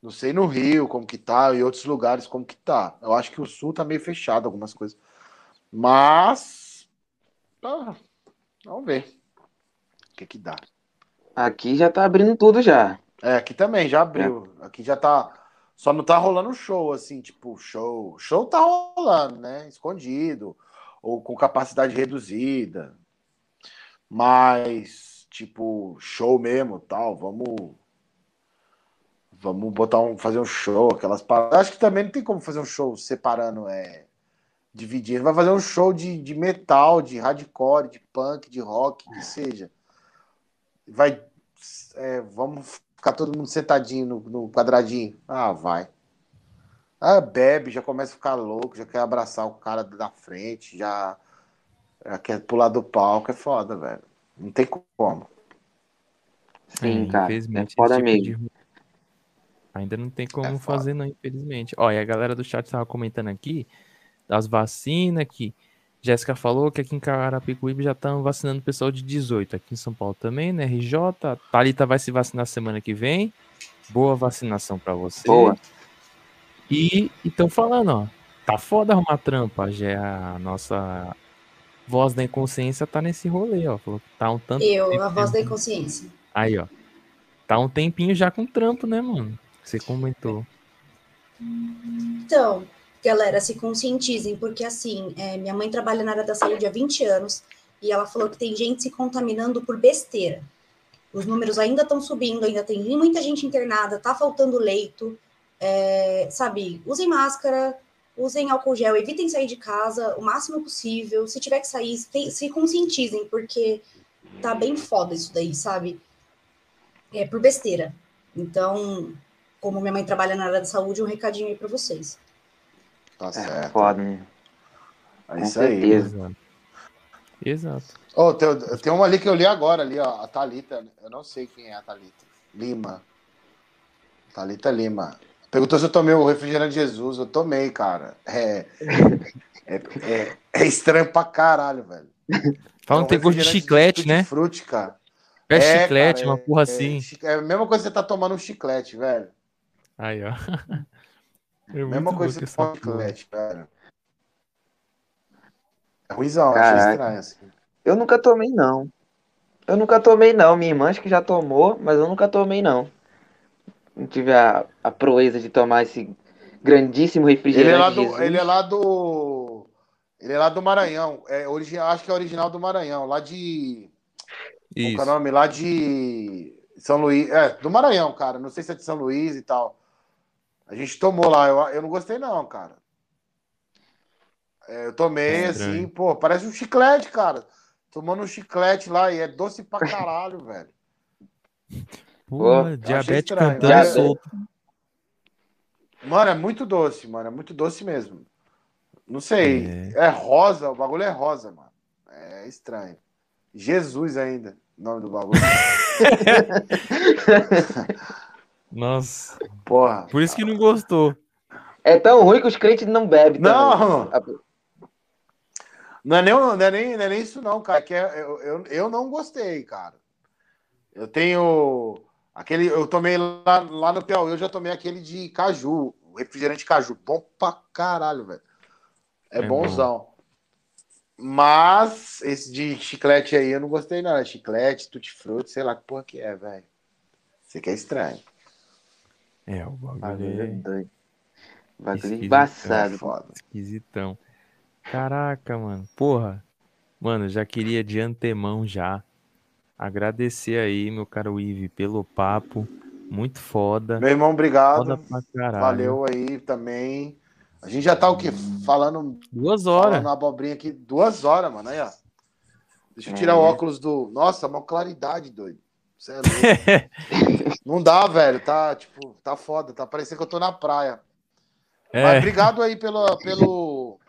Não sei no Rio como que tá, e outros lugares como que tá. Eu acho que o Sul tá meio fechado, algumas coisas. Mas. Ah, Vamos ver. O que que dá. Aqui já tá abrindo tudo já. É, aqui também já abriu. Aqui já tá. Só não tá rolando show, assim, tipo, show. Show tá rolando, né? Escondido. Ou com capacidade reduzida. Mas, tipo, show mesmo, tal. Vamos. Vamos botar um. fazer um show, aquelas paradas. Acho que também não tem como fazer um show separando, é. Dividindo. Vai fazer um show de, de metal, de hardcore, de punk, de rock, que seja. Vai. é, vamos ficar todo mundo sentadinho no, no quadradinho. Ah, vai. Ah, bebe, já começa a ficar louco, já quer abraçar o cara da frente, já, já quer pular do palco, é foda, velho. Não tem como. Sim, É, cara. É infelizmente, foda tipo mesmo. de- Ainda não tem como É fazer, não, infelizmente. Ó, e a galera do chat tava comentando aqui das vacinas que Jéssica falou que aqui em Carapicuíba já estão vacinando o pessoal de 18. Aqui em São Paulo também, né? RJ. Thalita vai se vacinar semana que vem. Boa vacinação pra você. Boa. E estão falando, ó. Tá foda arrumar trampa. Já é a nossa voz da inconsciência tá nesse rolê, ó. Falou que tá um tanto. Eu, tempo a voz da inconsciência. Aí, ó. Tá um tempinho já com trampo, né, mano? Você comentou. Então, galera, se conscientizem, porque assim, é, minha mãe trabalha na área da saúde há 20 anos e ela falou que tem gente se contaminando por besteira. Os números ainda estão subindo, ainda tem muita gente internada, tá faltando leito. É, sabe, usem máscara, usem álcool gel, evitem sair de casa o máximo possível. Se tiver que sair, se, conscientizem, porque tá bem foda isso daí, sabe? É por besteira. Então, como minha mãe trabalha na área da saúde, um recadinho aí pra vocês. Tá É certo. foda, né? É com isso aí. certeza. Exato. Exato. Ô, tem, tem uma ali que eu li agora, ali, ó. A Thalita. Eu não sei quem é a Thalita. Lima. Thalita Lima. Perguntou se eu tomei o refrigerante Jesus. Eu tomei, cara. É, é, é, é estranho pra caralho, velho. Fala, É um tem gosto de chiclete, tutti né? Frutti, cara. É, É, chiclete, cara, uma porra É, assim. é a mesma coisa que você tá tomando um chiclete, velho. Aí, ó. É mesma coisa porra. chiclete, velho. É ruimzão, achei Caraca. estranho, assim. Eu nunca tomei, não. Eu nunca tomei, não. Minha irmã acho que já tomou, mas eu nunca tomei, não. Não tive a, a proeza de tomar esse grandíssimo Ele refrigerante é lá do. Ele é lá do. Ele é lá do Maranhão. É original, acho que é original do Maranhão, lá de. Qual que é o Isso. nome? Lá de São Luís. É, do Maranhão, cara. Não sei se é de São Luís e tal. A gente tomou lá. Eu, eu não gostei, não, cara. É, eu tomei É assim, pô, parece um chiclete, cara. Tomando um chiclete lá e é doce pra caralho, velho. Achei diabetes estranho. cantando Diabetes. solto. Mano, é muito doce, mano. É muito doce mesmo. Não sei. É. É, rosa, o bagulho é rosa, mano. É estranho. Jesus ainda, o nome do bagulho. Nossa. Porra. Por isso que não gostou. É tão ruim que os crentes não bebem Não! Não é nem, não é nem, não é nem isso, não, cara. Que é, eu, eu, eu não gostei, cara. Eu tenho. Aquele. Eu tomei lá, lá no Piauí, eu já tomei aquele de caju, o refrigerante caju. Bom pra caralho, velho. É, É bonzão. Mas esse de chiclete aí eu não gostei, não. É chiclete, tutti-frutti, sei lá que porra que é, velho. Isso aqui é estranho. É, o Bagulho é doido. Bagulho Esquisito, É embaçado. foda. esquisitão. Caraca, mano. Porra. Mano, já queria de antemão já agradecer aí, meu caro Ive, pelo papo. Muito foda. Meu irmão, obrigado. Foda pra caralho. Valeu aí também. A gente já tá o quê? Falando Duas horas. Falando abobrinha aqui, duas horas, mano. Aí, ó. Deixa eu tirar É. o óculos do. Nossa, uma claridade, doido. Você é louco. Não dá, velho. Tá, tipo, tá foda. Tá parecendo que eu tô na praia. Mas É, obrigado aí pelo, pelo,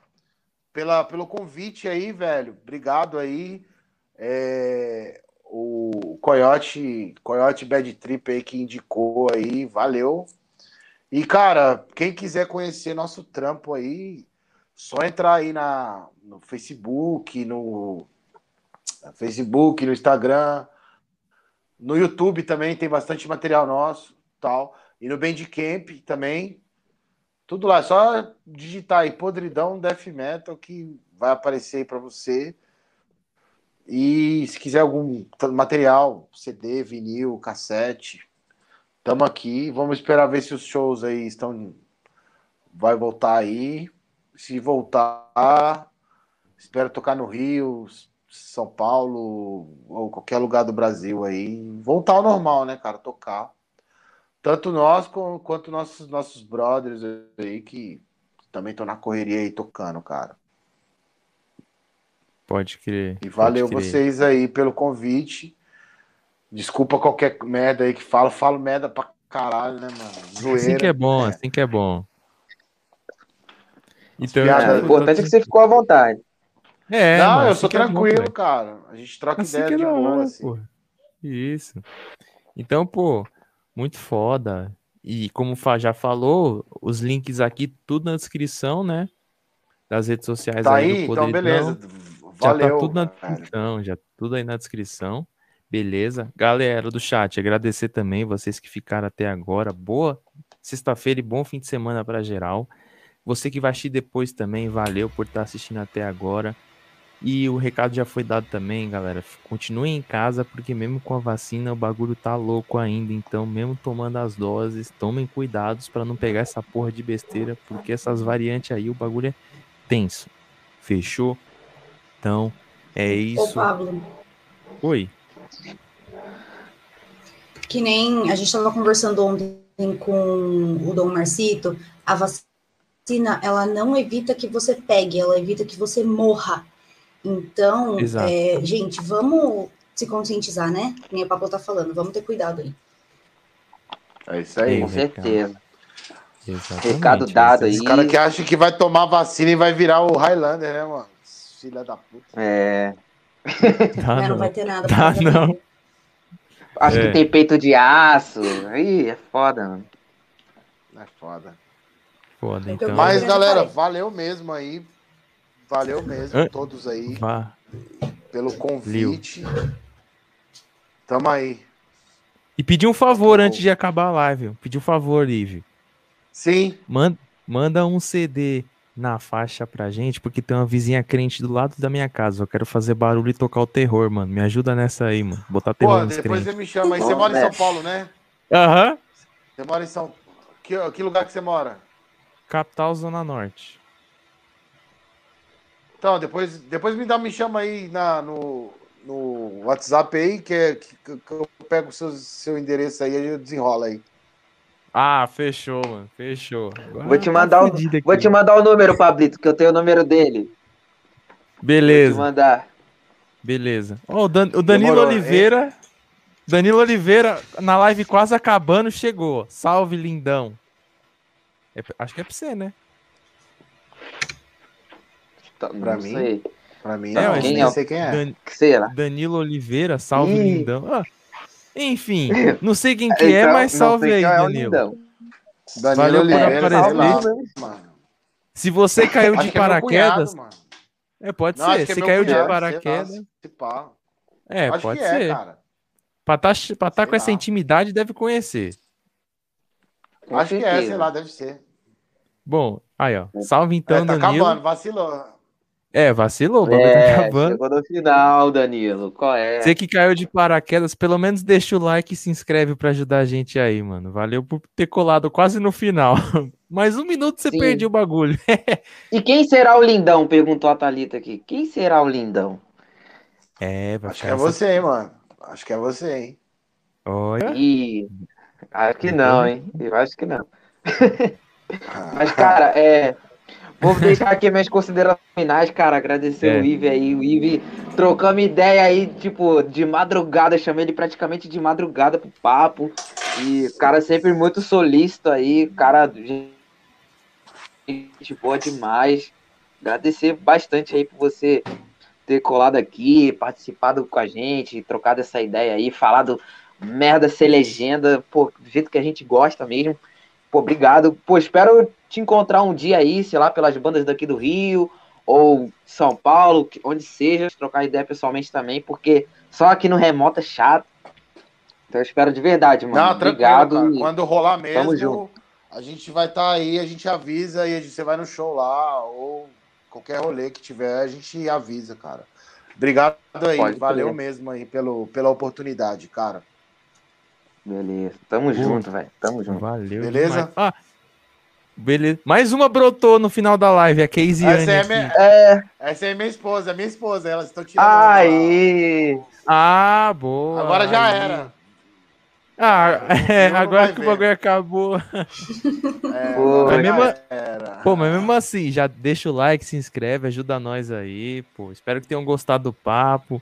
pela, pelo convite aí, velho. Obrigado aí. É, o Coyote, Coyote Bad Trip aí que indicou aí, valeu. E, cara, quem quiser conhecer nosso trampo aí, só entrar aí na, no Facebook, no Facebook, no Instagram, no YouTube também tem bastante material nosso, tal. E no Bandcamp também, tudo lá, só digitar aí Podridão Death Metal que vai aparecer aí pra você. E se quiser algum material, CD, vinil, cassete, estamos aqui. Vamos esperar ver se os shows aí estão. Vai voltar aí. Se voltar, espero tocar no Rio, São Paulo ou qualquer lugar do Brasil aí. Voltar ao normal, né, cara? Tocar. Tanto nós quanto nossos, nossos brothers aí que também estão na correria aí tocando, cara. Pode crer. E valeu crer. vocês aí pelo convite. Desculpa qualquer merda aí que falo. Falo merda pra caralho, né, mano? Zoeira. Assim que é bom, é. assim que é bom. Então, é, o importante é que você ficou à vontade. É, não, eu sou tranquilo, é bom, cara. A gente troca assim ideia de boa, hora, assim. Pô. Isso. Então, pô, muito foda. E como já falou, os links aqui, tudo na descrição, né? Das redes sociais tá aí, aí então beleza. Valeu. Já tá tudo na descrição, já tudo aí na descrição. Beleza. Galera do chat, agradecer também vocês que ficaram até agora. Boa sexta-feira e bom fim de semana para geral. Você que vai assistir depois também, valeu por estar assistindo até agora. E o recado já foi dado também, galera. Continuem em casa, porque mesmo com a vacina o bagulho tá louco ainda. Então, mesmo tomando as doses, tomem cuidados para não pegar essa porra de besteira, porque essas variantes aí, o bagulho é tenso. Fechou? Então, é isso. Ô, Pablo. Oi. Que nem a gente estava conversando ontem com o Dom Marcito, a vacina, ela não evita que você pegue, ela evita que você morra. Então, é, gente, vamos se conscientizar, né? Nem o Pablo tá falando, vamos ter cuidado aí. É isso aí. Com certeza. Exatamente, Recado dado aí. Esse cara que acha que vai tomar vacina e vai virar o Highlander, né, mano? Filha da puta. É. Tá, não. não vai ter nada. Tá, não. Acho é. que tem peito de aço. Ih, é foda, mano. É foda. Foda, então. Mas, galera, valeu mesmo aí. Valeu mesmo, Hã? todos aí. Vá. Pelo convite. Tamo aí. E pedir um favor antes de acabar a live. Pedir um favor, Liv. Sim. Manda, manda um CD na faixa pra gente, porque tem uma vizinha crente do lado da minha casa. Eu quero fazer barulho e tocar o terror, mano. Me ajuda nessa aí, mano. Botar terror Pô, depois crentes. você me chama aí. Você mora em São Paulo, né? Aham. Uhum. Você mora em São... Que, que lugar que você mora? Capital, Zona Norte. Então, depois, depois me dá, me chama aí na, no, no WhatsApp aí, que, é, que, que eu pego o seu, seu endereço aí e eu desenrola aí. Ah, fechou, mano. Fechou. Agora vou te tá mandar o, vou te mandar o número, Pablito, que eu tenho o número dele. Beleza. Vou te mandar. Beleza. Oh, o, Dan, o Danilo Demorou, Oliveira. É? Danilo Oliveira, na live quase acabando, chegou. Salve, lindão. É, acho que é pra você, né? Tá, pra mim? Sei. Pra mim, é, não, quem é? sei quem é. Dan, Será? Danilo Oliveira, salve, Ih. lindão. Ah, enfim, não sei quem que é, então, mas salve aí, é Danilo. Danilo Valeu Oliveira, por aparecer. Se você caiu de é paraquedas. É, é, pode não, ser. Se é caiu cunhado, de paraquedas. É, acho pode ser. Cara. Pra tá, pra tá com lá. essa intimidade, deve conhecer. acho que é, sei lá, deve ser. Bom, aí, ó. Salve então, é, tá Danilo. acabando, vacilou. É, vacilou, o bagulho é, tá acabando. Chegou no final, Danilo. Qual é? Você que caiu de paraquedas, pelo menos deixa o like e se inscreve para ajudar a gente aí, mano. Valeu por ter colado quase no final. Mais um minuto você Sim. perdeu o bagulho. e quem será o lindão? Perguntou a Thalita aqui. Quem será o lindão? É, Acho que é você, hein, mano. Acho que é você, hein? Olha. E... Acho que não, hein? Eu acho que não. Mas, cara, é. Vou deixar aqui minhas considerações finais, cara. Agradecer é. o Ive aí. O Ive trocamos ideia aí, tipo, de madrugada. Chamei ele praticamente de madrugada pro papo. E o cara sempre muito solícito aí. Cara, gente boa demais. Agradecer bastante aí por você ter colado aqui, participado com a gente, trocado essa ideia aí, falado merda ser legenda, pô, do jeito que a gente gosta mesmo. Pô, obrigado. Pô, espero te encontrar um dia aí, sei lá, pelas bandas daqui do Rio ou São Paulo, onde seja, trocar ideia pessoalmente também, porque só aqui no remoto é chato. Então eu espero de verdade, mano. Não, Obrigado. Quando rolar mesmo, a gente vai estar tá aí, a gente avisa e você vai no show lá, ou qualquer rolê que tiver, a gente avisa, cara. Obrigado aí, Pode valeu mesmo aí pelo, pela oportunidade, cara. Beleza. Tamo junto, velho. Tamo junto. Valeu. Beleza? Beleza. Mais uma brotou no final da live, a Casey Essa é, minha, É. essa é minha esposa, minha esposa, elas estão tirando. Aí. Ah, boa. Agora já Aí. era. Ah, é, agora que o bagulho acabou. É, Pô, mas mesmo-. Pô, mas mesmo assim, já deixa o like, se inscreve, ajuda nós aí, pô. Espero que tenham gostado do papo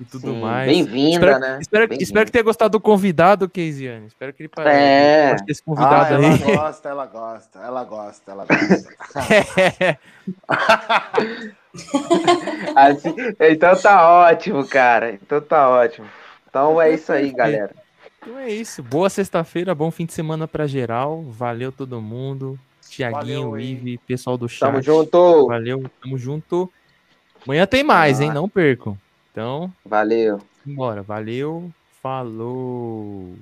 e tudo Sim, mais. Bem-vinda, Espero, né? espero, Bem-vinda. espero que tenha gostado do convidado, Keisiane. Espero que ele pare- É. goste desse Ah, convidado ela aí. gosta, ela gosta, ela gosta, ela gosta. Assim- então tá ótimo, cara. Então tá ótimo. Então é isso aí, galera. Então é isso. Boa sexta-feira, bom fim de semana pra geral. Valeu todo mundo. Tiaguinho, hein? Ive, pessoal do chat. Tamo junto. Valeu, tamo junto. Amanhã tem mais, hein? Ah. Não percam. Então, Valeu. bora. Valeu, falou.